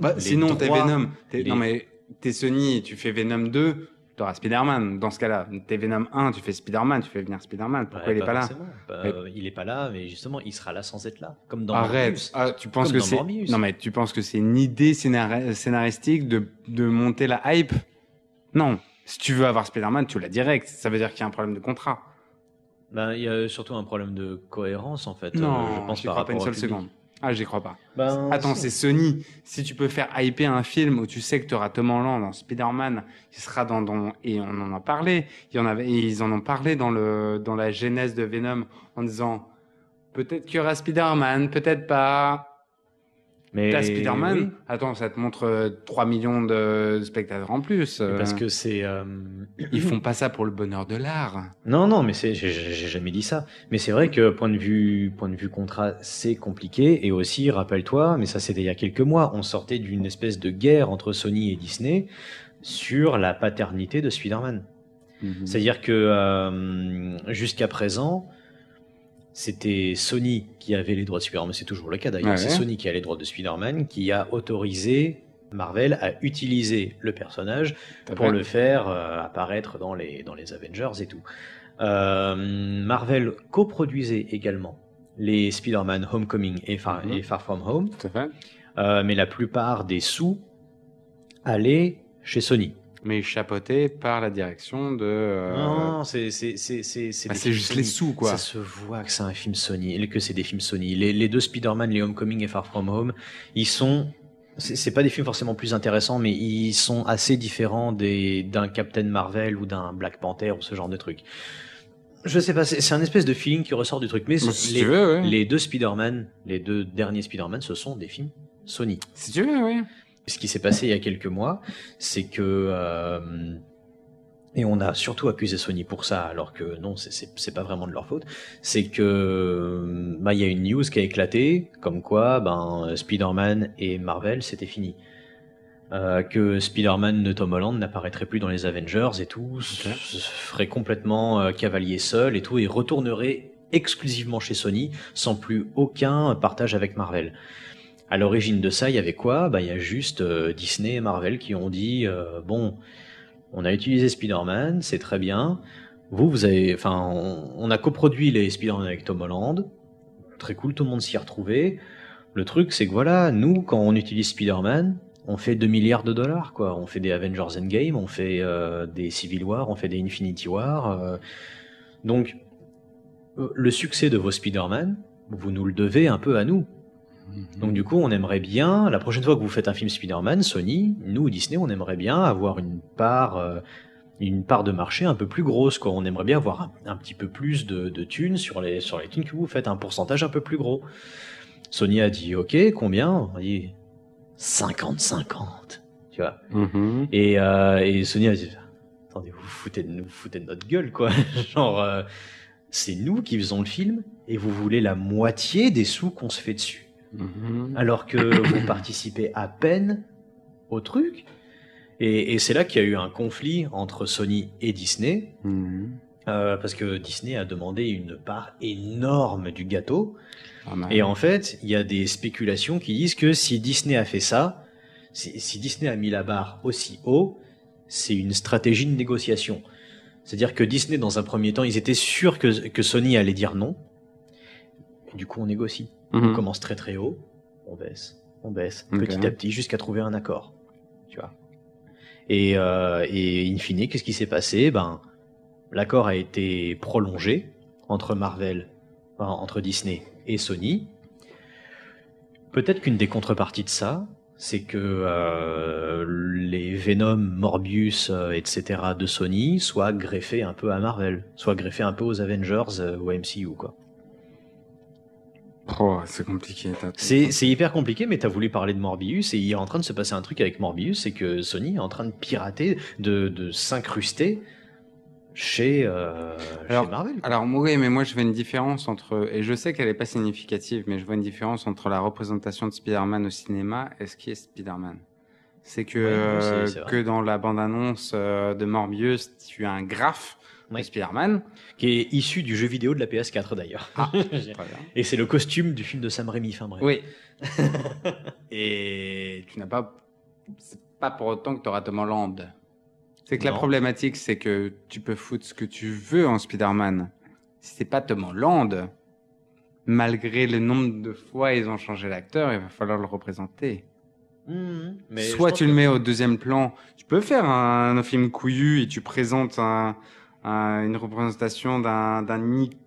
Bah, les sinon, t'es droits- Venom. T'es- les- Non, mais t'es Sony, tu fais Venom 2, t'auras Spider-Man. Dans ce cas-là, t'es Venom 1, tu fais Spider-Man, tu fais venir Spider-Man. Pourquoi Ouais, il est pas là. Bah, Mais- euh, Il est pas là, mais justement, il sera là sans être là. Comme dans Arrête. Ah, tu penses Comme que c'est non mais tu penses que c'est une idée scénari- scénaristique de de monter la hype? Non. Si tu veux avoir Spider-Man, tu l'as direct. Ça veut dire qu'il y a un problème de contrat. Ben, il y a surtout un problème de cohérence, en fait. euh, Non, je pense j'y par crois pas une seule seconde. Ah, j'y crois pas. Ben, Attends, c'est Sony. Si tu peux faire hyper un film où tu sais que tu auras Tom Holland dans Spider-Man, qui sera dans, dans et on en a parlé. Il y en avait, et ils en ont parlé dans le dans la genèse de Venom en disant peut-être qu'il y aura Spider-Man, peut-être pas. Mais T'as Spider-Man. oui, Attends, ça te montre euh, 3 millions de spectateurs en plus. mais euh. parce que c'est. euh, ils font pas ça pour le bonheur de l'art. Non, non, mais c'est, j'ai, jamais dit ça. Mais c'est vrai que point de vue, point de vue contrat, c'est compliqué. Et aussi, rappelle-toi, mais ça c'était il y a quelques mois, on sortait d'une espèce de guerre entre Sony et Disney sur la paternité de Spider-Man. C'est-à-dire que euh, jusqu'à présent, c'était Sony qui avait les droits de Spider-Man. C'est toujours le cas d'ailleurs. Ouais, c'est. Sony qui a les droits de Spider-Man, qui a autorisé Marvel à utiliser le personnage pour le faire euh, apparaître dans les, dans les Avengers et tout. Euh, Marvel coproduisait également les Spider-Man Homecoming et Far, Mhm. et Far From Home, euh, mais la plupart des sous allaient chez Sony. Mais chapeauté par la direction de. euh, Non, c'est c'est c'est c'est c'est bah, juste Sony. les sous, quoi. Ça se voit que c'est un film Sony, que c'est des films Sony. Les, les deux Spider-Man, les Homecoming et Far From Home, ils sont c'est pas des films forcément plus intéressants, mais ils sont assez différents des d'un Captain Marvel ou d'un Black Panther ou ce genre de truc. Je sais pas, c'est un espèce de feeling qui ressort du truc, mais Bah, si les, veux, ouais. les deux Spider-Man, les deux derniers Spider-Man, ce sont des films Sony. Si tu veux, oui. Ce qui s'est passé il y a quelques mois, c'est que euh, et on a surtout accusé Sony pour ça, alors que non, c'est- pas vraiment de leur faute. C'est que euh, bah il y a une news qui a éclaté, comme quoi ben Spider-Man et Marvel c'était fini. Euh, que Spider-Man de Tom Holland n'apparaîtrait plus dans les Avengers et tout, se se ferait complètement euh, cavalier seul et tout, et retournerait exclusivement chez Sony sans plus aucun partage avec Marvel. À l'origine de ça, il y avait quoi? Bah, il y a juste euh, Disney et Marvel qui ont dit euh, bon, on a utilisé Spider-Man, c'est très bien. Vous, vous avez, enfin, on, a coproduit les Spider-Man avec Tom Holland, très cool, tout le monde s'y est retrouvé. Le truc, c'est que voilà, nous, quand on utilise Spider-Man, on fait 2 milliards de dollars, quoi. On fait des Avengers Endgame, on fait euh, des Civil War, on fait des Infinity War. Donc, le succès de vos Spider-Man, vous nous le devez un peu à nous. Donc du coup, on aimerait bien, la prochaine fois que vous faites un film Spider-Man, Sony, nous, Disney, on aimerait bien avoir une part, euh, une part de marché un peu plus grosse, quoi. On aimerait bien avoir un, un petit peu plus de, de thunes sur les, sur les thunes que vous faites, un pourcentage un peu plus gros. Sony a dit, ok, combien? On a dit 50-50, tu vois. Mhm. Et, euh, et Sony a dit Attendez, vous foutez de, vous foutez de notre gueule, quoi. Genre, euh, c'est nous qui faisons le film et vous voulez la moitié des sous qu'on se fait dessus. Mhm. alors que vous participez à peine au truc. Et, et c'est là qu'il y a eu un conflit entre Sony et Disney, Mhm. euh, parce que Disney a demandé une part énorme du gâteau. Et en fait, il y a des spéculations qui disent que si Disney a fait ça, si, si Disney a mis la barre aussi haut, c'est une stratégie de négociation. C'est-à-dire que Disney, dans un premier temps, ils étaient sûrs que, que Sony allait dire non. Et du coup, on négocie. On Mhm. commence très très haut, on baisse, on baisse, petit à petit, jusqu'à trouver un accord. Tu vois. Et, euh, et in fine, qu'est-ce qui s'est passé? Ben, l'accord a été prolongé entre Marvel, enfin, entre Disney et Sony. Peut-être qu'une des contreparties de ça, c'est que euh, les Venom, Morbius, euh, etc. de Sony soient greffés un peu à Marvel, soient greffés un peu aux Avengers euh, ou MCU, quoi. Oh, c'est compliqué. C'est c'est hyper compliqué, mais t'as voulu parler de Morbius et il est en train de se passer un truc avec Morbius, c'est que Sony est en train de pirater, de, de s'incruster chez, euh, Alors, chez Marvel. quoi. Alors oui, mais moi je vois une différence entre, et je sais qu'elle est pas significative, mais je vois une différence entre la représentation de Spider-Man au cinéma et ce qui est Spider-Man. C'est que, Ouais, c'est- que dans la bande-annonce euh, de Morbius, tu as un graphe Oui. de Spider-Man. Qui est issu du jeu vidéo de la PS4 d'ailleurs. Ah. Et c'est le costume du film de Sam Raimi, enfin bref. Oui. et tu n'as pas, c'est pas pour autant que tu auras Tom Holland. C'est que la problématique, c'est que tu peux foutre ce que tu veux en Spider-Man. Si c'est pas Tom Holland, malgré le nombre de fois ils ont changé l'acteur, il va falloir le représenter. Mhm. Mais je Soit tu le que- mets au deuxième plan, tu peux faire un, un film couillu et tu présentes un- une représentation d'un,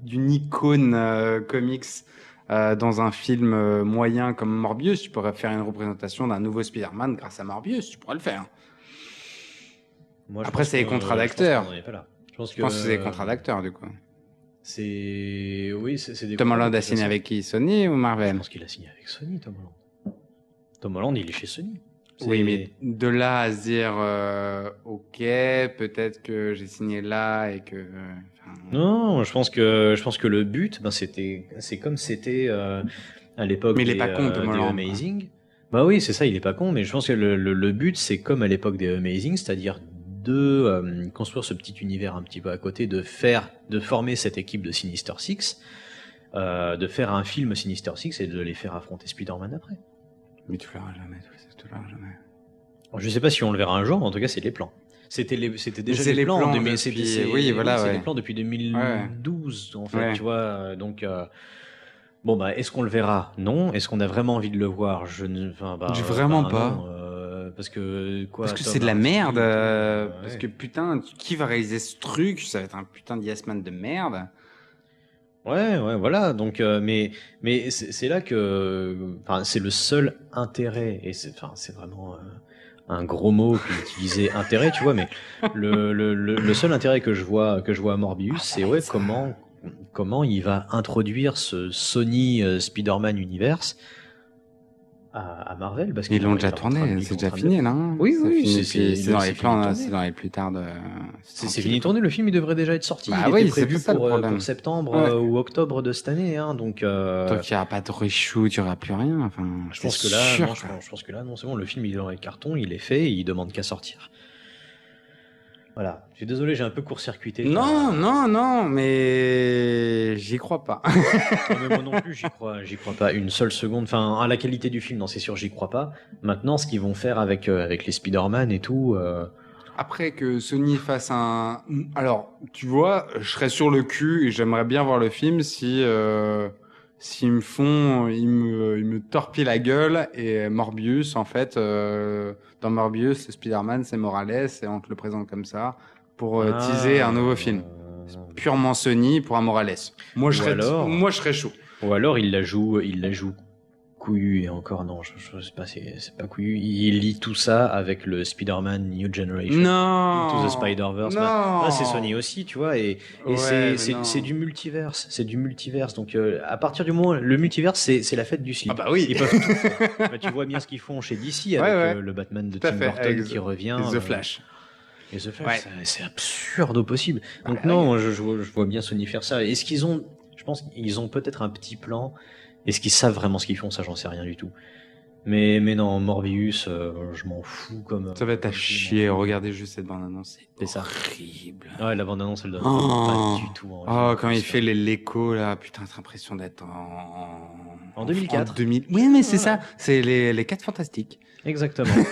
d'une icône euh, comics euh, dans un film euh, moyen comme Morbius. Tu pourrais faire une représentation d'un nouveau Spider-Man grâce à Morbius, tu pourrais le faire. Moi, je Après, c'est les contrats je d'acteurs. Je pense Je que c'est des contrats d'acteurs du coup. C'est oui, c'est des. Tom Holland a signé avec qui? Sony ou Je Marvel pense qu'il a signé avec Sony, Tom Holland. Tom Holland, il est chez Sony. Oui, mais de là à se dire euh, ok, peut-être que j'ai signé là et que. euh, Non, je pense que je pense que le but, ben c'était, c'est comme c'était euh, à l'époque Mais il est pas con, euh, Tom des Amazing. Bah oui, c'est ça, il est pas con, mais je pense que le, le, le but, c'est comme à l'époque des Amazing, c'est-à-dire de euh, construire ce petit univers un petit peu à côté, de faire, de former cette équipe de Sinister Six, euh, de faire un film Sinister Six et de les faire affronter Spider-Man après. Mais tu le verras jamais, tu jamais. Alors, je sais pas si on le verra un jour, mais en tout cas, c'est les plans. C'était les, c'était déjà les, les plans, plans de- mais depuis- c'était- c'est- oui, voilà, c'est ouais. les plans depuis 2012 en fait, Ouais. tu vois. euh, Donc euh, bon bah, est-ce qu'on le verra? Non. Est-ce qu'on a vraiment envie de le voir? Je ne, enfin, bah, vraiment bah, pas. non, euh, parce que quoi Parce que c'est de la merde. euh. Parce que putain, qui va réaliser ce truc? Ça va être un putain de Yes Man de merde. Ouais, ouais, voilà. Donc, euh, mais, mais c'est là que, c'est le seul intérêt, et c'est, c'est vraiment euh, un gros mot qu'utiliser intérêt, tu vois. Mais le seul intérêt que je vois, que je vois à Morbius, c'est ouais, comment, comment il va introduire ce Sony euh, Spider-Man Universe à, à Marvel, parce Ils l'ont ont- déjà de- tourné, c'est déjà de fini là. hein Oui, oui, c'est- dans les plans, de c'est dans les plus tard de. C'est fini de tourner, le film il devrait déjà être sorti. Bah il oui, était c'est prévu pour, euh, pour septembre Ouais. euh, ou octobre de cette année, hein, donc. euh, Donc il n'y aura pas de reshoot, il n'y aura plus rien. Enfin, Je pense que là, sûr, non, je, pense, je pense que là, non, c'est bon. Le film, il est dans les cartons, il est fait, et il demande qu'à sortir. Voilà. Je suis désolé, j'ai un peu court-circuité. Non, non, non, mais j'y crois pas. Non, mais moi non plus, j'y crois, j'y crois pas une seule seconde. Enfin, à la qualité du film, non, c'est sûr, j'y crois pas. Maintenant, ce qu'ils vont faire avec euh, avec les Spider-Man et tout, euh, Après que Sony fasse un. Alors, tu vois, je serais sur le cul et j'aimerais bien voir le film si. Euh... S'ils me font, ils me, ils me torpillent la gueule et Morbius, en fait, euh, dans Morbius, c'est Spider-Man, c'est Morales et on te le présente comme ça pour euh, ah, teaser un nouveau film. Purement Sony pour un Morales. Moi, je serais, alors- moi, je serais chaud. Ou alors il la joue, il la joue couillu et encore non, je, je sais pas, c'est pas couillu. Il lit tout ça avec le Spider-Man New Generation. Non. Into the Spider-Verse. Bah, là, c'est Sony aussi, tu vois, et, et Ouais, c'est- du multiverse, c'est du multiverse. Donc, euh, à partir du moment, le multiverse, c'est la fête du slip. Ah bah oui. Ils peuvent tout faire. Bah, tu vois bien ce qu'ils font chez DC avec Ouais, ouais. euh, le Batman de Tim fait, Burton qui The- revient. Et The euh, Flash. et The Flash, c'est- absurde au possible. Donc non, je, je vois, je vois bien Sony faire ça. Est-ce qu'ils ont, je pense qu'ils ont peut-être un petit plan, Est-ce qu'ils savent vraiment ce qu'ils font? Ça, j'en sais rien du tout. Mais, mais non, Morbius, euh, je m'en fous comme. Ça va être à chier. Regardez juste cette bande-annonce. C'est C'est ça. horrible. Ouais, la bande-annonce, elle donne Oh. pas du tout. envie. Oh, quand il fait l'écho là, putain, t'as l'impression d'être en... En 2004. en 2000. Oui, mais c'est Voilà. ça. C'est les, les 4 fantastiques. Exactement.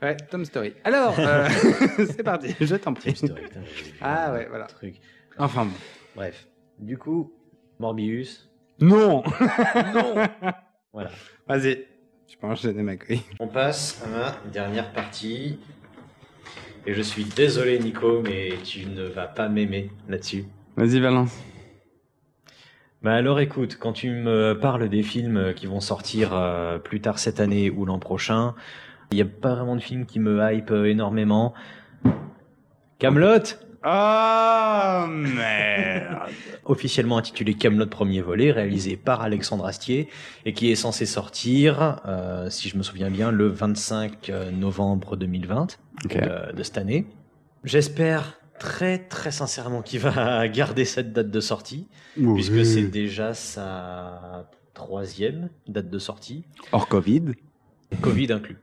Ouais, Tom Story. Alors, euh, c'est parti. Je t'en prie. Story, putain, Ah ouais, voilà. Truc. Enfin bon. Bref. Du coup, Morbius. Non. Voilà. Vas-y. Je peux enchaîner ma couille. On passe à ma dernière partie. Et je suis désolé, Nico, mais tu ne vas pas m'aimer là-dessus. Vas-y, Valence. Bah alors écoute, quand tu me parles des films qui vont sortir euh, plus tard cette année ou l'an prochain, il n'y a pas vraiment de film qui me hype euh, énormément. Camelot, Oh merde. officiellement intitulé Camelot premier volet, réalisé par Alexandre Astier et qui est censé sortir, euh, si je me souviens bien, le 25 novembre 2020 Ok. euh, de cette année. J'espère très très sincèrement qu'il va garder cette date de sortie, puisque c'est déjà sa troisième date de sortie, hors Covid. Covid inclus.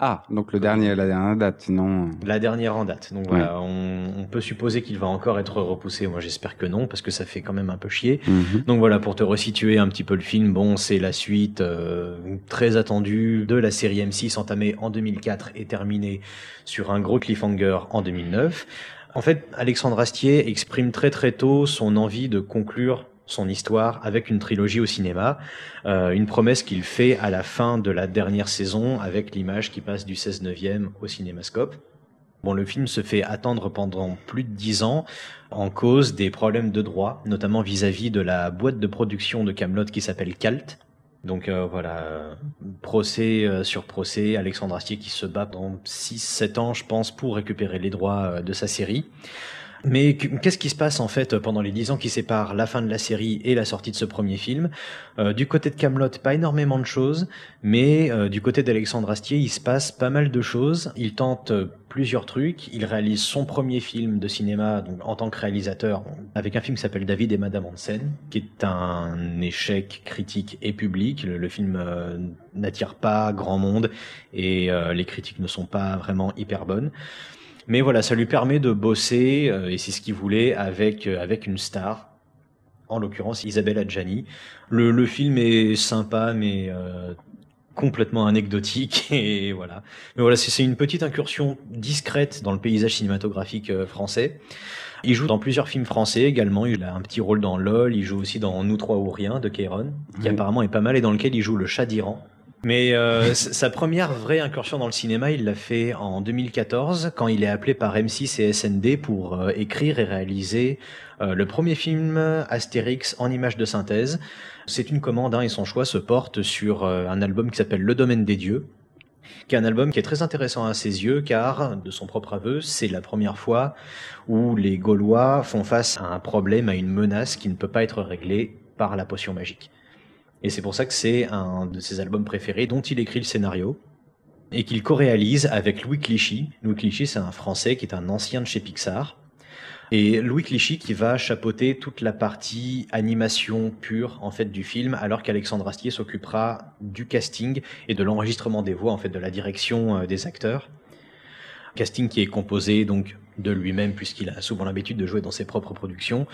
Ah, donc le dernier, la dernière date, sinon. La dernière en date. Donc voilà, on, on peut supposer qu'il va encore être repoussé. Moi j'espère que non, parce que ça fait quand même un peu chier. Mhm. Donc voilà, pour te resituer un petit peu le film, bon, c'est la suite euh, très attendue de la série M6 entamée en 2004 et terminée sur un gros cliffhanger en 2009. En fait, Alexandre Astier exprime très très tôt son envie de conclure son histoire avec une trilogie au cinéma, euh, une promesse qu'il fait à la fin de la dernière saison avec l'image qui passe du 16 neuvième au cinémascope. Bon, le film se fait attendre pendant plus de dix ans en cause des problèmes de droit, notamment vis-à-vis de la boîte de production de Camelot qui s'appelle Calt. Donc euh, voilà, procès euh, sur procès, Alexandre Astier qui se bat pendant 6-7 ans, je pense, pour récupérer les droits de sa série. Mais qu- qu'est-ce qui se passe en fait pendant les 10 ans qui séparent la fin de la série et la sortie de ce premier film? Euh, Du côté de Camelot, pas énormément de choses, mais euh, du côté d'Alexandre Astier, il se passe pas mal de choses. Il tente euh, plusieurs trucs. Il réalise son premier film de cinéma en tant que réalisateur avec un film qui s'appelle David et Madame Hansen, qui est un échec critique et public. Le, film n'attire pas grand monde et les critiques ne sont pas vraiment hyper bonnes. Mais voilà, ça lui permet de bosser, euh, et c'est ce qu'il voulait, avec, euh, avec une star, en l'occurrence Isabelle Adjani. Le, le film est sympa, mais euh, complètement anecdotique, et voilà. Mais voilà, c'est une petite incursion discrète dans le paysage cinématographique français. Il joue dans plusieurs films français également, il a un petit rôle dans LOL, il joue aussi dans Nous trois ou rien de Kairon, qui apparemment est pas mal, et dans lequel il joue le chat d'Iran. Mais euh, sa première vraie incursion dans le cinéma, il l'a fait en 2014 quand il est appelé par M6 et SND pour euh, écrire et réaliser euh, le premier film Astérix en images de synthèse. C'est une commande hein, et son choix se porte sur un album qui s'appelle Le Domaine des Dieux, qui est un album qui est très intéressant à ses yeux car, de son propre aveu, c'est la première fois où les Gaulois font face à un problème, à une menace qui ne peut pas être réglée par la potion magique. Et c'est pour ça que c'est un de ses albums préférés dont il écrit le scénario et qu'il co-réalise avec Louis Clichy. Louis Clichy, c'est un Français qui est un ancien de chez Pixar. Et Louis Clichy qui va chapeauter toute la partie animation pure en fait du film, alors qu'Alexandre Astier s'occupera du casting et de l'enregistrement des voix, en fait de la direction euh, des acteurs. Casting qui est composé donc de lui-même puisqu'il a souvent l'habitude de jouer dans ses propres productions,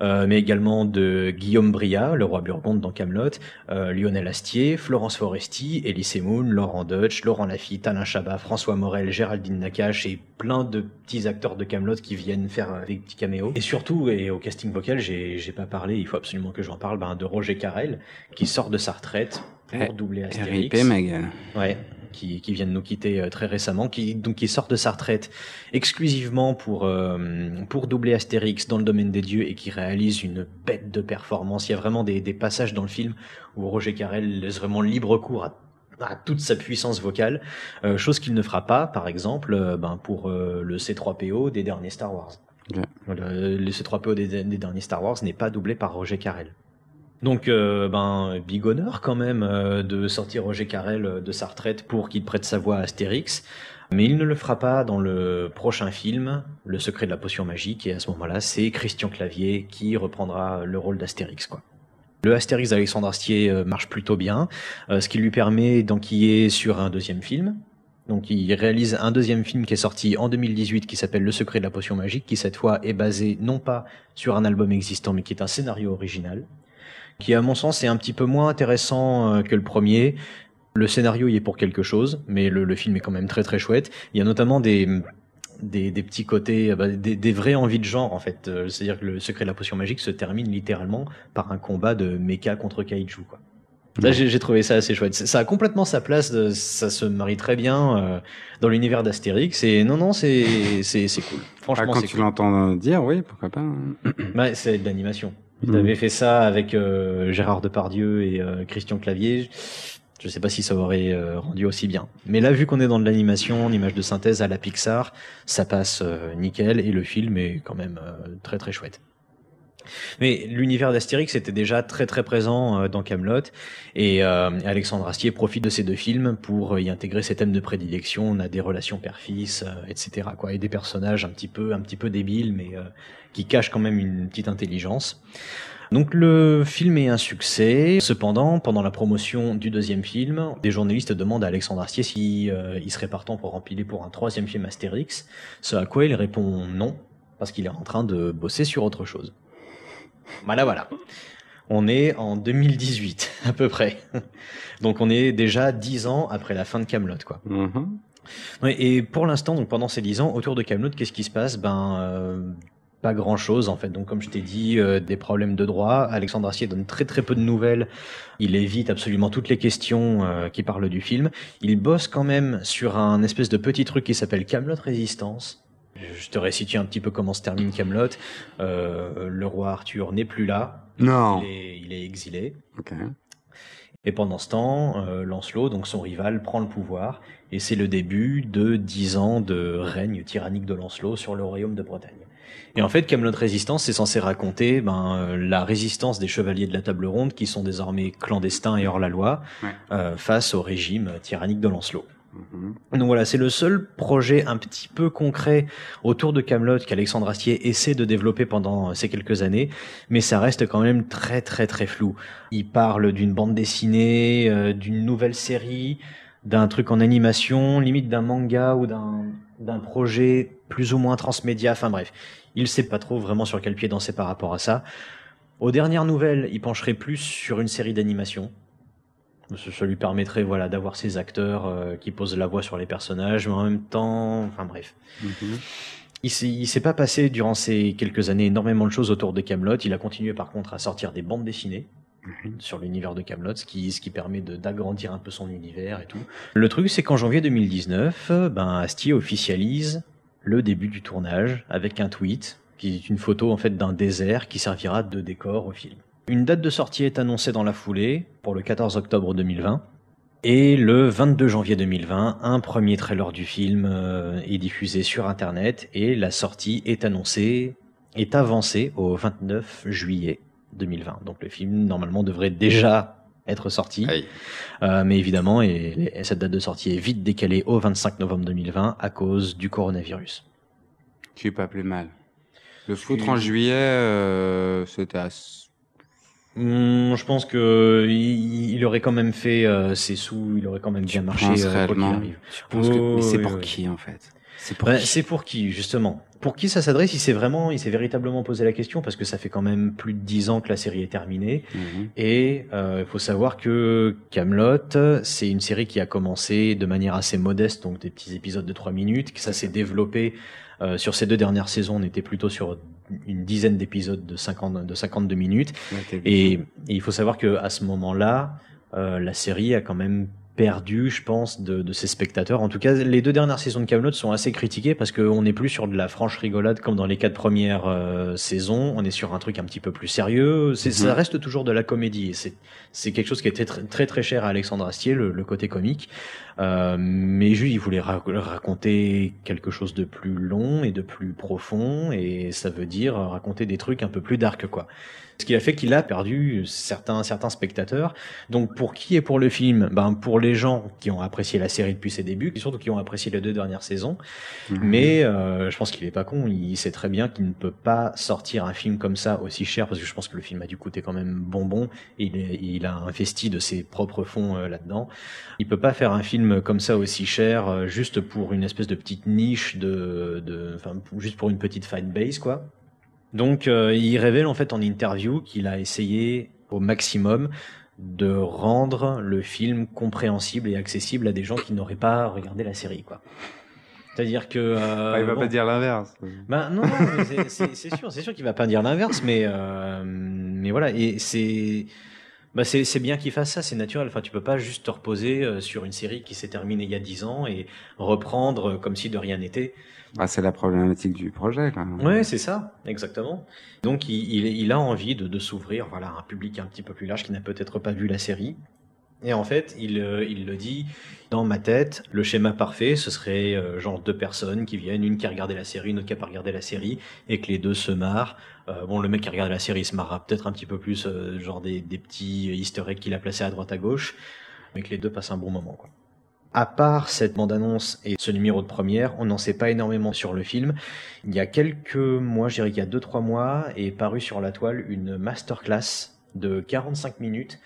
euh, mais également de Guillaume Bria, le roi Burgonde dans Camelot, euh, Lionel Astier, Florence Foresti, Elise Moon, Laurent Deutsch, Laurent Lafitte, Alain Chabat, François Morel, Géraldine Nakache et plein de petits acteurs de Camelot qui viennent faire euh, des petits caméos. Et surtout, et au casting vocal, j'ai pas parlé, il faut absolument que j'en parle, ben, de Roger Carrel qui sort de sa retraite pour Eh, doubler Astérix. RIP, gueule. Ouais, qui, qui vient de nous quitter euh, très récemment, qui donc qui sort de sa retraite exclusivement pour euh, pour doubler Astérix dans le domaine des dieux et qui réalise une bête de performance. Il y a vraiment des, des passages dans le film où Roger Carrel laisse vraiment libre cours à, à toute sa puissance vocale, euh, chose qu'il ne fera pas, par exemple, euh, ben, pour euh, le C3PO des derniers Star Wars. Le C3PO des, des derniers Star Wars n'est pas doublé par Roger Carrel. Donc, euh, ben, big honneur quand même euh, de sortir Roger Carrel euh, de sa retraite pour qu'il prête sa voix à Astérix. Mais il ne le fera pas dans le prochain film, Le secret de la potion magique. Et à ce moment-là, c'est Christian Clavier qui reprendra le rôle d'Astérix. Le Astérix d'Alexandre Astier marche plutôt bien, ce qui lui permet d'enquiller sur un deuxième film. Donc il réalise un deuxième film qui est sorti en 2018 qui s'appelle Le secret de la potion magique, qui cette fois est basé non pas sur un album existant mais qui est un scénario original, qui à mon sens est un petit peu moins intéressant euh, que le premier. Le scénario y est pour quelque chose, mais le, le film est quand même très très chouette. Il y a notamment des des, des, petits côtés, bah, des, des, vraies envies de genre en fait. Euh, c'est-à-dire que le secret de la potion magique se termine littéralement par un combat de mecha contre kaiju quoi. Là, j'ai trouvé ça assez chouette. Ça a complètement sa place, de, ça se marie très bien euh, dans l'univers d'Astérix. Et non, non, c'est c'est cool. Franchement, ah, quand tu l'entends dire, oui, pourquoi pas. Hein. bah, c'est de l'animation. Il avait fait ça avec euh, Gérard Depardieu et Christian Clavier. Je sais pas si ça aurait euh, rendu aussi bien. Mais là, vu qu'on est dans de l'animation, en image de synthèse à la Pixar, ça passe euh, nickel et le film est quand même euh, très très chouette. Mais l'univers d'Astérix était déjà très très présent dans Camelot et Alexandre Astier profite de ces deux films pour y intégrer ses thèmes de prédilection. On a des relations père-fils, etc. Et des personnages un petit peu un petit peu débiles, mais qui cachent quand même une petite intelligence. Donc le film est un succès. Cependant, pendant la promotion du deuxième film, des journalistes demandent à Alexandre Astier si euh, serait partant pour empiler pour un troisième film Astérix. Ce à quoi il répond non, parce qu'il est en train de bosser sur autre chose. Voilà, voilà. On est en 2018 à peu près. Donc on est déjà dix ans après la fin de Camelot, quoi. Mm-hmm. et pour l'instant, donc pendant ces dix ans, autour de Camelot, qu'est-ce qui se passe? Ben, euh, pas grand chose en fait. Donc comme je t'ai dit, euh, des problèmes de droit. Alexandre Assier donne très très peu de nouvelles. Il évite absolument toutes les questions euh, qui parlent du film. Il bosse quand même sur un espèce de petit truc qui s'appelle Camelot Résistance. Je te récite un petit peu comment se termine Camelot. Euh, le roi Arthur n'est plus là. Non. Il est, il est exilé. Et pendant ce temps, euh, Lancelot, donc son rival, prend le pouvoir, et c'est le début de dix ans de règne tyrannique de Lancelot sur le royaume de Bretagne. Et en fait, Camelot Résistance, c'est censé raconter ben, euh, la résistance des chevaliers de la table ronde, qui sont désormais clandestins et hors la loi, euh, face au régime tyrannique de Lancelot. Mm-hmm. Donc voilà, c'est le seul projet un petit peu concret autour de Camelot qu'Alexandre Astier essaie de développer pendant euh, ces quelques années, mais ça reste quand même très très très flou. Il parle d'une bande dessinée, d'une nouvelle série, d'un truc en animation, limite d'un manga ou d'un d'un projet plus ou moins transmédia, enfin bref, il sait pas trop vraiment sur quel pied danser par rapport à ça. Aux dernières nouvelles, il pencherait plus sur une série d'animation. Ça lui permettrait voilà d'avoir ses acteurs euh, qui posent la voix sur les personnages, mais en même temps, enfin bref. Mhm. Il s'est, s'est pas passé durant ces quelques années énormément de choses autour de Camelot. Il a continué par contre à sortir des bandes dessinées mhm. sur l'univers de Camelot, ce qui, ce qui permet d'agrandir un peu son univers et tout. Le truc, c'est qu'en janvier 2019, ben Astier officialise le début du tournage avec un tweet qui est une photo en fait d'un désert qui servira de décor au film. Une date de sortie est annoncée dans la foulée pour le 14 octobre 2020. Et le 22 janvier 2020, un premier trailer du film euh, est diffusé sur Internet et la sortie est annoncée, est avancée au 29 juillet 2020. Donc le film normalement devrait déjà être sorti. Euh, mais évidemment, et, cette date de sortie est vite décalée au 25 novembre 2020 à cause du coronavirus. Tu es pas plus mal. Le foutre en juillet, euh, c'était hmm, je pense que il, aurait quand même fait euh, ses sous, il aurait quand même bien marché. réellement. mais c'est pour qui en fait? C'est pour, qui? pour qui justement? Pour qui ça s'adresse? Il s'est vraiment, il s'est véritablement posé la question parce que ça fait quand même plus de dix ans que la série est terminée. Mhm. Et euh, il faut savoir que Camelot, c'est une série qui a commencé de manière assez modeste, donc des petits épisodes de trois minutes, que ça s'est développé euh, sur ces deux dernières saisons. On était plutôt sur une dizaine d'épisodes de 50 de 52 minutes. et, il faut savoir que à ce moment-là, euh, la série a quand même perdu, je pense, de, de, ses spectateurs. En tout cas, les deux dernières saisons de Camelot sont assez critiquées parce qu'on n'est plus sur de la franche rigolade comme dans les quatre premières euh, saisons. On est sur un truc un petit peu plus sérieux. C'est, Ça mhm. reste toujours de la comédie. C'est, c'est quelque chose qui était très, très très cher à Alexandre Astier, le, le côté comique. Euh, mais juste, il voulait raconter quelque chose de plus long et de plus profond, et ça veut dire raconter des trucs un peu plus dark, quoi. Ce qui a fait qu'il a perdu certains certains spectateurs. Donc pour qui et pour le film? Ben pour les gens qui ont apprécié la série depuis ses débuts, et surtout qui ont apprécié les deux dernières saisons. Mhm. Mais euh, je pense qu'il est pas con, il sait très bien qu'il ne peut pas sortir un film comme ça aussi cher, parce que je pense que le film a dû coûter quand même bonbon, et il, est- il a investi de ses propres fonds euh, là-dedans. Il peut pas faire un film comme ça aussi cher, euh, juste pour une espèce de petite niche, de, juste pour une petite fan base, quoi. Donc euh, il révèle en fait en interview qu'il a essayé au maximum de rendre le film compréhensible et accessible à des gens qui n'auraient pas regardé la série, quoi. C'est-à-dire que euh, Ah, il va bon, pas dire l'inverse. ben non, c'est- sûr, c'est sûr qu'il va pas dire l'inverse, mais euh, mais voilà, et c'est bah c'est bien qu'il fasse ça, c'est naturel. Enfin, tu peux pas juste te reposer euh, sur une série qui s'est terminée il y a dix ans et reprendre euh, comme si de rien n'était. Ah, c'est la problématique du projet, là. Ouais, c'est ça, exactement. Donc il, il, il a envie de, de s'ouvrir voilà, à un public un petit peu plus large qui n'a peut-être pas vu la série. Et en fait, il, euh, il le dit, dans ma tête, le schéma parfait, ce serait euh, genre deux personnes qui viennent, une qui a regardé la série, une autre qui a pas regardé la série, et que les deux se marrent. Euh, bon, le mec qui a regardé la série se marrera peut-être un petit peu plus, euh, genre des, des petits easter eggs qu'il a placés à droite à gauche, mais que les deux passent un bon moment. Quoi. À part cette bande-annonce et ce numéro de première, on n'en sait pas énormément sur le film. Il y a quelques mois, je dirais qu'il y a 2-3 mois, est paru sur la toile une masterclass de 45 minutes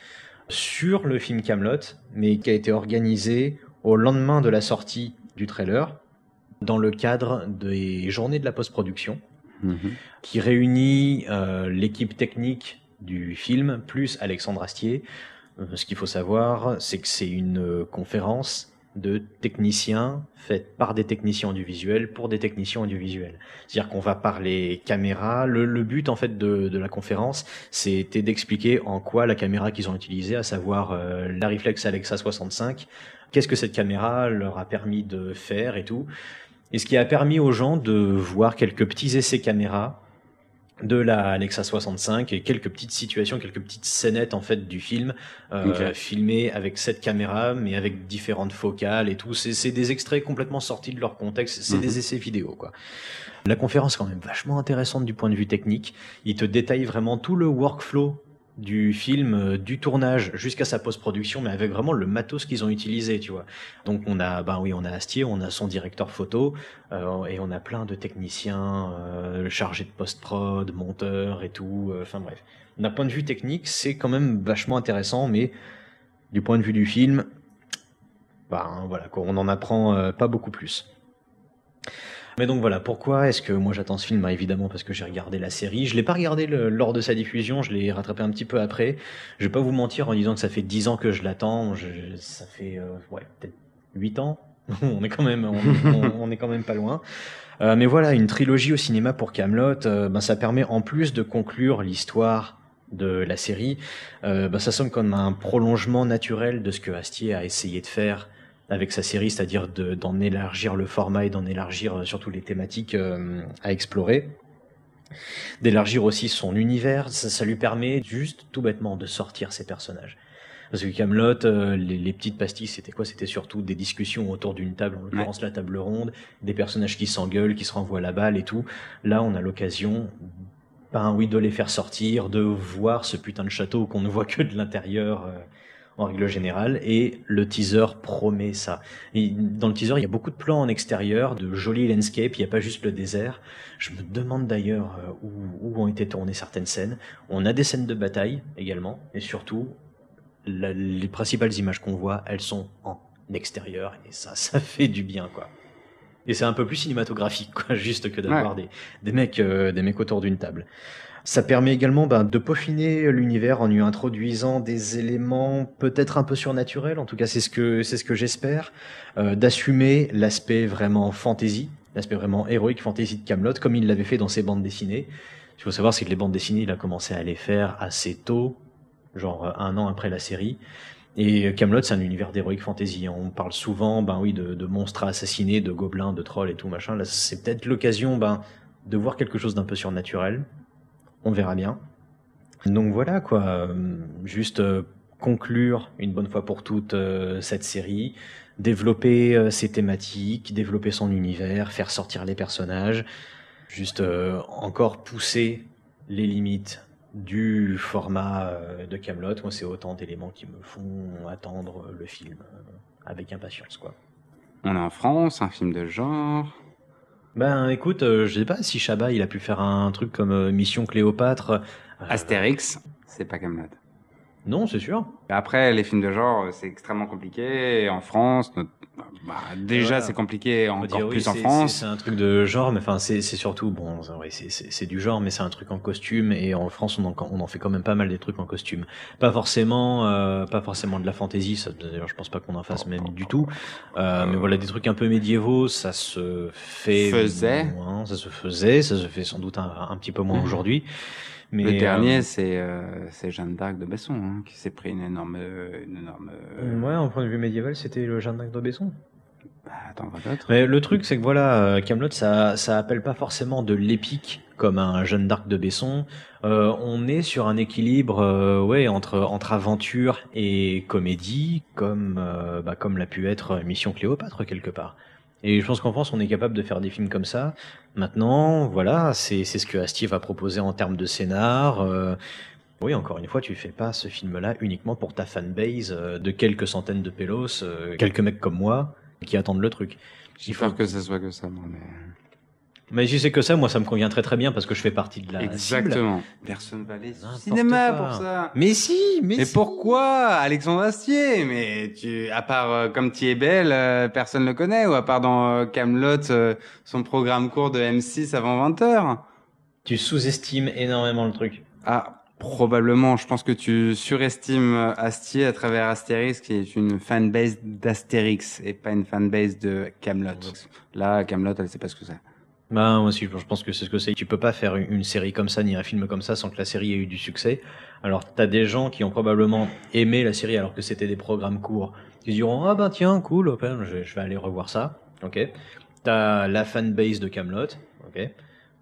sur le film Camelot, mais qui a été organisée au lendemain de la sortie du trailer, dans le cadre des journées de la post-production, Mhm. qui réunit euh, l'équipe technique du film plus Alexandre Astier. Euh, ce qu'il faut savoir, c'est que c'est une euh, conférence de techniciens faite par des techniciens audiovisuels pour des techniciens audiovisuels. C'est-à-dire qu'on va parler caméra. Le, but en fait de, la conférence, c'était d'expliquer en quoi la caméra qu'ils ont utilisée, à savoir la Reflex Alexa 65, qu'est-ce que cette caméra leur a permis de faire et tout. Et ce qui a permis aux gens de voir quelques petits essais caméra de la Alexa 65 et quelques petites situations, quelques petites scénettes en fait du film euh, Ok. filmées avec cette caméra mais avec différentes focales et tout. C'est des extraits complètement sortis de leur contexte. C'est Mhm. des essais vidéo quoi. La conférence est quand même vachement intéressante du point de vue technique. Il te détaille vraiment tout le workflow du film, euh, du tournage jusqu'à sa post-production, mais avec vraiment le matos qu'ils ont utilisé, tu vois. Donc on a, ben oui, on a Astier, on a son directeur photo, euh, et on a plein de techniciens euh, chargés de post-prod, monteurs et tout. Enfin bref, d'un point de vue technique, c'est quand même vachement intéressant, mais du point de vue du film, ben voilà, on en apprend pas beaucoup plus. Mais donc voilà, pourquoi est-ce que moi j'attends ce film? Bah, Évidemment parce que j'ai regardé la série. Je l'ai pas regardé lors de sa diffusion, je l'ai rattrapé un petit peu après. Je vais pas vous mentir en disant que ça fait 10 ans que je l'attends. Ça fait euh, ouais peut-être 8 ans. on est quand même, on, est quand même pas loin. Euh, mais voilà, une trilogie au cinéma pour Camelot, ben ça permet en plus de conclure l'histoire de la série, euh, ben, ça sonne comme un prolongement naturel de ce que Astier a essayé de faire avec sa série, c'est-à-dire de- d'en élargir le format et d'en élargir euh, surtout les thématiques euh, à explorer. D'élargir aussi son univers, ça, ça lui permet juste tout bêtement de sortir ses personnages. Parce que Camelot, euh, les, les petites pastilles, c'était quoi? C'était surtout des discussions autour d'une table, en l'occurrence la table ronde, des personnages qui s'engueulent, qui se renvoient la balle et tout. Là, on a l'occasion, ben oui, de les faire sortir, de voir ce putain de château qu'on ne voit que de l'intérieur euh, en règle générale. Et le teaser promet ça. Et dans le teaser, il y a beaucoup de plans en extérieur, de jolis landscapes, il n'y a pas juste le désert. Je me demande d'ailleurs euh, où, où ont été tournées certaines scènes. On a des scènes de bataille également, et surtout, la- les principales images qu'on voit, elles sont en extérieur, et ça, ça fait du bien, quoi. Et c'est un peu plus cinématographique, quoi, juste que d'avoir des, des mecs, euh, des mecs autour d'une table. Ça permet également ben, de peaufiner l'univers en y introduisant des éléments peut-être un peu surnaturels, en tout cas c'est ce que c'est ce que j'espère, euh, d'assumer l'aspect vraiment fantasy, l'aspect vraiment héroïque fantasy de Camelot, comme il l'avait fait dans ses bandes dessinées. Ce qu'il faut savoir, c'est que les bandes dessinées, il a commencé à les faire assez tôt, genre euh, un an après la série. Et Camelot, c'est un univers d'heroic fantasy. On parle souvent, ben oui, de, de monstres à assassiner, de gobelins, de trolls et tout machin. Là, c'est peut-être l'occasion, ben, de voir quelque chose d'un peu surnaturel. On verra bien. Donc voilà quoi. Juste euh, conclure une bonne fois pour toutes euh, cette série, développer euh, ses thématiques, développer son univers, faire sortir les personnages, juste encore pousser les limites du format de Camelot. Moi, c'est autant d'éléments qui me font attendre le film avec impatience, quoi. On est en France, un film de genre. Ben, écoute, euh, je sais pas si Chabat il a pu faire un truc comme euh, Mission Cléopâtre. euh, Astérix, c'est pas Camelot. Non, c'est sûr. Après, les films de genre, c'est extrêmement compliqué. En France, notre- bah, déjà, Voilà. c'est compliqué encore dire, oui, plus en France. C'est un truc de genre, mais enfin, c'est surtout, bon, c'est du genre, mais c'est un truc en costume, et en France, on en, on en fait quand même pas mal des trucs en costume. Pas forcément, euh, pas forcément de la fantaisie, ça, d'ailleurs, je pense pas qu'on en fasse même du tout. Euh, mais voilà, des trucs un peu médiévaux, ça se fait Faisait. moins, ça se faisait, ça se fait sans doute un, un petit peu moins Mhm. aujourd'hui. Mais le euh, dernier, c'est euh, c'est Jeanne d'Arc de Besson hein, qui s'est pris une énorme, une énorme. euh, Ouais, en point de vue médiéval, c'était le Jeanne d'Arc de Besson. Bah, attends, Mais le truc, c'est que voilà, Camelot, ça, ça appelle pas forcément de l'épique comme un Jeanne d'Arc de Besson. Euh, on est sur un équilibre, euh, ouais, entre entre aventure et comédie, comme euh, bah, comme l'a pu être Mission Cléopâtre quelque part. Et je pense qu'en France, on est capable de faire des films comme ça. Maintenant, voilà, c'est c'est ce que Astier va proposer en termes de scénar. euh, oui, encore une fois, tu fais pas ce film-là uniquement pour ta fanbase euh, de quelques centaines de pélos, euh, quelques mecs comme moi qui attendent le truc. J'ai peur que ce soit que ça, moi, mais. Mais si c'est que ça, moi, ça me convient très très bien parce que je fais partie de la cible. Exactement. Personne va aller au cinéma quoi. pour ça. Mais si, mais, Mais si. pourquoi Alexandre Astier? Mais tu, à part euh, comme tu es belle, euh, personne le connaît. Ou à part dans Camelot, son programme court de M6 avant 20 h Tu sous-estimes énormément le truc. Ah, probablement. Je pense que tu surestimes euh, Astier à travers Astérix, qui est une fanbase d'Astérix et pas une fanbase de Camelot. Là, Camelot, elle sait pas ce que c'est. Bah, moi aussi, je pense que c'est ce que c'est. Tu peux pas faire une série comme ça, ni un film comme ça, sans que la série ait eu du succès. Alors, t'as des gens qui ont probablement aimé la série alors que c'était des programmes courts. Ils diront, ah ben tiens, cool, je vais aller revoir ça. Ok. T'as la fanbase de Camelot. Ok.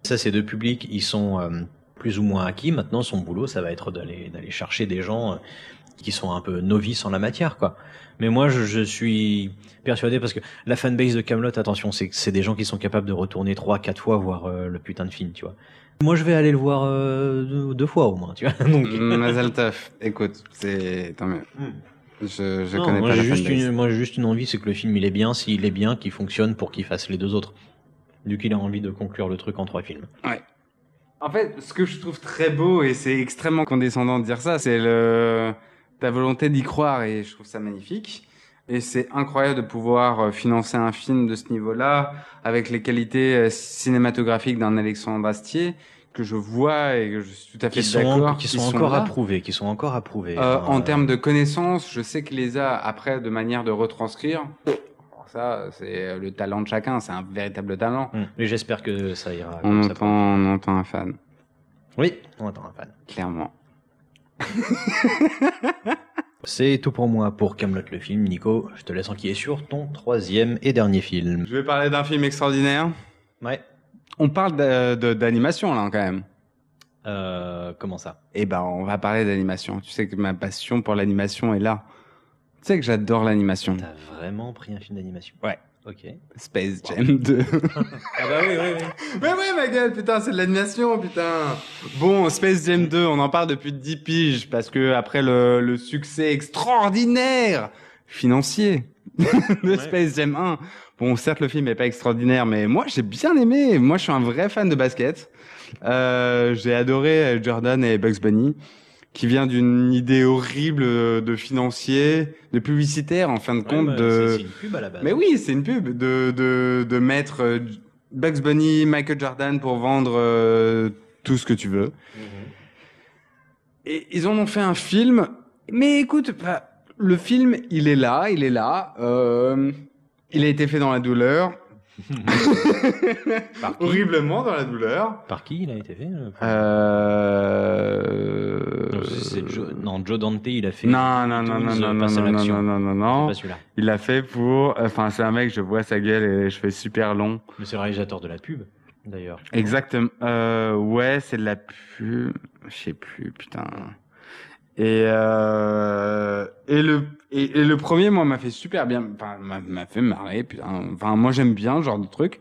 Ça, ces deux publics, ils sont euh, plus ou moins acquis. Maintenant, son boulot, ça va être d'aller d'aller chercher des gens euh, qui sont un peu novices en la matière, quoi. Mais moi, je, je suis persuadé parce que la fanbase de Camelot, attention, c'est c'est des gens qui sont capables de retourner trois, quatre fois voir euh, le putain de film, tu vois. Moi, je vais aller le voir euh, deux, deux fois au moins, tu vois. Donc, Mazel tov. Écoute, c'est tant mieux. Je, je non, connais moi, pas la juste fanbase. une, moi, j'ai juste une envie, c'est que le film, il est bien. S'il est bien, qu'il fonctionne pour qu'il fasse les deux autres. Du qu'il a envie de conclure le truc en trois films. En fait, ce que je trouve très beau, et c'est extrêmement condescendant de dire ça, c'est le ta volonté d'y croire, et je trouve ça magnifique. Et c'est incroyable de pouvoir euh, financer un film de ce niveau-là, avec les qualités euh, cinématographiques d'un Alexandre Astier, que je vois et que je suis tout à fait Qui d'accord. qui sont encore approuvés, qui sont encore approuvés. Euh, en euh, termes de connaissances, je sais qu'il les a après de manière de retranscrire. Ça, c'est le talent de chacun, c'est un véritable talent. hum, Mais j'espère que ça ira. On entend, on entend un fan, Oui, on attend un fan. clairement. C'est tout pour moi pour Camelot le film. Nico, je te laisse enquiller sur ton troisième et dernier film. Je vais parler d'un film extraordinaire. Ouais. On parle d'animation là quand même. Euh, comment ça? Eh ben, on va parler d'animation. Tu sais que ma passion pour l'animation est là. Tu sais que j'adore l'animation. T'as vraiment pris un film d'animation? Ouais. Ok. Space Jam 2. Ah bah oui, oui, oui. Mais ouais, ma gueule, putain, c'est de l'animation, putain. Bon, Space Jam 2, on en parle depuis 10 piges parce que après le, le succès extraordinaire financier de Ouais. Space Jam 1. Bon, certes, le film est pas extraordinaire, mais moi, j'ai bien aimé. Moi, je suis un vrai fan de basket. Euh, j'ai adoré Jordan et Bugs Bunny, qui vient d'une idée horrible de financier, de publicitaire, en fin de compte, bah, de... c'est- une pub à la base. Mais oui, c'est une pub de, de, de mettre euh, Bugs Bunny, Michael Jordan pour vendre euh, tout ce que tu veux. Mhm. Et ils en ont fait un film. Mais écoute, bah, le film, il est là, il est là. Euh, il a été fait dans la douleur. Par qui Horriblement dans la douleur. Par qui il a été fait le- Euh... Non, c'est- Joe... non, Joe Dante, il a fait. Non, non, non, non, Toons, non, non, Passe à non, non, non, non, C'est non. pas celui-là. Il l'a fait pour... Enfin, c'est un mec, je vois sa gueule et je fais super long. Mais c'est le réalisateur de la pub, d'ailleurs. Exactement. Euh, ouais, c'est de la pub. Je sais plus, putain. Et euh, et le et, le premier, moi, m'a fait super bien. Enfin, m'a m'a fait marrer. Putain. Enfin, moi, j'aime bien ce genre de truc.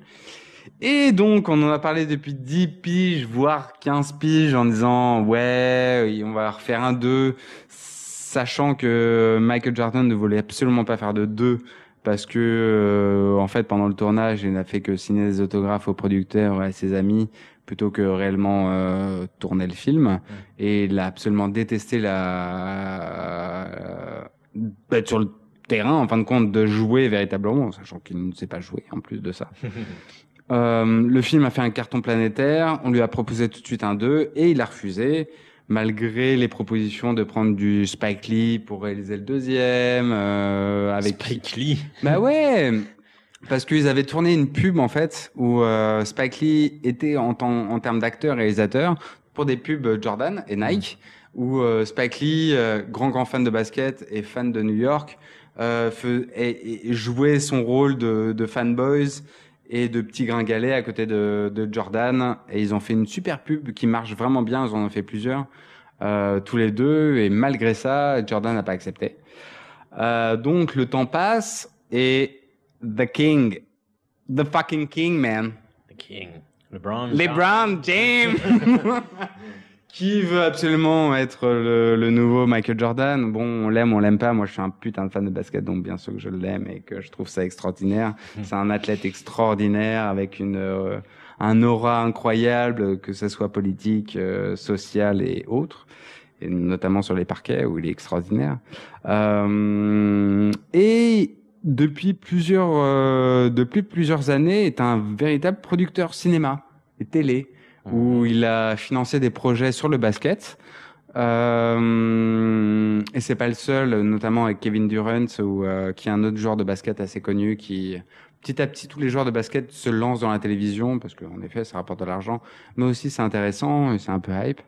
Et donc, on en a parlé depuis 10 piges, voire 15 piges, en disant, ouais, on va refaire un 2, sachant que Michael Jordan ne voulait absolument pas faire de 2, parce que, euh, en fait, pendant le tournage, il n'a fait que signer des autographes aux producteurs et à ses amis, plutôt que réellement euh, tourner le film. Et il a absolument détesté la... Euh, sur le terrain, en fin de compte, de jouer véritablement, sachant qu'il ne sait pas jouer en plus de ça. euh, le film a fait un carton planétaire, on lui a proposé tout de suite un 2 et il a refusé, malgré les propositions de prendre du Spike Lee pour réaliser le deuxième. Euh, avec Spike Lee Bah ouais parce qu'ils avaient tourné une pub en fait où euh, Spike Lee était en, en termes d'acteur réalisateur pour des pubs Jordan et Nike où euh, Spike Lee, euh, grand grand fan de basket et fan de New York, euh, et, et jouait son rôle de, de fanboys et de petits gringalets à côté de, de, Jordan. Et ils ont fait une super pub qui marche vraiment bien. Ils en ont fait plusieurs, euh, tous les deux. Et malgré ça, Jordan n'a pas accepté. Euh, donc le temps passe et The King, the fucking King, man. The King. LeBron. LeBron James. Qui veut absolument être le, le, nouveau Michael Jordan? Bon, on l'aime, on l'aime pas. Moi, je suis un putain de fan de basket, donc bien sûr que je l'aime et que je trouve ça extraordinaire. C'est un athlète extraordinaire avec une euh, un aura incroyable, que ce soit politique, euh, social et autres, et notamment sur les parquets où il est extraordinaire. Euh, et depuis plusieurs euh, depuis plusieurs années, est un véritable producteur cinéma et télé où il a financé des projets sur le basket. Euh, et c'est pas le seul, notamment avec Kevin Durant, ou, euh, qui est un autre joueur de basket assez connu, qui petit à petit tous les joueurs de basket se lancent dans la télévision parce qu'en effet ça rapporte de l'argent, mais aussi c'est intéressant et c'est un peu hype.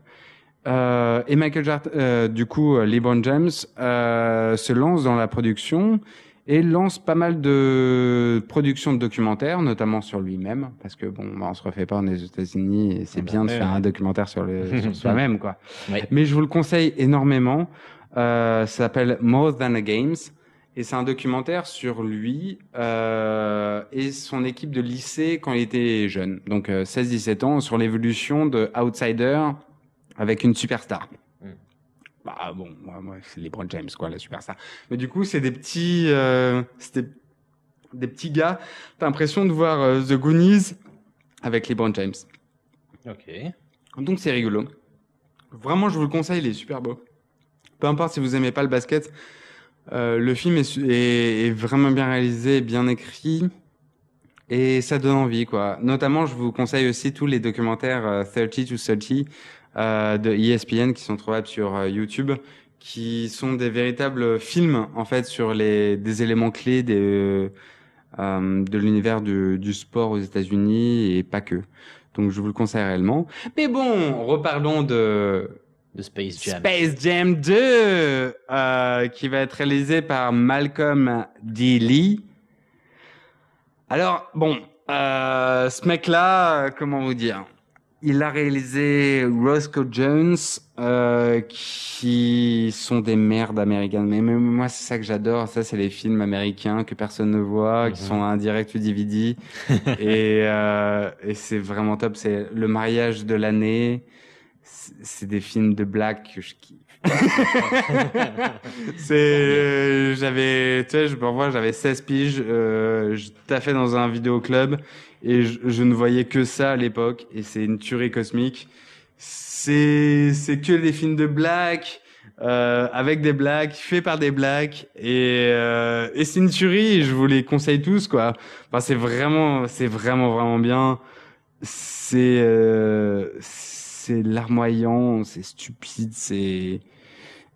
Euh, et Michael Jordan, euh, du coup, LeBron James euh, se lance dans la production et lance pas mal de productions de documentaires, notamment sur lui-même, parce que bon, bah, on se refait pas aux États-Unis, et c'est bien de faire un documentaire sur, le, sur soi-même, quoi. Oui. Mais je vous le conseille énormément. Euh, ça s'appelle More Than a Games, et c'est un documentaire sur lui euh, et son équipe de lycée quand il était jeune, donc euh, 16-17 ans, sur l'évolution de outsider avec une superstar. Bah bon, moi, moi c'est LeBron James quoi, la superstar. Mais du coup, c'est des petits, euh, c'était des petits gars. T'as l'impression de voir euh, The Goonies avec LeBron James. Ok. Donc c'est rigolo. Vraiment, je vous le conseille, il est super beau. Peu importe si vous aimez pas le basket, euh, le film est, est, est vraiment bien réalisé, bien écrit. Et ça donne envie, quoi. Notamment, je vous conseille aussi tous les documentaires euh, 30 to 30 euh, de ESPN qui sont trouvables sur euh, YouTube, qui sont des véritables films, en fait, sur les, des éléments clés des, euh, euh, de l'univers du, du sport aux États-Unis et pas que. Donc, je vous le conseille réellement. Mais bon, reparlons de De Space Jam. Space Jam 2, euh, qui va être réalisé par Malcolm D. Lee. Alors, bon, euh, ce mec-là, euh, comment vous dire? Il a réalisé Roscoe Jones, euh, qui sont des merdes américaines. Mais moi, c'est ça que j'adore. Ça, c'est les films américains que personne ne voit, qui Mhm. sont un direct ou DVD. et euh, et c'est vraiment top. C'est le mariage de l'année. C'est c'est des films de black que je kiffe. C'est, j'avais, tu sais, je me revois, j'avais 16 piges, euh, je taffais dans un vidéoclub et je, je ne voyais que ça à l'époque et c'est une tuerie cosmique. C'est, c'est que des films de black, euh, avec des blacks, fait par des blacks et, euh, et c'est une tuerie je vous les conseille tous, quoi. Enfin, c'est vraiment, c'est vraiment, vraiment bien. C'est, euh, c'est larmoyant, c'est stupide, c'est,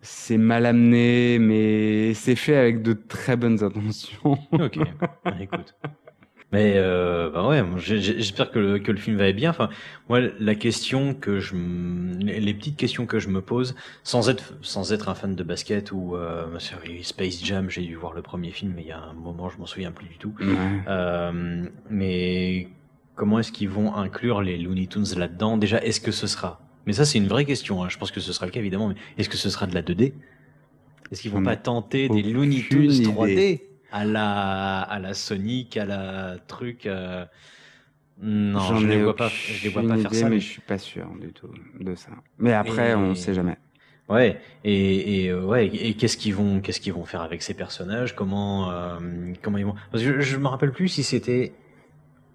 c'est mal amené, mais c'est fait avec de très bonnes intentions. Ok. Écoute. Mais euh, bah ouais, j'espère que le, que le film va être bien. Enfin, moi, la question que je, les petites questions que je me pose, sans être sans être un fan de basket ou euh, sur Space Jam, j'ai dû voir le premier film, mais il y a un moment, je m'en souviens plus du tout. Euh, mais comment est-ce qu'ils vont inclure les Looney Tunes là-dedans? Déjà, est-ce que ce sera Mais ça, c'est une vraie question. hein. Je pense que ce sera le cas évidemment. Mais est-ce que ce sera de la 2D Est-ce qu'ils vont ai pas tenter des Looney Tunes idée. 3D à la à la Sonic, à la truc euh, Non, je ai les vois pas, je les vois pas faire ça. mais mais- je suis pas sûr du tout de ça. Mais après, Et- on sait jamais. Ouais, et, et euh, ouais, et qu'est-ce qu'ils vont, qu'est-ce qu'ils vont faire avec ces personnages? Comment, euh, comment ils vont? Parce que je, je me rappelle plus si c'était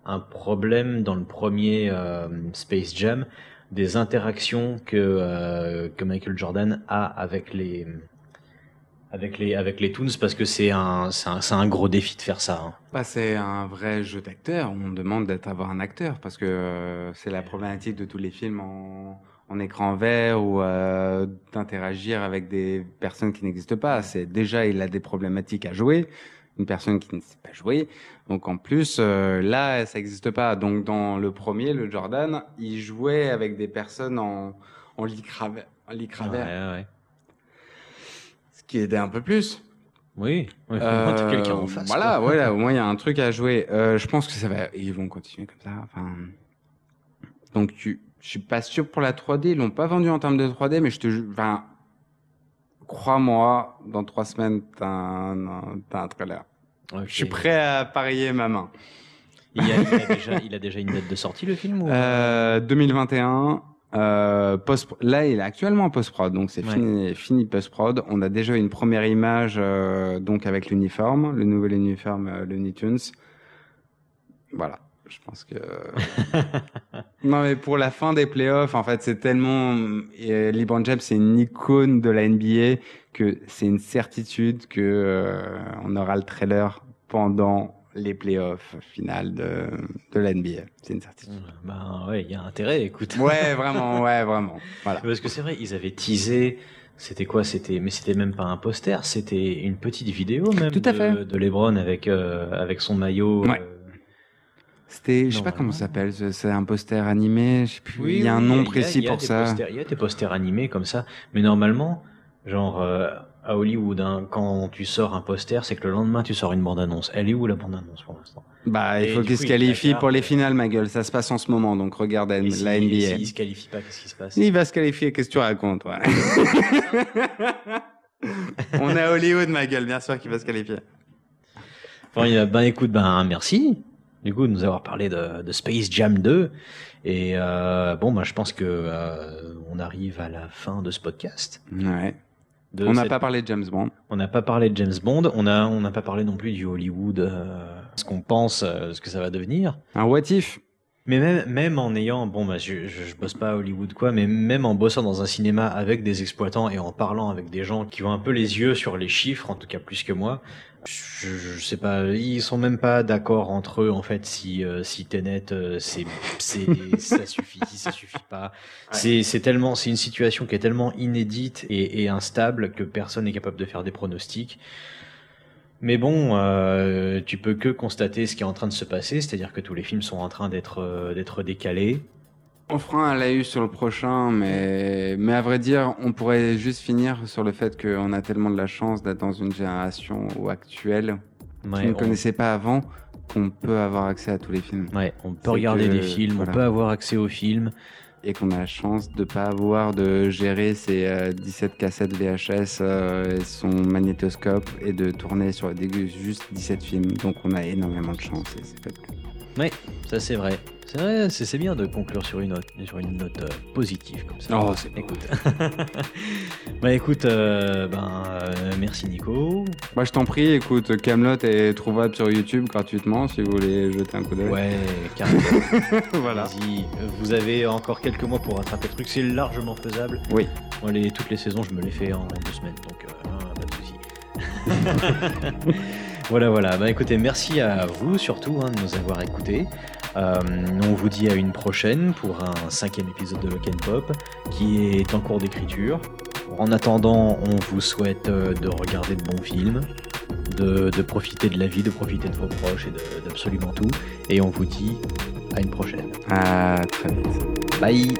un problème dans le premier euh, Space Jam des interactions que euh, que Michael Jordan a avec les avec les avec les Toons parce que c'est un c'est un, un gros défi de faire ça. hein. Bah, c'est un vrai jeu d'acteur. On demande d'être avoir un acteur parce que euh, c'est la problématique de tous les films en, en écran vert ou euh, d'interagir avec des personnes qui n'existent pas. C'est déjà il a des problématiques à jouer. Une personne qui ne sait pas jouer. Donc en plus euh, là ça n'existe pas. Donc dans le premier, le Jordan, il jouait avec des personnes en en lycra vert- en lycra vert, Ouais, ouais. ce qui aidait un peu plus. Oui, ouais, t'as Euh, quelqu'un en face. Voilà, quoi. voilà, au moins il y a un truc à jouer. Euh, je pense que ça va, ils vont continuer comme ça. Enfin, donc tu, je suis pas sûr pour la 3D. Ils l'ont pas vendu en termes de 3D, mais je te, enfin, crois-moi, dans trois semaines t'as un, un- t'as un trailer. Je suis prêt à parier ma main. Il, a, il a déjà, il a déjà une date de sortie le film ou... Euh, 2021. Euh, post là, il est actuellement en post-prod, donc c'est Ouais. fini, fini post-prod. On a déjà une première image, euh, donc avec l'uniforme, le nouvel uniforme, euh, Looney Tunes. Voilà, je pense que. non, mais pour la fin des playoffs, en fait, c'est tellement. Et LeBron James, c'est une icône de la NBA que c'est une certitude que euh, on aura le trailer pendant les playoffs finales de, de la NBA. C'est une certitude. Ben ouais, il y a intérêt, écoute. Ouais, vraiment, ouais, vraiment. Voilà. Parce que c'est vrai, ils avaient teasé. C'était quoi C'était, mais c'était même pas un poster, c'était une petite vidéo même Tout à de, fait. de LeBron avec euh, avec son maillot. Ouais. euh, C'était, je sais pas comment ça s'appelle, c'est- un poster animé, je sais plus, Oui, il y a un nom précis a pour ça. posters- Il y a des posters animés comme ça, mais normalement, genre euh, à Hollywood, hein, quand tu sors un poster, c'est que le lendemain tu sors une bande annonce. Elle est où la bande annonce pour l'instant? Bah, il faut du qu'il coup, se il qualifie placarde, pour les finales, ma gueule, ça se passe en ce moment, donc regarde la si- NBA. s'il se qualifie pas, qu'est-ce qui se passe? Il va se qualifier, qu'est-ce que tu racontes, ouais. On est à Hollywood, ma gueule, bien sûr qu'il va se qualifier. Bon, il a- ben écoute, ben merci du coup de nous avoir parlé de, de Space Jam 2. Et euh, bon, ben je pense que euh, on arrive à la fin de ce podcast. Ouais. On n'a cette- pas parlé de James Bond. on n'a pas parlé de James Bond. On a, on n'a pas parlé non plus du Hollywood, euh, ce qu'on pense, ce que ça va devenir. Un what if? Mais même, même en ayant, bon, bah, je, je, je bosse pas à Hollywood, quoi, mais même en bossant dans un cinéma avec des exploitants et en parlant avec des gens qui ont un peu les yeux sur les chiffres, en tout cas plus que moi, je, je sais pas, ils sont même pas d'accord entre eux, en fait, si, euh, si Tenet, euh, c'est, c'est, ça suffit, si ça suffit pas. C'est, c'est tellement, c'est une situation qui est tellement inédite et, et instable que personne n'est capable de faire des pronostics. Mais bon, euh, tu peux que constater ce qui est en train de se passer, c'est-à-dire que tous les films sont en train d'être euh, d'être décalés. On fera un laïus sur le prochain, mais, mais à vrai dire, on pourrait juste finir sur le fait qu'on a tellement de la chance d'être dans une génération actuelle Ouais, qui ne on, connaissait pas avant qu'on peut avoir accès à tous les films. ouais, on peut regarder que- des films, voilà. on peut avoir accès aux films. Et qu'on a la chance de pas avoir de gérer ses euh, 17 cassettes VHS, euh, et son magnétoscope et de tourner sur des, juste 17 films. Donc on a énormément de chance. et c'est fait. Ouais, ça c'est vrai. C'est vrai, c'est bien de conclure sur une note, sur une note euh, positive comme ça. Oh, c'est. Écoute, bah écoute, euh, ben euh, merci Nico. Moi je t'en prie, écoute, Camelot est trouvable sur YouTube gratuitement si vous voulez jeter un coup d'œil. Ouais, carrément. voilà. Vas-y, vous avez encore quelques mois pour rattraper le truc, c'est largement faisable. Oui. Moi, les, toutes les saisons, je me les fais en deux semaines, donc hein, pas de souci. voilà, voilà. Bah écoutez, merci à vous surtout hein, de nous avoir écoutés. Euh, on vous dit à une prochaine pour un cinquième épisode de Lock and Pop qui est en cours d'écriture. En attendant, on vous souhaite euh, de regarder de bons films, de, de profiter de la vie, de profiter de vos proches et d'absolument tout. Et on vous dit à une prochaine. À très vite. Bye